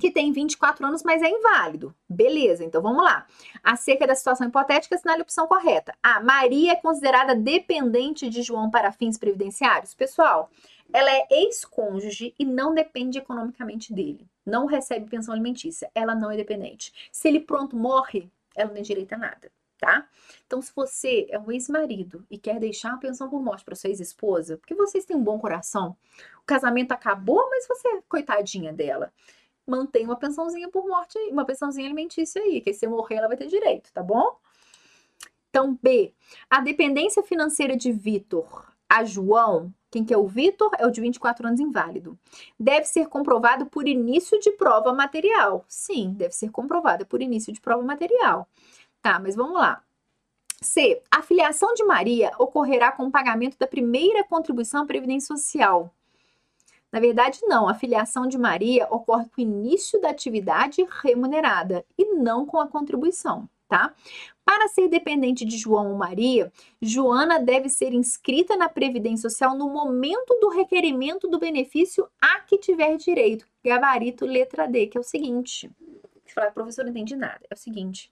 que tem 24 anos, mas é inválido. Beleza, então vamos lá. Acerca da situação hipotética, assinale a opção correta. A. Maria é considerada dependente de João para fins previdenciários? Pessoal, ela é ex-cônjuge e não depende economicamente dele. Não recebe pensão alimentícia. Ela não é dependente. Se ele pronto morre, ela não tem direito a nada, tá? Então, se você é um ex-marido e quer deixar uma pensão por morte para sua ex-esposa, porque vocês têm um bom coração, o casamento acabou, mas você é coitadinha dela mantém uma pensãozinha por morte aí, uma pensãozinha alimentícia aí, que se morrer ela vai ter direito, tá bom? Então, B. A dependência financeira de Vitor a João, quem que é o Vitor? É o de 24 anos inválido. Deve ser comprovado por início de prova material. Sim, deve ser comprovada por início de prova material. Tá, mas vamos lá. C. A filiação de Maria ocorrerá com o pagamento da primeira contribuição à Previdência Social. Na verdade, não. A filiação de Maria ocorre com o início da atividade remunerada e não com a contribuição, tá? Para ser dependente de João ou Maria, Joana deve ser inscrita na Previdência Social no momento do requerimento do benefício a que tiver direito. Gabarito letra D, que é o seguinte. Você fala, professor, não entendi nada. É o seguinte.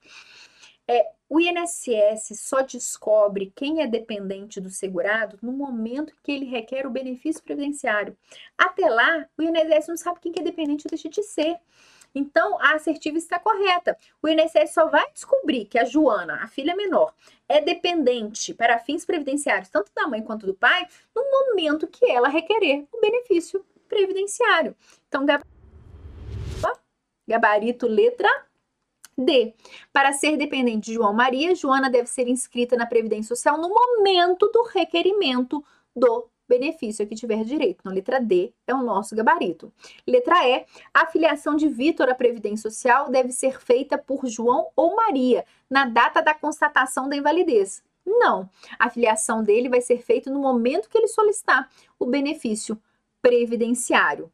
É, o INSS só descobre quem é dependente do segurado no momento que ele requer o benefício previdenciário. Até lá, o INSS não sabe quem é dependente ou deixa de ser. Então, a assertiva está correta. O INSS só vai descobrir que a Joana, a filha menor, é dependente para fins previdenciários, tanto da mãe quanto do pai, no momento que ela requerer o benefício previdenciário. Então, gabarito letra D. Para ser dependente de João Maria, Joana deve ser inscrita na Previdência Social no momento do requerimento do benefício a que tiver direito. Então, letra D é o nosso gabarito. Letra E, a filiação de Vitor à Previdência Social deve ser feita por João ou Maria na data da constatação da invalidez. Não, a filiação dele vai ser feita no momento que ele solicitar o benefício previdenciário.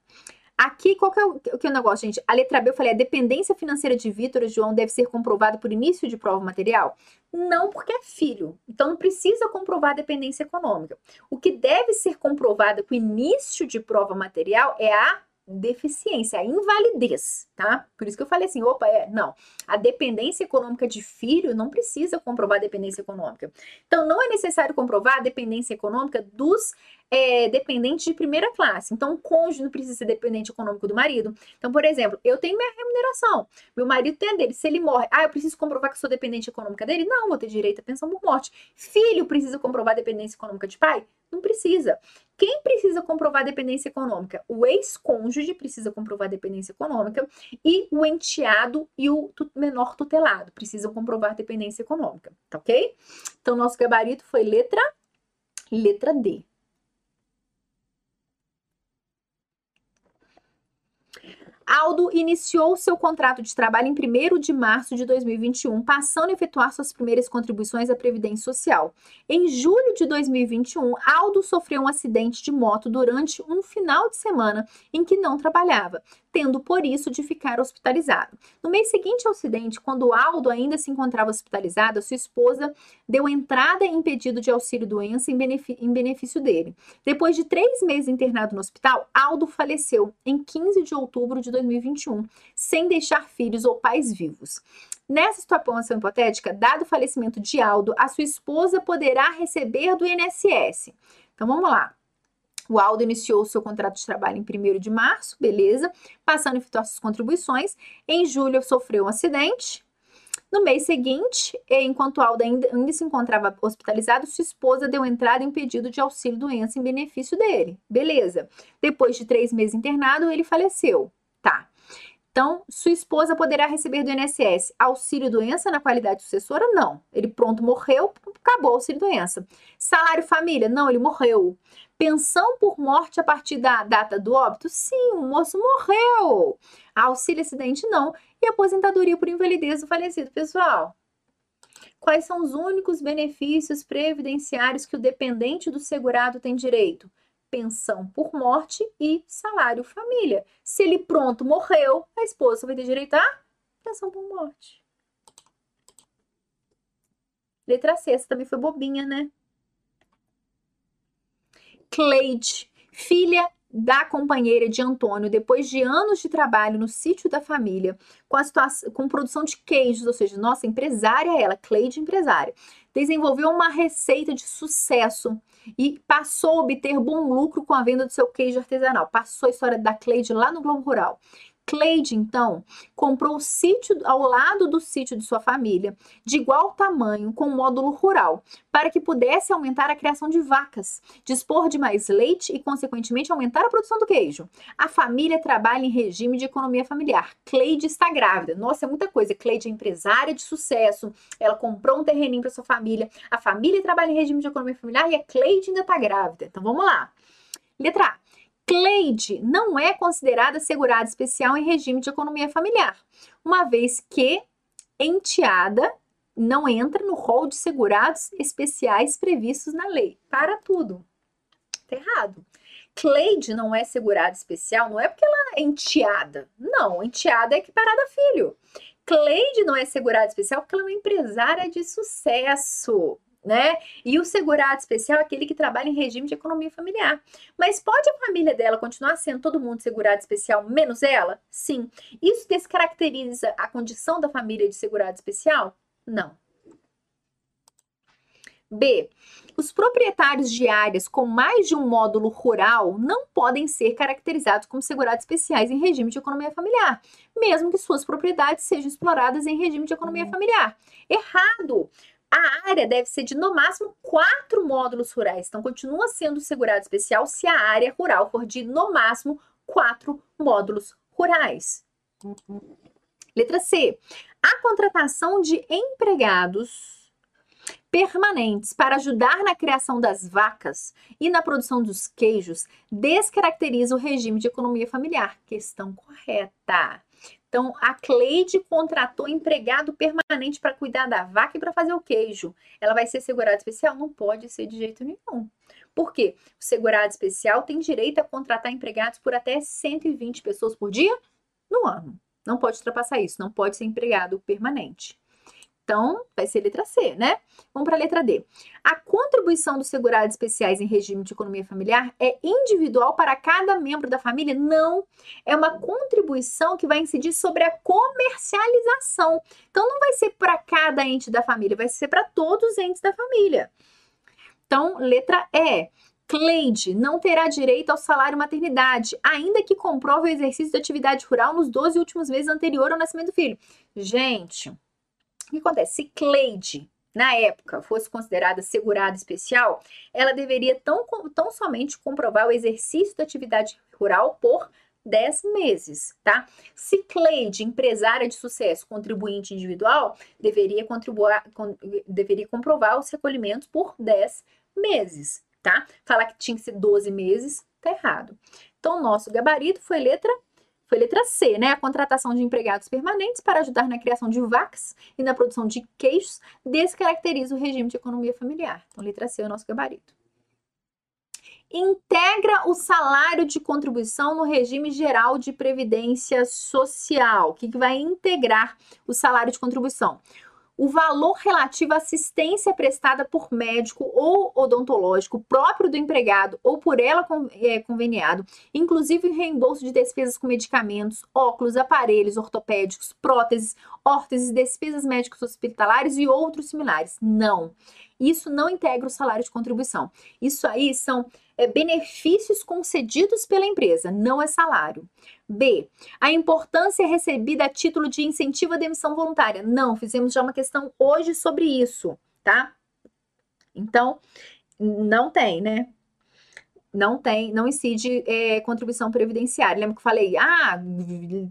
Aqui, qual que é o, que é o negócio, gente? A letra B, eu falei, a dependência financeira de Vitor e João deve ser comprovada por início de prova material? Não, porque é filho. Então, não precisa comprovar a dependência econômica. O que deve ser comprovado com início de prova material é a deficiência, a invalidez, tá? Por isso que eu falei assim, opa, é, não. A dependência econômica de filho não precisa comprovar a dependência econômica. Então, não é necessário comprovar a dependência econômica dos é, dependentes de primeira classe. Então, o cônjuge não precisa ser dependente econômico do marido. Então, por exemplo, eu tenho minha remuneração, meu marido tem a dele. Se ele morre, ah, eu preciso comprovar que sou dependente econômica dele? Não, vou ter direito à pensão por morte. Filho precisa comprovar dependência econômica de pai? Não precisa. Quem precisa comprovar dependência econômica? O ex-cônjuge precisa comprovar dependência econômica e o enteado e o menor tutelado precisam comprovar dependência econômica, tá ok? Então, nosso gabarito foi letra, letra D. Aldo iniciou seu contrato de trabalho em 1 de março de 2021, passando a efetuar suas primeiras contribuições à Previdência Social. Em julho de 2021, Aldo sofreu um acidente de moto durante um final de semana em que não trabalhava tendo por isso de ficar hospitalizado. No mês seguinte ao acidente, quando Aldo ainda se encontrava hospitalizado, sua esposa deu entrada em pedido de auxílio-doença em, em, benefício dele. Depois de três meses internado no hospital, Aldo faleceu em 15 de outubro de 2021, sem deixar filhos ou pais vivos. Nessa situação hipotética, dado o falecimento de Aldo, a sua esposa poderá receber do INSS. Então vamos lá. O Aldo iniciou seu contrato de trabalho em 1 de março, beleza, passando a efetuar suas contribuições. Em julho, sofreu um acidente. No mês seguinte, enquanto Aldo ainda, ainda se encontrava hospitalizado, sua esposa deu entrada em pedido de auxílio-doença em benefício dele. Beleza. Depois de três meses internado, ele faleceu. Tá. Então, sua esposa poderá receber do INSS auxílio doença na qualidade sucessora? Não. Ele pronto morreu, acabou o auxílio doença. Salário família? Não, ele morreu. Pensão por morte a partir da data do óbito? Sim, o moço morreu. Auxílio acidente? Não. E aposentadoria por invalidez do falecido? Pessoal, quais são os únicos benefícios previdenciários que o dependente do segurado tem direito? Pensão por morte e salário família. Se ele pronto morreu, a esposa vai ter direito a pensão por morte. Letra C, essa também foi bobinha, né? Cleide, filha da companheira de Antônio, depois de anos de trabalho no sítio da família, com, a situação, com produção de queijos, ou seja, nossa empresária, ela, Cleide empresária, desenvolveu uma receita de sucesso e passou a obter bom lucro com a venda do seu queijo artesanal. Passou a história da Cleide lá no Globo Rural. Cleide, então, comprou o sítio ao lado do sítio de sua família, de igual tamanho, com módulo rural, para que pudesse aumentar a criação de vacas, dispor de mais leite e, consequentemente, aumentar a produção do queijo. A família trabalha em regime de economia familiar. Cleide está grávida. Nossa, é muita coisa. Cleide é empresária de sucesso, ela comprou um terreninho para sua família, a família trabalha em regime de economia familiar e a Cleide ainda está grávida. Então, vamos lá. Letra A. Cleide não é considerada segurada especial em regime de economia familiar, uma vez que enteada não entra no rol de segurados especiais previstos na lei. Para tudo. Tá errado. Cleide não é segurada especial, não é porque ela é enteada. Não, enteada é equiparada a filho. Cleide não é segurada especial porque ela é uma empresária de sucesso né? E o segurado especial é aquele que trabalha em regime de economia familiar. Mas pode a família dela continuar sendo todo mundo segurado especial, menos ela? Sim. Isso descaracteriza a condição da família de segurado especial? Não. B. Os proprietários de áreas com mais de um módulo rural não podem ser caracterizados como segurados especiais em regime de economia familiar, mesmo que suas propriedades sejam exploradas em regime de economia familiar. Errado! A área deve ser de no máximo quatro módulos rurais. Então, continua sendo segurado especial se a área rural for de no máximo quatro módulos rurais. Letra C. A contratação de empregados permanentes para ajudar na criação das vacas e na produção dos queijos descaracteriza o regime de economia familiar. Questão correta. Então, a Cleide contratou empregado permanente para cuidar da vaca e para fazer o queijo. Ela vai ser segurada especial? Não pode ser de jeito nenhum. Por quê? O segurado especial tem direito a contratar empregados por até 120 pessoas por dia no ano. Não pode ultrapassar isso, não pode ser empregado permanente. Então, vai ser letra C, né? Vamos para a letra D. A contribuição dos segurados especiais em regime de economia familiar é individual para cada membro da família? Não. É uma contribuição que vai incidir sobre a comercialização. Então, não vai ser para cada ente da família, vai ser para todos os entes da família. Então, letra E. Cleide não terá direito ao salário maternidade, ainda que comprove o exercício de atividade rural nos 12 últimos meses anterior ao nascimento do filho. Gente, o que acontece? Se Cleide, na época, fosse considerada segurada especial, ela deveria tão, tão somente comprovar o exercício da atividade rural por 10 meses, tá? Se Cleide, empresária de sucesso, contribuinte individual, deveria, contribuir, deveria comprovar os recolhimentos por 10 meses, tá? Falar que tinha que ser 12 meses, tá errado. Então, nosso gabarito foi letra foi letra C, né? A contratação de empregados permanentes para ajudar na criação de vacas e na produção de queijos descaracteriza o regime de economia familiar. Então, letra C é o nosso gabarito. Integra o salário de contribuição no regime geral de previdência social. O que, que vai integrar o salário de contribuição? O valor relativo à assistência prestada por médico ou odontológico próprio do empregado ou por ela é, conveniado, inclusive reembolso de despesas com medicamentos, óculos, aparelhos ortopédicos, próteses, órteses, despesas médicas hospitalares e outros similares. Não. Isso não integra o salário de contribuição. Isso aí são é, benefícios concedidos pela empresa, não é salário. B. A importância recebida a título de incentivo à demissão voluntária. Não, fizemos já uma questão hoje sobre isso, tá? Então, não tem, né? Não tem, não incide é, contribuição previdenciária. Lembra que eu falei? Ah,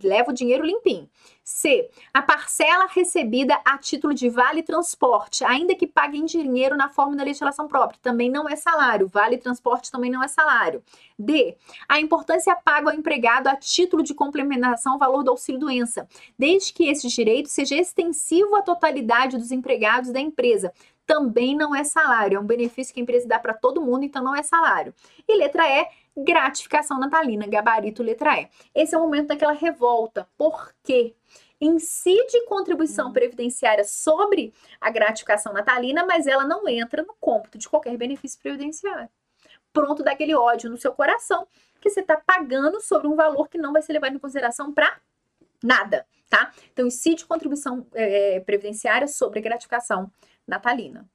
leva o dinheiro limpinho. C. A parcela recebida a título de vale transporte, ainda que pague em dinheiro na forma da legislação própria, também não é salário. Vale transporte também não é salário. D. A importância paga ao empregado a título de complementação ao valor do auxílio-doença, desde que esse direito seja extensivo à totalidade dos empregados da empresa, também não é salário, é um benefício que a empresa dá para todo mundo, então não é salário. E letra E, gratificação natalina, gabarito letra E. Esse é o momento daquela revolta. Por quê? Incide contribuição hum. previdenciária sobre a gratificação natalina, mas ela não entra no cômputo de qualquer benefício previdenciário. Pronto daquele ódio no seu coração que você está pagando sobre um valor que não vai ser levado em consideração para nada, tá? Então, incide contribuição é, previdenciária sobre a gratificação natalina.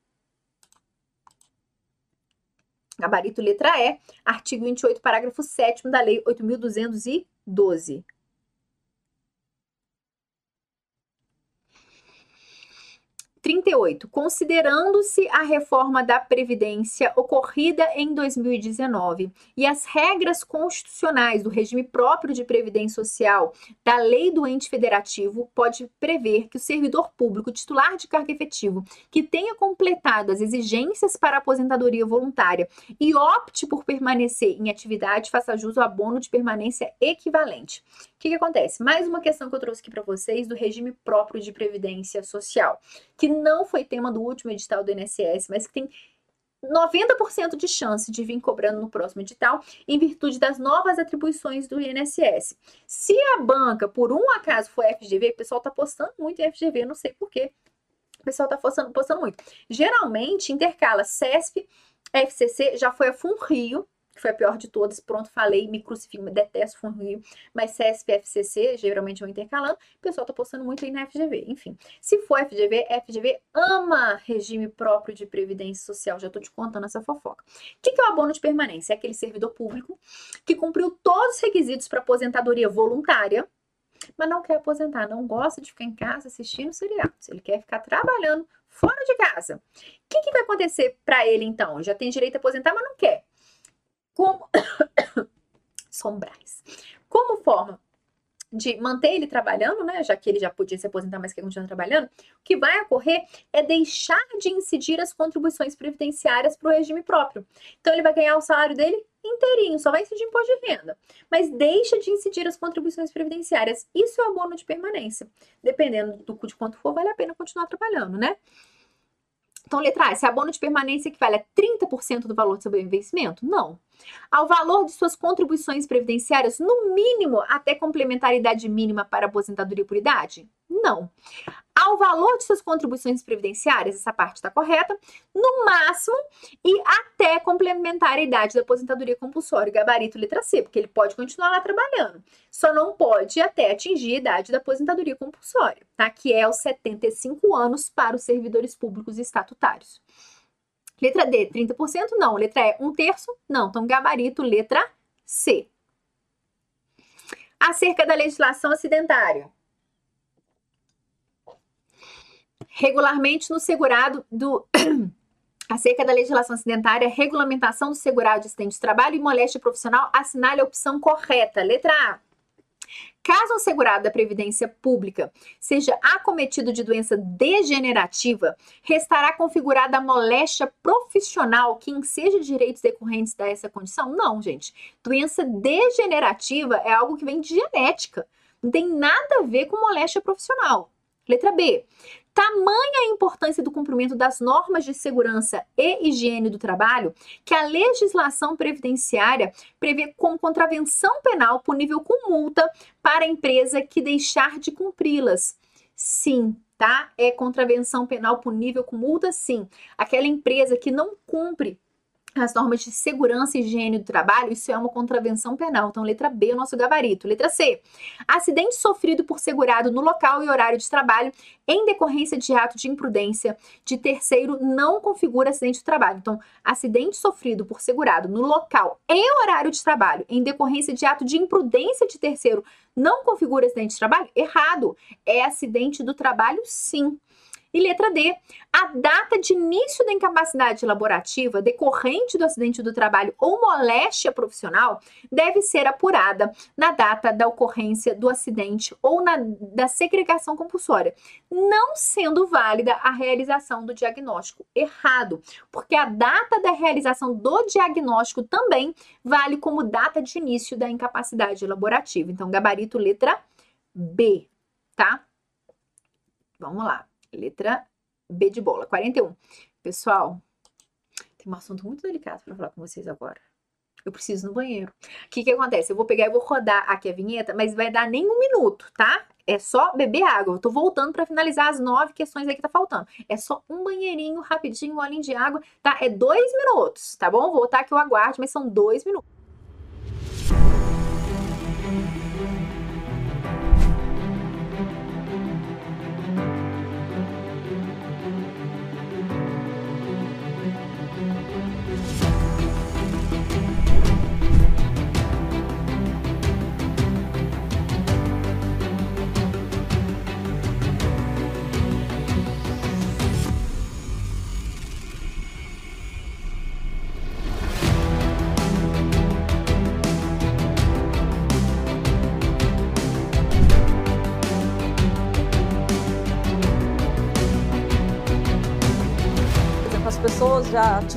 Gabarito letra E, artigo 28, parágrafo 7 da Lei 8.212. 38. Considerando-se a reforma da Previdência ocorrida em 2019 e as regras constitucionais do regime próprio de Previdência Social da Lei do Ente Federativo, pode prever que o servidor público titular de cargo efetivo que tenha completado as exigências para aposentadoria voluntária e opte por permanecer em atividade faça jus ao abono de permanência equivalente. O que, que acontece? Mais uma questão que eu trouxe aqui para vocês do regime próprio de Previdência Social, que não foi tema do último edital do INSS, mas que tem 90% de chance de vir cobrando no próximo edital, em virtude das novas atribuições do INSS. Se a banca, por um acaso, for FGV, o pessoal está postando muito em FGV, não sei porquê. O pessoal está postando, postando muito. Geralmente, intercala CESP, FCC, já foi a FUNRIO, que foi a pior de todas, pronto, falei, me crucifico, detesto Funrio, mas CSP, FCC, geralmente vão intercalando, o pessoal tá postando muito aí na FGV, enfim. Se for FGV, FGV ama regime próprio de previdência social, já tô te contando essa fofoca. O que, que é o abono de permanência? É aquele servidor público que cumpriu todos os requisitos para aposentadoria voluntária, mas não quer aposentar, não gosta de ficar em casa assistindo seriados, ele quer ficar trabalhando fora de casa. O que, que vai acontecer para ele então? Já tem direito a aposentar, mas não quer como sombrais. Como forma de manter ele trabalhando, né, já que ele já podia se aposentar, mas quer continuar trabalhando, o que vai ocorrer é deixar de incidir as contribuições previdenciárias para o regime próprio. Então, ele vai ganhar o salário dele inteirinho, só vai incidir imposto de renda, mas deixa de incidir as contribuições previdenciárias. Isso é abono de permanência. Dependendo do de quanto for, vale a pena continuar trabalhando, né? Então, letra A, se abono de permanência equivale a 30% do valor do seu vencimento? Não. Ao valor de suas contribuições previdenciárias, no mínimo até complementaridade mínima para aposentadoria por idade? Não ao valor de suas contribuições previdenciárias, essa parte está correta, no máximo e até complementar a idade da aposentadoria compulsória, gabarito letra C, porque ele pode continuar lá trabalhando, só não pode até atingir a idade da aposentadoria compulsória, tá? Que é os 75 anos para os servidores públicos estatutários. Letra D, 30%? Não. Letra E, um terço? Não. Então, gabarito, letra C. Acerca da legislação acidentária. Regularmente no segurado do acerca da legislação acidentária, regulamentação do segurado de acidente de trabalho e moléstia profissional, assinale a opção correta. Letra A. Caso o segurado da Previdência Pública seja acometido de doença degenerativa, restará configurada a moléstia profissional que enseja direitos decorrentes dessa condição? Não, gente. Doença degenerativa é algo que vem de genética. Não tem nada a ver com moléstia profissional. Letra B. Tamanha a importância do cumprimento das normas de segurança e higiene do trabalho que a legislação previdenciária prevê como contravenção penal punível com multa para a empresa que deixar de cumpri-las. Sim, tá? É contravenção penal punível com multa, sim. Aquela empresa que não cumpre as normas de segurança e higiene do trabalho, isso é uma contravenção penal. Então, letra B é o nosso gabarito. Letra C. Acidente sofrido por segurado no local e horário de trabalho em decorrência de ato de imprudência de terceiro não configura acidente de trabalho. Então, acidente sofrido por segurado no local e horário de trabalho em decorrência de ato de imprudência de terceiro não configura acidente de trabalho? Errado. É acidente do trabalho, sim. E letra D, a data de início da incapacidade laborativa decorrente do acidente do trabalho ou moléstia profissional deve ser apurada na data da ocorrência do acidente ou na da segregação compulsória, não sendo válida a realização do diagnóstico errado, porque a data da realização do diagnóstico também vale como data de início da incapacidade laborativa. Então, gabarito letra B, tá? Vamos lá. Letra B de bola, 41. Pessoal, tem um assunto muito delicado para falar com vocês agora. Eu preciso no banheiro. O que que acontece? Eu vou pegar e vou rodar aqui a vinheta, mas vai dar nem um minuto, tá? É só beber água. Eu tô voltando para finalizar as nove questões aí que tá faltando. É só um banheirinho rapidinho, um olhinho de água, tá? É dois minutos, tá bom? Vou voltar que eu aguarde, mas são dois minutos.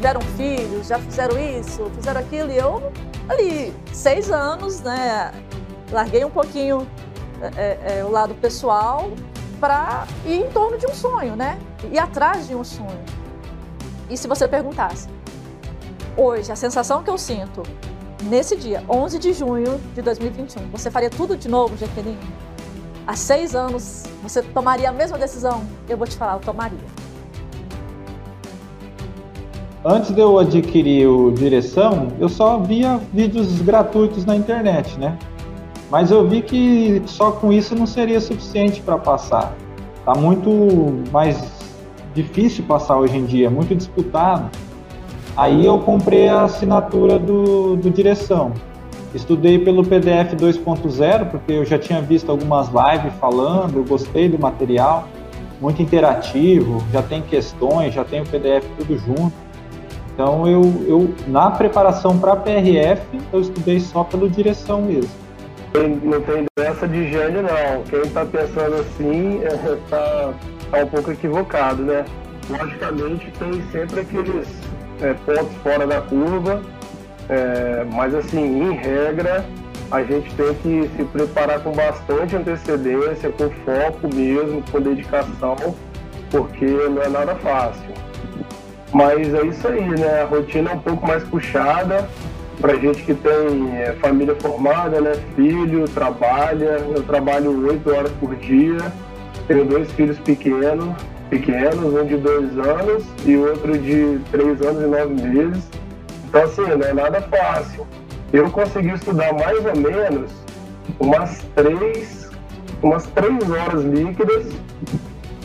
Tiveram filhos, já fizeram isso, fizeram aquilo, e eu, ali, seis anos, né, larguei um pouquinho é, é, é o lado pessoal para ir em torno de um sonho, né, ir atrás de um sonho. E se você perguntasse, hoje, a sensação que eu sinto nesse dia, 11 de junho de 2021, você faria tudo de novo, Jaqueline? Há seis anos, você tomaria a mesma decisão? Eu vou te falar, eu tomaria. Antes de eu adquirir o Direção, eu só via vídeos gratuitos na internet, né? Mas eu vi que só com isso não seria suficiente para passar. Tá muito mais difícil passar hoje em dia, muito disputado. Aí eu comprei a assinatura do, do Direção. Estudei pelo PDF 2.0, porque eu já tinha visto algumas lives falando, eu gostei do material, muito interativo, já tem questões, já tem o PDF tudo junto. Então eu, eu na preparação para PRF eu estudei só pela direção mesmo. Não tem dessa de gênio não. Quem está pensando assim está é, tá um pouco equivocado, né? Logicamente tem sempre aqueles é, pontos fora da curva, é, mas assim, em regra, a gente tem que se preparar com bastante antecedência, com foco mesmo, com dedicação, porque não é nada fácil. Mas é isso aí, né? A rotina é um pouco mais puxada para gente que tem é, família formada, né? Filho, trabalha. Eu trabalho oito horas por dia. Tenho dois filhos pequenos, pequenos, um de dois anos e outro de três anos e nove meses. Então, assim, não é nada fácil. Eu consegui estudar mais ou menos umas três, umas três horas líquidas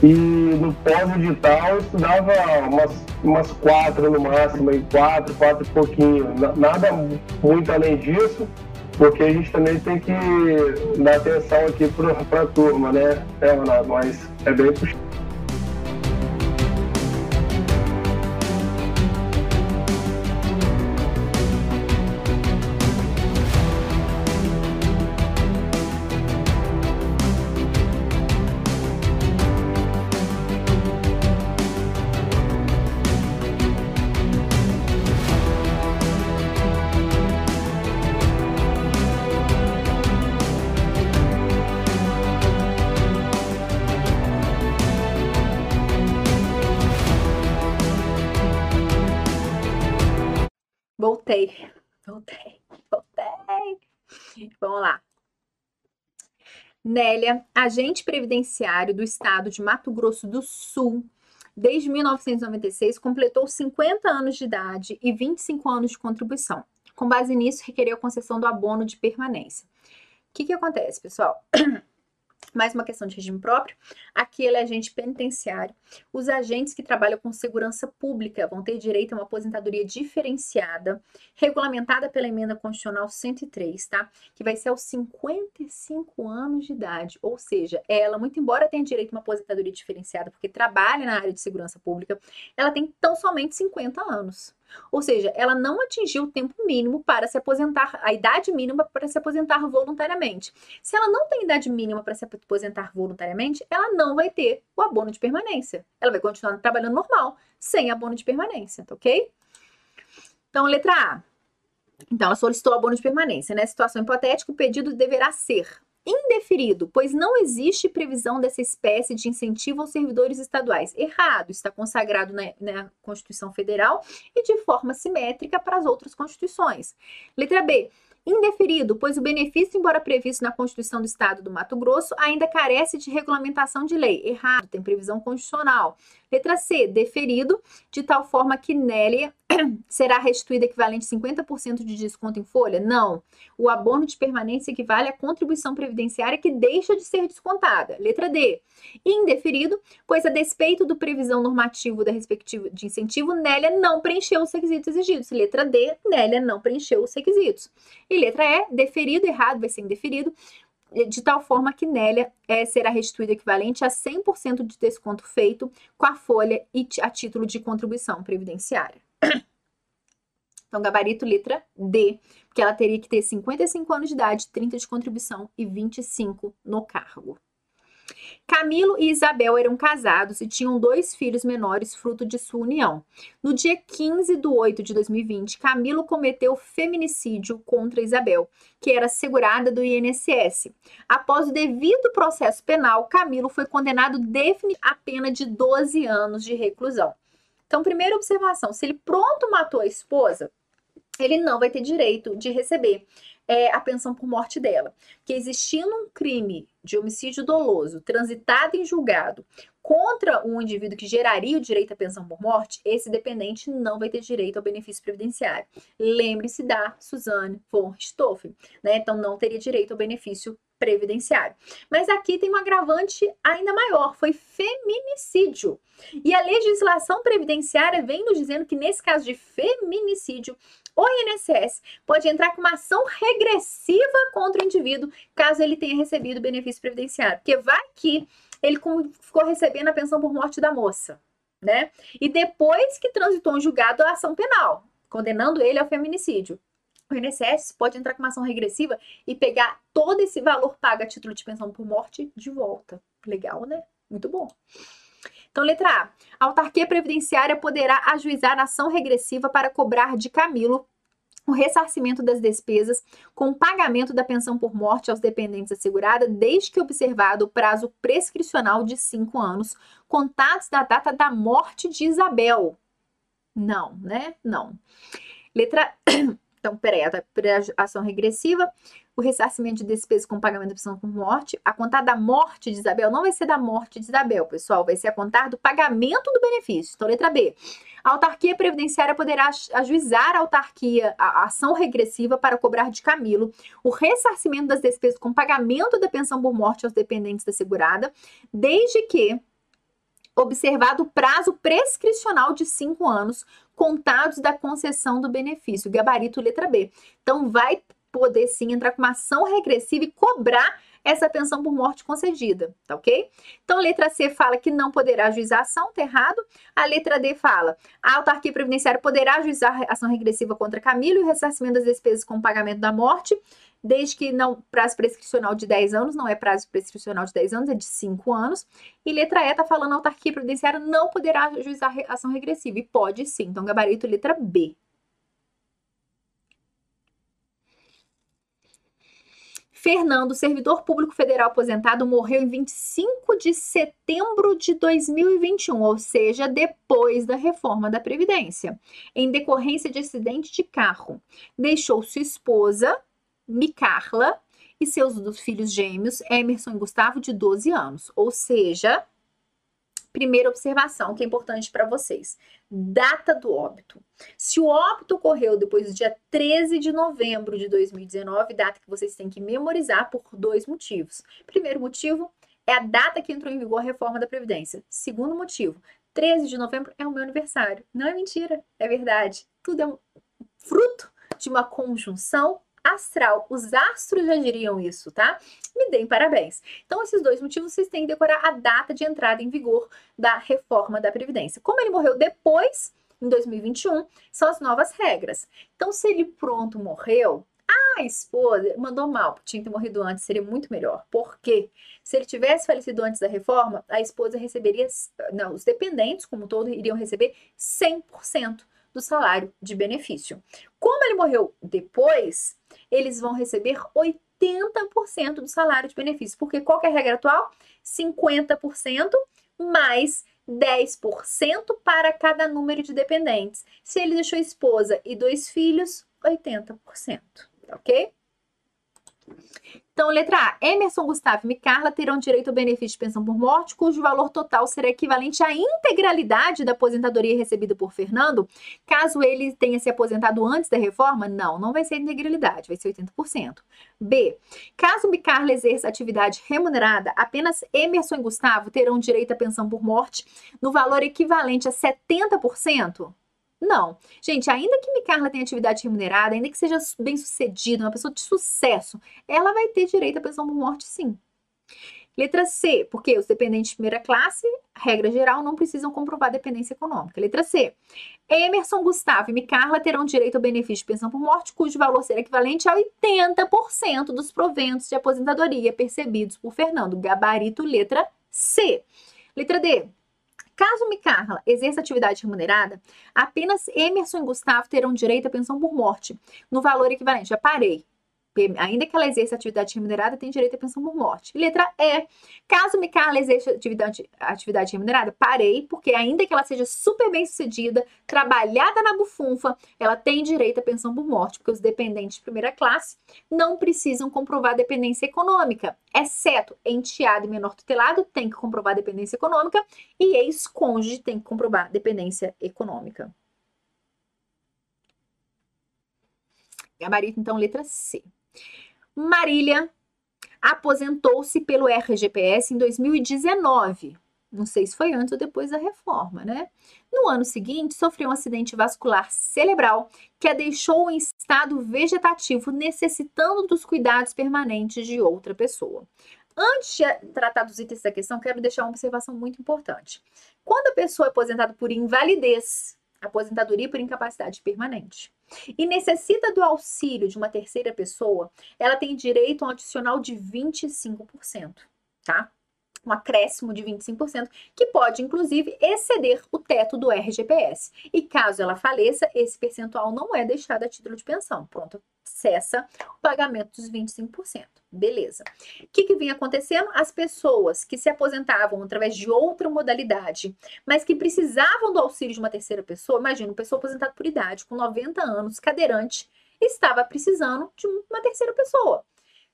e no pós-edital eu estudava umas, umas quatro no máximo, em quatro, quatro e pouquinho. Nada muito além disso, porque a gente também tem que dar atenção aqui para a turma, né, é, Ronaldo? Mas é bem puxado. Nélia, agente previdenciário do estado de Mato Grosso do Sul, desde 1996, completou 50 anos de idade e 25 anos de contribuição. Com base nisso, requereu a concessão do abono de permanência. O que, que acontece, pessoal? mais uma questão de regime próprio. Aqui ele é agente penitenciário. Os agentes que trabalham com segurança pública vão ter direito a uma aposentadoria diferenciada, regulamentada pela emenda constitucional 103, tá? Que vai ser aos 55 anos de idade. Ou seja, ela, muito embora tenha direito a uma aposentadoria diferenciada, porque trabalha na área de segurança pública, ela tem tão somente 50 anos. Ou seja, ela não atingiu o tempo mínimo para se aposentar, a idade mínima para se aposentar voluntariamente. Se ela não tem idade mínima para se aposentar voluntariamente, ela não vai ter o abono de permanência. Ela vai continuar trabalhando normal, sem abono de permanência, tá ok? Então, letra A. Então, ela solicitou abono de permanência. Nessa situação hipotética, o pedido deverá ser indeferido, pois não existe previsão dessa espécie de incentivo aos servidores estaduais. Errado, está consagrado na, na, Constituição Federal e de forma simétrica para as outras constituições. Letra B. Indeferido, pois o benefício, embora previsto na Constituição do Estado do Mato Grosso, ainda carece de regulamentação de lei. Errado, tem previsão constitucional. Letra C, deferido, de tal forma que nele será restituído equivalente a 50% de desconto em folha? Não. O abono de permanência equivale à contribuição previdenciária que deixa de ser descontada. Letra D, indeferido, pois a despeito do previsão normativo da respectiva de incentivo, Nélia não preencheu os requisitos exigidos. Letra D, Nélia não preencheu os requisitos. E letra E, deferido, errado, vai ser indeferido, de tal forma que Nélia é, será restituído equivalente a 100% de desconto feito com a folha e a título de contribuição previdenciária. Então, gabarito letra D, porque ela teria que ter 55 anos de idade, 30 de contribuição e 25 no cargo. Camilo e Isabel eram casados e tinham dois filhos menores, fruto de sua união. No dia 15 de 8 de 2020, Camilo cometeu feminicídio contra Isabel, que era segurada do INSS. Após o devido processo penal, Camilo foi condenado definitivamente a pena de 12 anos de reclusão. Então, primeira observação: se ele pronto matou a esposa, ele não vai ter direito de receber é, a pensão por morte dela. Que existindo um crime de homicídio doloso transitado em julgado contra um indivíduo que geraria o direito à pensão por morte, esse dependente não vai ter direito ao benefício previdenciário. Lembre-se da Suzanne von Richthofen, né? Então não teria direito ao benefício previdenciário. Mas aqui tem um agravante ainda maior, foi feminicídio. E a legislação previdenciária vem nos dizendo que nesse caso de feminicídio, o INSS pode entrar com uma ação regressiva contra o indivíduo caso ele tenha recebido benefício previdenciário. Porque vai que ele ficou recebendo a pensão por morte da moça, né? E depois que transitou um julgado a ação penal, condenando ele ao feminicídio. O INSS pode entrar com uma ação regressiva e pegar todo esse valor pago a título de pensão por morte de volta. Legal, né? Muito bom. Então, letra A. A autarquia previdenciária poderá ajuizar ação regressiva para cobrar de Camilo o ressarcimento das despesas com o pagamento da pensão por morte aos dependentes assegurada, desde que observado o prazo prescricional de cinco anos, contados da data da morte de Isabel. Não, né? Não. Letra. Então, peraí, a ação regressiva o ressarcimento de despesas com pagamento da pensão por morte. A contar da morte de Isabel não vai ser da morte de Isabel, pessoal, vai ser a contar do pagamento do benefício. Então, letra B. A autarquia previdenciária poderá ajuizar a autarquia a ação regressiva para cobrar de Camilo o ressarcimento das despesas com pagamento da pensão por morte aos dependentes da segurada, desde que observado o prazo prescricional de cinco anos contados da concessão do benefício, gabarito letra B. Então, vai poder sim entrar com uma ação regressiva e cobrar essa pensão por morte concedida, tá ok? Então, a letra C fala que não poderá ajuizar ação, tá errado. A letra D fala, a autarquia previdenciária poderá ajuizar ação regressiva contra Camilo e o ressarcimento das despesas com pagamento da morte, desde que não prazo prescricional de 10 anos, não é prazo prescricional de 10 anos, é de 5 anos. E letra E está falando a autarquia previdenciária não poderá ajuizar ação regressiva, e pode sim. Então, gabarito letra B. Fernando, servidor público federal aposentado, morreu em 25 de setembro de 2021, ou seja, depois da reforma da Previdência, em decorrência de acidente de carro. Deixou sua esposa, Micarla, e seus dos filhos gêmeos, Emerson e Gustavo, de 12 anos. Ou seja, primeira observação que é importante para vocês: data do óbito. Se o óbito ocorreu depois do dia 13 de novembro de 2019, data que vocês têm que memorizar por dois motivos. Primeiro motivo é a data que entrou em vigor a reforma da Previdência. Segundo motivo, 13 de novembro é o meu aniversário. Não é mentira, é verdade. Tudo é um fruto de uma conjunção astral. Os astros já diriam isso, tá? Me deem parabéns. Então, esses dois motivos vocês têm que decorar a data de entrada em vigor da reforma da Previdência. Como ele morreu depois, em 2021, são as novas regras. Então, se ele pronto morreu, a esposa mandou mal, tinha que ter morrido antes, seria muito melhor. Por quê? Se ele tivesse falecido antes da reforma, a esposa receberia, não, os dependentes, como todo, iriam receber 100% do salário de benefício. Como ele morreu depois, eles vão receber 80% do salário de benefício, porque qual é a regra atual? 50% mais 10% para cada número de dependentes. Se ele deixou esposa e dois filhos, 80%, ok? Então, letra A. Emerson, Gustavo e Micarla terão direito ao benefício de pensão por morte, cujo valor total será equivalente à integralidade da aposentadoria recebida por Fernando, caso ele tenha se aposentado antes da reforma? Não, não vai ser integralidade, vai ser 80%. B. Caso Micarla exerça atividade remunerada, apenas Emerson e Gustavo terão direito à pensão por morte no valor equivalente a 70%? Não. Gente, ainda que Micarla tenha atividade remunerada, ainda que seja bem sucedida, uma pessoa de sucesso, ela vai ter direito à pensão por morte, sim. Letra C, porque os dependentes de primeira classe, regra geral, não precisam comprovar dependência econômica. Letra C. Emerson, Gustavo e Micarla terão direito ao benefício de pensão por morte, cujo valor será equivalente a 80% dos proventos de aposentadoria percebidos por Fernando. Gabarito, letra C. Letra D. Caso Micarla exerça atividade remunerada, apenas Emerson e Gustavo terão direito à pensão por morte, no valor equivalente. Já parei ainda que ela exerça atividade remunerada, tem direito à pensão por morte. Letra E. Caso Micarla exerça atividade, atividade remunerada, parei, porque ainda que ela seja super bem sucedida, trabalhada na bufunfa, ela tem direito à pensão por morte, porque os dependentes de primeira classe não precisam comprovar dependência econômica, exceto enteado e menor tutelado tem que comprovar dependência econômica e ex-cônjuge tem que comprovar dependência econômica. Gabarito, então, letra C. Marília aposentou-se pelo RGPS em 2019. Não sei se foi antes ou depois da reforma, né? No ano seguinte, sofreu um acidente vascular cerebral que a deixou em estado vegetativo, necessitando dos cuidados permanentes de outra pessoa. Antes de tratar dos itens da questão, quero deixar uma observação muito importante. Quando a pessoa é aposentada por invalidez, aposentadoria por incapacidade permanente, e necessita do auxílio de uma terceira pessoa, ela tem direito a um adicional de 25%, tá? Um acréscimo de 25%, que pode, inclusive, exceder o teto do RGPS. E caso ela faleça, esse percentual não é deixado a título de pensão. Pronto, cessa o pagamento dos 25%. Beleza. O que, que vinha acontecendo? As pessoas que se aposentavam através de outra modalidade, mas que precisavam do auxílio de uma terceira pessoa, imagina, uma pessoa aposentada por idade, com 90 anos, cadeirante, estava precisando de uma terceira pessoa.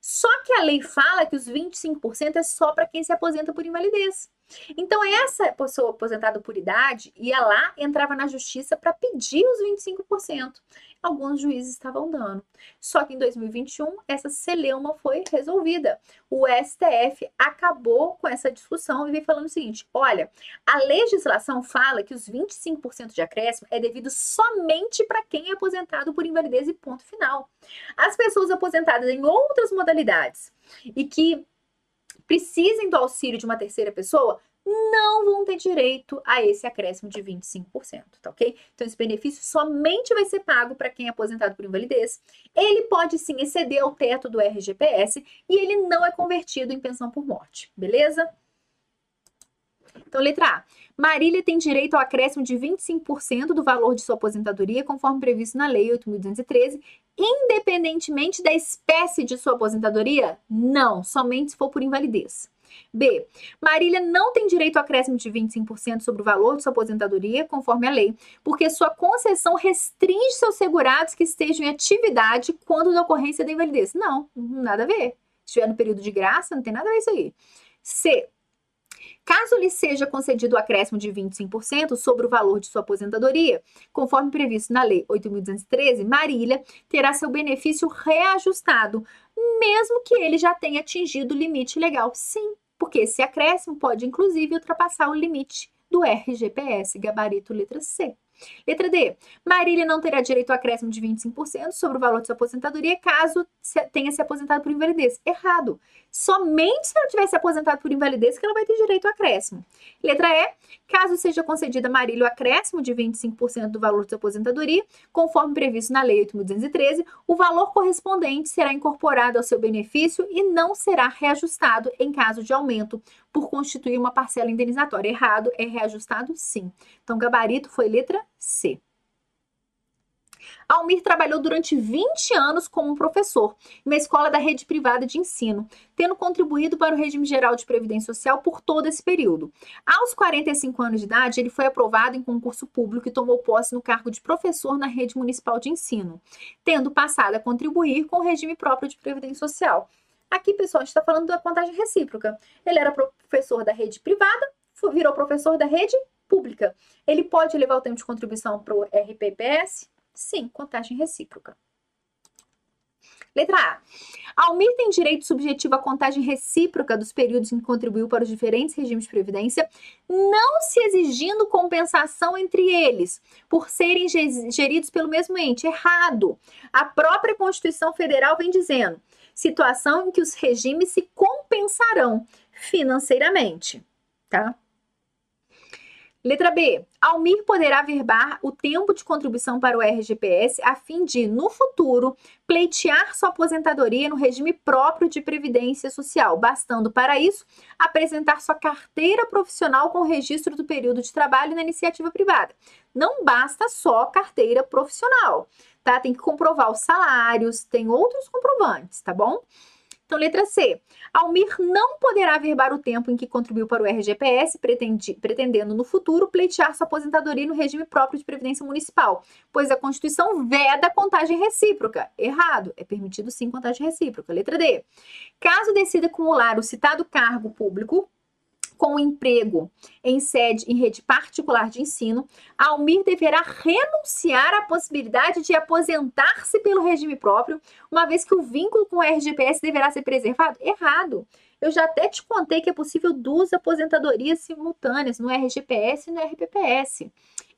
Só que a lei fala que os 25% é só para quem se aposenta por invalidez. Então, essa pessoa aposentada por idade ia lá, entrava na justiça para pedir os 25% alguns juízes estavam dando. Só que em 2021, essa celeuma foi resolvida. O STF acabou com essa discussão e vem falando o seguinte: olha, a legislação fala que os 25% de acréscimo é devido somente para quem é aposentado por invalidez e ponto final. As pessoas aposentadas em outras modalidades e que precisem do auxílio de uma terceira pessoa não vão ter direito a esse acréscimo de 25%, tá ok? Então, esse benefício somente vai ser pago para quem é aposentado por invalidez. Ele pode sim exceder o teto do RGPS e ele não é convertido em pensão por morte, beleza? Então, letra A. Marília tem direito ao acréscimo de 25% do valor de sua aposentadoria, conforme previsto na Lei 8.213, independentemente da espécie de sua aposentadoria? Não, somente se for por invalidez. B. Marília não tem direito ao acréscimo de 25% sobre o valor de sua aposentadoria, conforme a lei, porque sua concessão restringe seus segurados que estejam em atividade quando da ocorrência da invalidez. Não, nada a ver. Se estiver no período de graça, não tem nada a ver isso aí. C. Caso lhe seja concedido o acréscimo de 25% sobre o valor de sua aposentadoria, conforme previsto na Lei 8.213, Marília terá seu benefício reajustado, mesmo que ele já tenha atingido o limite legal. Sim, porque esse acréscimo pode, inclusive, ultrapassar o limite do RGPS, gabarito letra C. Letra D. Marília não terá direito ao acréscimo de 25% sobre o valor de sua aposentadoria caso tenha se aposentado por invalidez. Errado. Somente se ela tiver se aposentado por invalidez que ela vai ter direito ao acréscimo. Letra E. Caso seja concedida a Marília o acréscimo de 25% do valor de sua aposentadoria, conforme previsto na Lei 8.213, o valor correspondente será incorporado ao seu benefício e não será reajustado em caso de aumento por constituir uma parcela indenizatória. Errado é reajustado sim. Então, gabarito foi letra C. Almir trabalhou durante 20 anos como professor em uma escola da rede privada de ensino, tendo contribuído para o regime geral de previdência social por todo esse período. Aos 45 anos de idade, ele foi aprovado em concurso público e tomou posse no cargo de professor na rede municipal de ensino, tendo passado a contribuir com o regime próprio de previdência social. Aqui, pessoal, a gente está falando da contagem recíproca. Ele era professor da rede privada, virou professor da rede pública. Ele pode levar o tempo de contribuição para o RPPS? Sim, contagem recíproca. Letra A. Almir tem direito subjetivo à contagem recíproca dos períodos em que contribuiu para os diferentes regimes de previdência, não se exigindo compensação entre eles, por serem geridos pelo mesmo ente. Errado. A própria Constituição Federal vem dizendo: situação em que os regimes se compensarão financeiramente, tá? Letra B. Almir poderá verbar o tempo de contribuição para o RGPS a fim de, no futuro, pleitear sua aposentadoria no regime próprio de previdência social, bastando para isso apresentar sua carteira profissional com registro do período de trabalho na iniciativa privada. Não basta só carteira profissional, tá? Tem que comprovar os salários, tem outros comprovantes, tá bom? Então, letra C. Almir não poderá verbar o tempo em que contribuiu para o RGPS, pretendendo no futuro pleitear sua aposentadoria no regime próprio de previdência municipal, pois a Constituição veda contagem recíproca. Errado. É permitido sim contagem recíproca. Letra D. Caso decida acumular o citado cargo público, com emprego em sede em rede particular de ensino, Almir deverá renunciar à possibilidade de aposentar-se pelo regime próprio, uma vez que o vínculo com o RGPS deverá ser preservado? Errado. Eu já até te contei que é possível duas aposentadorias simultâneas no RGPS e no RPPS.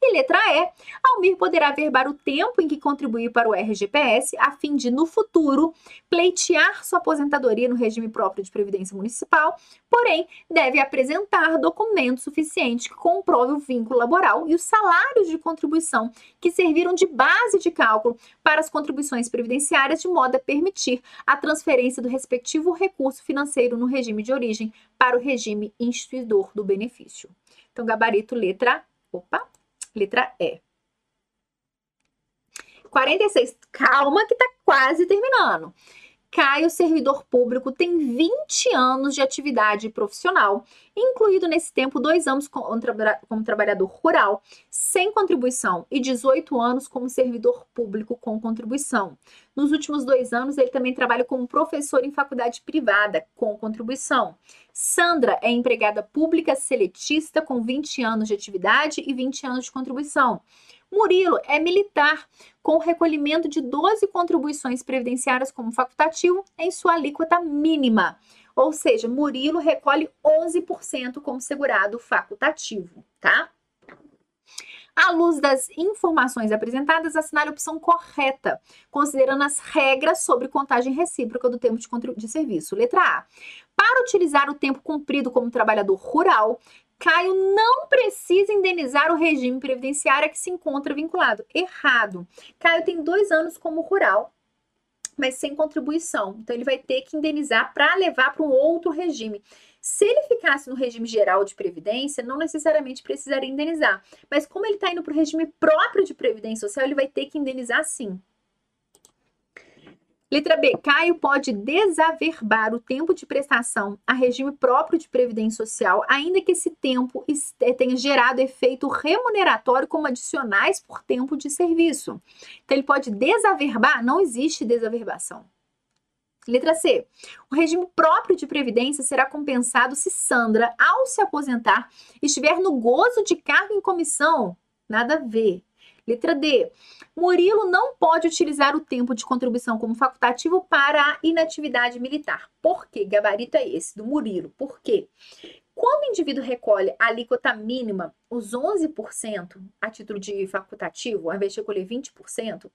E letra E, Almir poderá verbar o tempo em que contribuiu para o RGPS, a fim de, no futuro, pleitear sua aposentadoria no regime próprio de previdência municipal, porém, deve apresentar documento suficiente que comprove o vínculo laboral e os salários de contribuição que serviram de base de cálculo para as contribuições previdenciárias, de modo a permitir a transferência do respectivo recurso financeiro no regime de origem para o regime instituidor do benefício. Então, gabarito letra. Opa! Letra E. 46. Calma que tá quase terminando. Caio, servidor público, tem 20 anos de atividade profissional, incluído nesse tempo dois anos como, como trabalhador rural, sem contribuição, e 18 anos como servidor público com contribuição. Nos últimos dois anos, ele também trabalha como professor em faculdade privada, com contribuição. Sandra é empregada pública seletista com 20 anos de atividade e 20 anos de contribuição. Murilo é militar, com recolhimento de 12 contribuições previdenciárias como facultativo em sua alíquota mínima. Ou seja, Murilo recolhe 11% como segurado facultativo, tá? À luz das informações apresentadas, assinale a opção correta, considerando as regras sobre contagem recíproca do tempo de, de serviço. Letra A. Para utilizar o tempo cumprido como trabalhador rural, Caio não precisa indenizar o regime previdenciário a que se encontra vinculado. Errado. Caio tem dois anos como rural, mas sem contribuição. Então, ele vai ter que indenizar para levar para um outro regime. Se ele ficasse no regime geral de previdência, não necessariamente precisaria indenizar. Mas como ele está indo para o regime próprio de previdência social, ele vai ter que indenizar sim. Letra B. Caio pode desaverbar o tempo de prestação a regime próprio de previdência social, ainda que esse tempo eh, tenha gerado efeito remuneratório como adicionais por tempo de serviço. Então, ele pode desaverbar, não existe desaverbação. Letra C. O regime próprio de previdência será compensado se Sandra, ao se aposentar, estiver no gozo de cargo em comissão. Nada a ver. Letra D. Murilo não pode utilizar o tempo de contribuição como facultativo para a inatividade militar. Por quê? Gabarito é esse, do Murilo. Por quê? Quando o indivíduo recolhe a alíquota mínima, os 11%, a título de facultativo, ao invés de recolher 20%,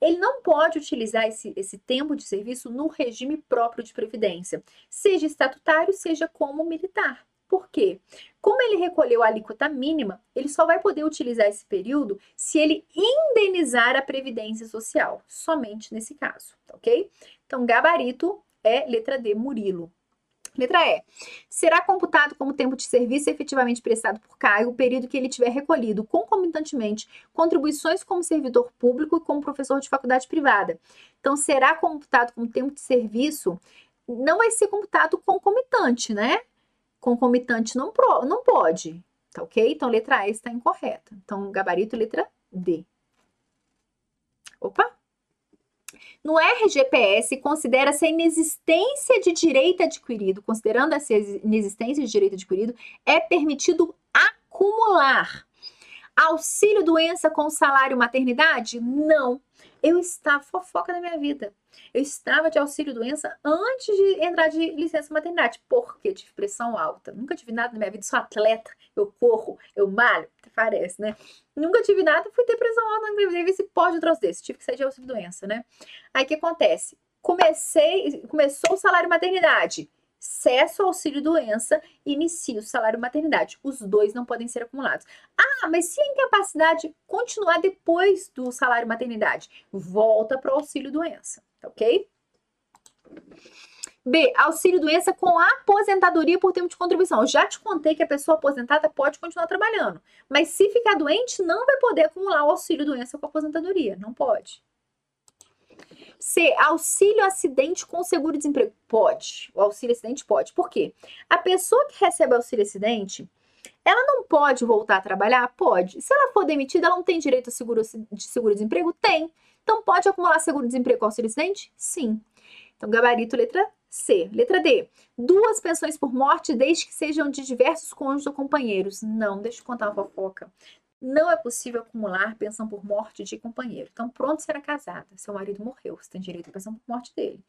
ele não pode utilizar esse, esse tempo de serviço no regime próprio de previdência, seja estatutário, seja como militar. Por quê? Como ele recolheu a alíquota mínima, ele só vai poder utilizar esse período se ele indenizar a previdência social, somente nesse caso, tá ok? Então, gabarito é letra D, Murilo. Letra E. Será computado como tempo de serviço efetivamente prestado por Caio o período que ele tiver recolhido concomitantemente contribuições como servidor público e como professor de faculdade privada. Então, será computado como tempo de serviço, não vai ser computado concomitante, né? Concomitante não, pro, não pode, tá ok? Então, letra E está incorreta. Então, gabarito, letra D. Opa! No RGPS, considera-se a inexistência de direito adquirido, considerando essa inexistência de direito adquirido, é permitido acumular auxílio doença com salário maternidade? Não. Eu estava fofoca na minha vida. Eu estava de auxílio doença antes de entrar de licença maternidade, porque tive pressão alta. Nunca tive nada na minha vida, sou atleta, eu corro, eu malho, parece, né? Nunca tive nada, fui ter pressão alta na gravidez, se pode um troço desse, tive que sair de auxílio doença, né? Aí o que acontece? Comecei, começou o salário maternidade, cesso ao auxílio doença, inicio o salário maternidade. Os dois não podem ser acumulados. Ah, mas se a incapacidade continuar depois do salário maternidade, volta para o auxílio doença, ok? B. Auxílio doença com aposentadoria por tempo de contribuição. Eu já te contei que a pessoa aposentada pode continuar trabalhando, mas se ficar doente, não vai poder acumular o auxílio doença com aposentadoria. Não pode. C. Auxílio acidente com seguro-desemprego. Pode. O auxílio acidente pode. Por quê? A pessoa que recebe auxílio acidente, ela não pode voltar a trabalhar? Pode. Se ela for demitida, ela não tem direito a seguro de seguro-desemprego? Tem. Então, pode acumular seguro-desemprego com auxílio acidente? Sim. Então, gabarito, letra C. Letra D. Duas pensões por morte, desde que sejam de diversos cônjuges ou companheiros. Não, deixa eu contar uma fofoca não é possível acumular pensão por morte de companheiro. Então, pronto, será casada. Seu marido morreu, você tem direito à pensão por morte dele.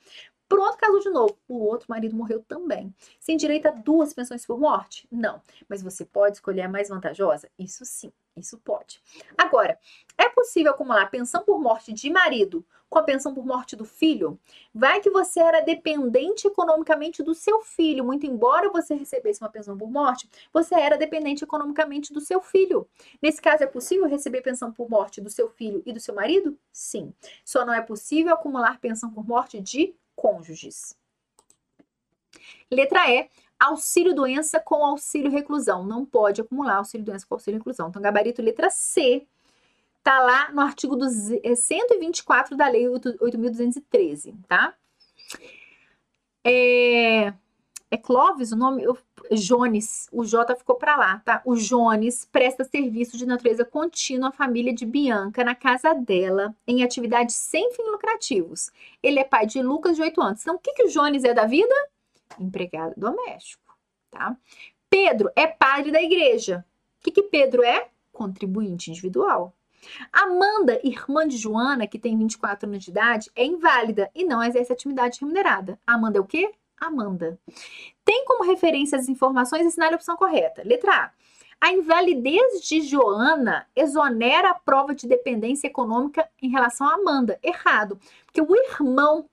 Pronto, casou de novo. O outro marido morreu também. Sem direito a duas pensões por morte? Não. Mas você pode escolher a mais vantajosa? Isso sim, isso pode. Agora, é possível acumular pensão por morte de marido com a pensão por morte do filho, vai que você era dependente economicamente do seu filho. Muito embora você recebesse uma pensão por morte, você era dependente economicamente do seu filho. Nesse caso, é possível receber pensão por morte do seu filho e do seu marido? Sim. Só não é possível acumular pensão por morte de cônjuges. Letra E. Auxílio doença com auxílio reclusão. Não pode acumular auxílio doença com auxílio reclusão. Então, gabarito letra C Tá lá no artigo 124 é, da Lei 8.213, tá? É, é Clóvis o nome? Eu, Jones, o J ficou para lá, tá? O Jones presta serviço de natureza contínua à família de Bianca na casa dela, em atividades sem fins lucrativos. Ele é pai de Lucas, de 8 anos. Então, o que, que o Jones é da vida? Empregado doméstico, tá? Pedro é padre da igreja. O que, que Pedro é? Contribuinte individual. Amanda, irmã de Joana, que tem 24 anos de idade, é inválida e não exerce atividade remunerada. Amanda é o quê? Amanda. Tem como referência as informações e assinale a opção correta. Letra A. A invalidez de Joana exonera a prova de dependência econômica em relação a Amanda. Errado. Porque o irmão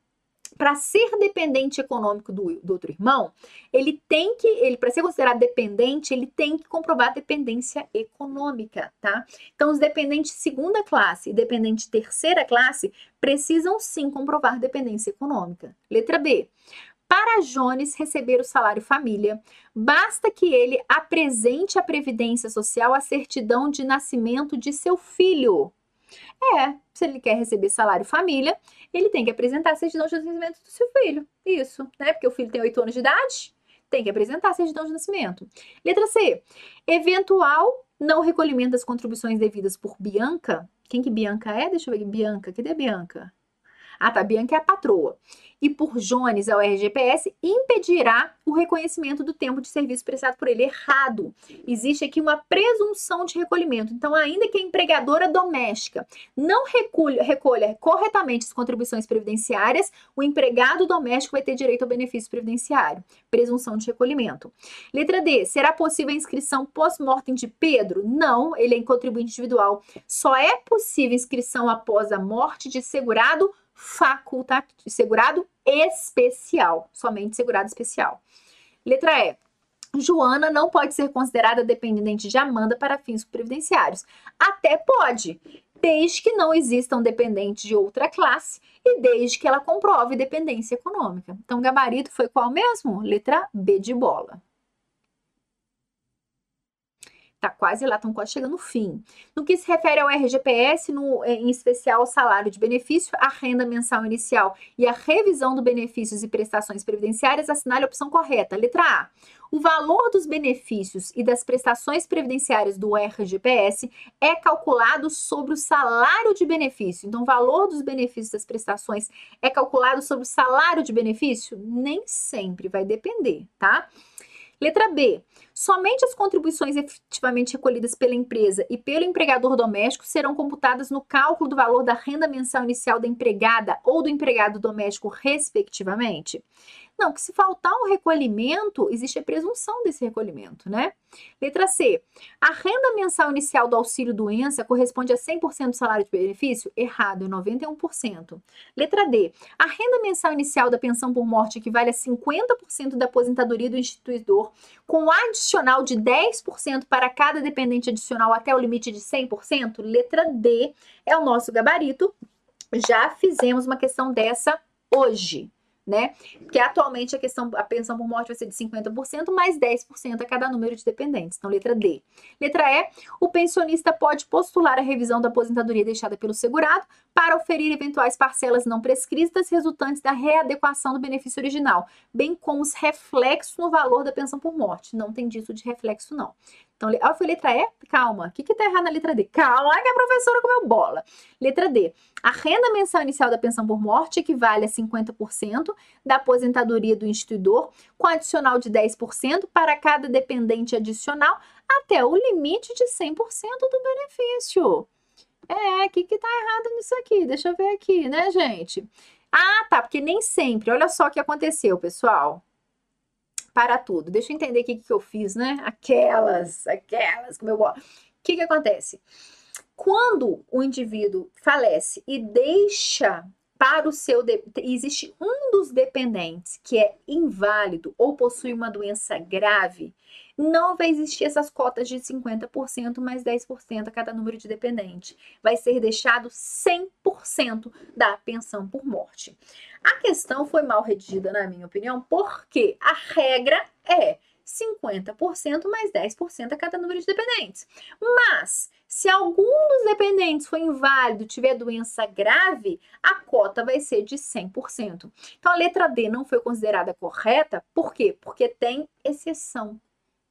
para ser dependente econômico do, do, outro irmão, ele tem que, ele para ser considerado dependente, ele tem que comprovar dependência econômica, tá? Então, os dependentes segunda classe e dependentes terceira classe precisam sim comprovar dependência econômica. Letra B. Para Jones receber o salário família, basta que ele apresente à Previdência Social a certidão de nascimento de seu filho. É, se ele quer receber salário família, ele tem que apresentar a certidão de nascimento do seu filho. Isso, né? Porque o filho tem 8 anos de idade, tem que apresentar a certidão de nascimento. Letra C. Eventual não recolhimento das contribuições devidas por Bianca. Quem que Bianca é? Deixa eu ver. Bianca, cadê a Bianca? Ah, tá, Bianca é a patroa. E por Jones ao RGPS, impedirá o reconhecimento do tempo de serviço prestado por ele. Errado. Existe aqui uma presunção de recolhimento. Então, ainda que a empregadora doméstica não recolha, recolha corretamente as contribuições previdenciárias, o empregado doméstico vai ter direito ao benefício previdenciário. Presunção de recolhimento. Letra D. Será possível a inscrição pós-mortem de Pedro? Não, ele é contribuinte individual. Só é possível inscrição após a morte de segurado facultativo, segurado especial, somente segurado especial. Letra E. Joana não pode ser considerada dependente de Amanda para fins previdenciários. Até pode, desde que não existam dependentes de outra classe e desde que ela comprove dependência econômica. Então, gabarito foi qual mesmo? Letra B de bola. Tá quase lá, estão quase chegando no fim. No que se refere ao RGPS, no, é, em especial ao salário de benefício, a renda mensal inicial e a revisão dos benefícios e prestações previdenciárias, assinale a opção correta. Letra A. O valor dos benefícios e das prestações previdenciárias do RGPS é calculado sobre o salário de benefício. Então, o valor dos benefícios das prestações é calculado sobre o salário de benefício? Nem sempre, vai depender, tá? Letra B. Somente as contribuições efetivamente recolhidas pela empresa e pelo empregador doméstico serão computadas no cálculo do valor da renda mensal inicial da empregada ou do empregado doméstico, respectivamente. Não, que se faltar um recolhimento, existe a presunção desse recolhimento, né? Letra C. A renda mensal inicial do auxílio doença corresponde a 100% do salário de benefício? Errado, é 91%. Letra D. A renda mensal inicial da pensão por morte equivale a 50% da aposentadoria do instituidor, com adicional de 10% para cada dependente adicional até o limite de 100%? Letra D é o nosso gabarito. Já fizemos uma questão dessa hoje né? Porque atualmente a questão, a pensão por morte vai ser de 50%, mais 10% a cada número de dependentes. Então, letra D. Letra E, o pensionista pode postular a revisão da aposentadoria deixada pelo segurado para oferir eventuais parcelas não prescritas resultantes da readequação do benefício original, bem como os reflexos no valor da pensão por morte. Não tem disso de reflexo, não. Então, ah, foi letra E? Calma. O que, que tá errado na letra D? Calma que a professora comeu bola. Letra D. A renda mensal inicial da pensão por morte equivale a 50% da aposentadoria do instituidor, com adicional de 10% para cada dependente adicional, até o limite de 100% do benefício. É, o que, que tá errado nisso aqui? Deixa eu ver aqui, né, gente? Ah, tá, porque nem sempre. Olha só o que aconteceu, pessoal para tudo. Deixa eu entender o que, que eu fiz, né? Aquelas, aquelas, como eu gosto. O que, que acontece? Quando o indivíduo falece e deixa para o seu. De... Existe um dos dependentes que é inválido ou possui uma doença grave, não vai existir essas cotas de 50% mais 10% a cada número de dependente. Vai ser deixado 100% da pensão por morte. A questão foi mal redigida, na minha opinião, porque a regra é 50% mais 10% a cada número de dependentes. Mas, se algum dos dependentes for inválido, tiver doença grave, a cota vai ser de 100%. Então, a letra D não foi considerada correta, por quê? Porque tem exceção.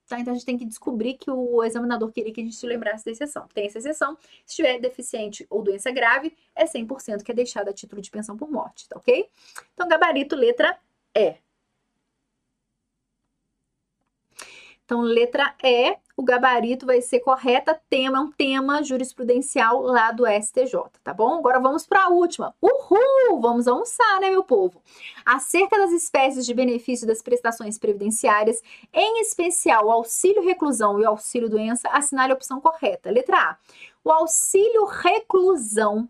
Tá? Então a gente tem que descobrir que o examinador queria que a gente se lembrasse da exceção. Tem essa exceção. Se tiver deficiente ou doença grave, é 100% que é deixado a título de pensão por morte, tá ok? Então, gabarito, letra E. Então, letra E, o gabarito vai ser correta, tema é um tema jurisprudencial lá do STJ, tá bom? Agora vamos para a última. Uhul! Vamos almoçar, né, meu povo? Acerca das espécies de benefício das prestações previdenciárias, em especial o auxílio reclusão e o auxílio doença, assinale a opção correta. Letra A. O auxílio reclusão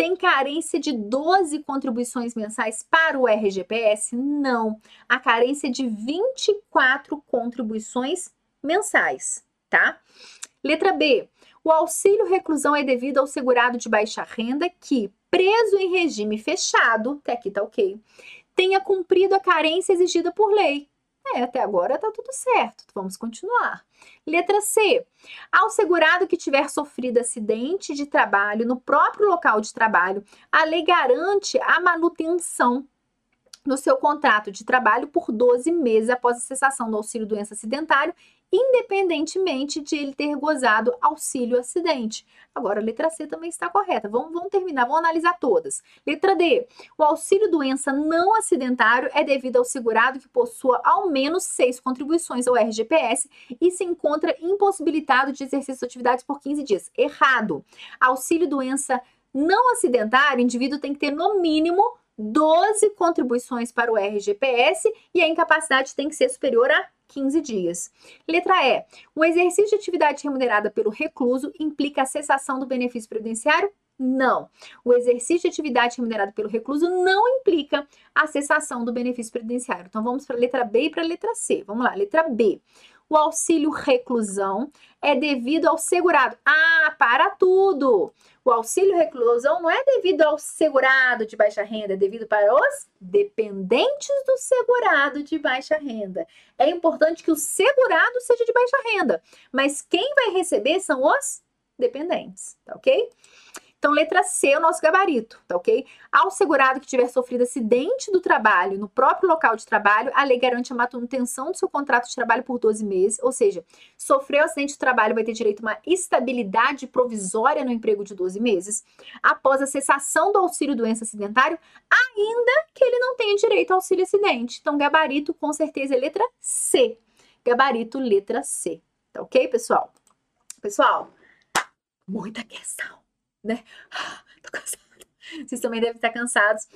tem carência de 12 contribuições mensais para o RGPS? Não. A carência de 24 contribuições mensais, tá? Letra B. O auxílio reclusão é devido ao segurado de baixa renda que, preso em regime fechado, até aqui tá ok, tenha cumprido a carência exigida por lei. É, até agora tá tudo certo. Vamos continuar. Letra C. Ao segurado que tiver sofrido acidente de trabalho no próprio local de trabalho, a lei garante a manutenção no seu contrato de trabalho por 12 meses após a cessação do auxílio doença acidentário independentemente de ele ter gozado auxílio acidente. Agora, a letra C também está correta. Vamos, vamos terminar, vamos analisar todas. Letra D. O auxílio doença não acidentário é devido ao segurado que possua ao menos seis contribuições ao RGPS e se encontra impossibilitado de exercer suas atividades por 15 dias. Errado. Auxílio doença não acidentário, o indivíduo tem que ter no mínimo 12 contribuições para o RGPS e a incapacidade tem que ser superior a 15 dias. Letra E. Um exercício de atividade remunerada pelo recluso implica a cessação do benefício previdenciário? Não. O exercício de atividade remunerada pelo recluso não implica a cessação do benefício previdenciário. Então vamos para a letra B e para a letra C. Vamos lá, letra B. O auxílio reclusão é devido ao segurado. Ah, para tudo! O auxílio reclusão não é devido ao segurado de baixa renda, é devido para os dependentes do segurado de baixa renda. É importante que o segurado seja de baixa renda, mas quem vai receber são os dependentes, tá ok? Então, letra C é o nosso gabarito, tá ok? Ao segurado que tiver sofrido acidente do trabalho no próprio local de trabalho, a lei garante a manutenção do seu contrato de trabalho por 12 meses, ou seja, sofreu acidente de trabalho vai ter direito a uma estabilidade provisória no emprego de 12 meses, após a cessação do auxílio doença acidentário, ainda que ele não tenha direito ao auxílio acidente. Então, gabarito com certeza é letra C. Gabarito, letra C. Tá ok, pessoal? Pessoal, muita questão né? Tô cansada. Vocês também devem estar cansados.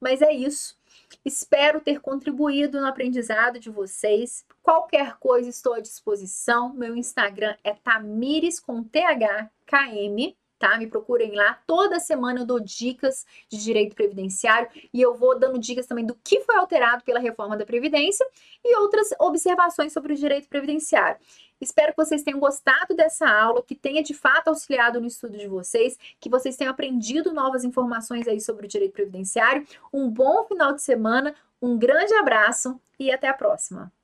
Mas é isso. Espero ter contribuído no aprendizado de vocês. Qualquer coisa estou à disposição. Meu Instagram é Tamires com THKM, tá? Me procurem lá. Toda semana eu dou dicas de direito previdenciário e eu vou dando dicas também do que foi alterado pela reforma da Previdência e outras observações sobre o direito previdenciário. Espero que vocês tenham gostado dessa aula, que tenha de fato auxiliado no estudo de vocês, que vocês tenham aprendido novas informações aí sobre o direito previdenciário. Um bom final de semana, um grande abraço e até a próxima.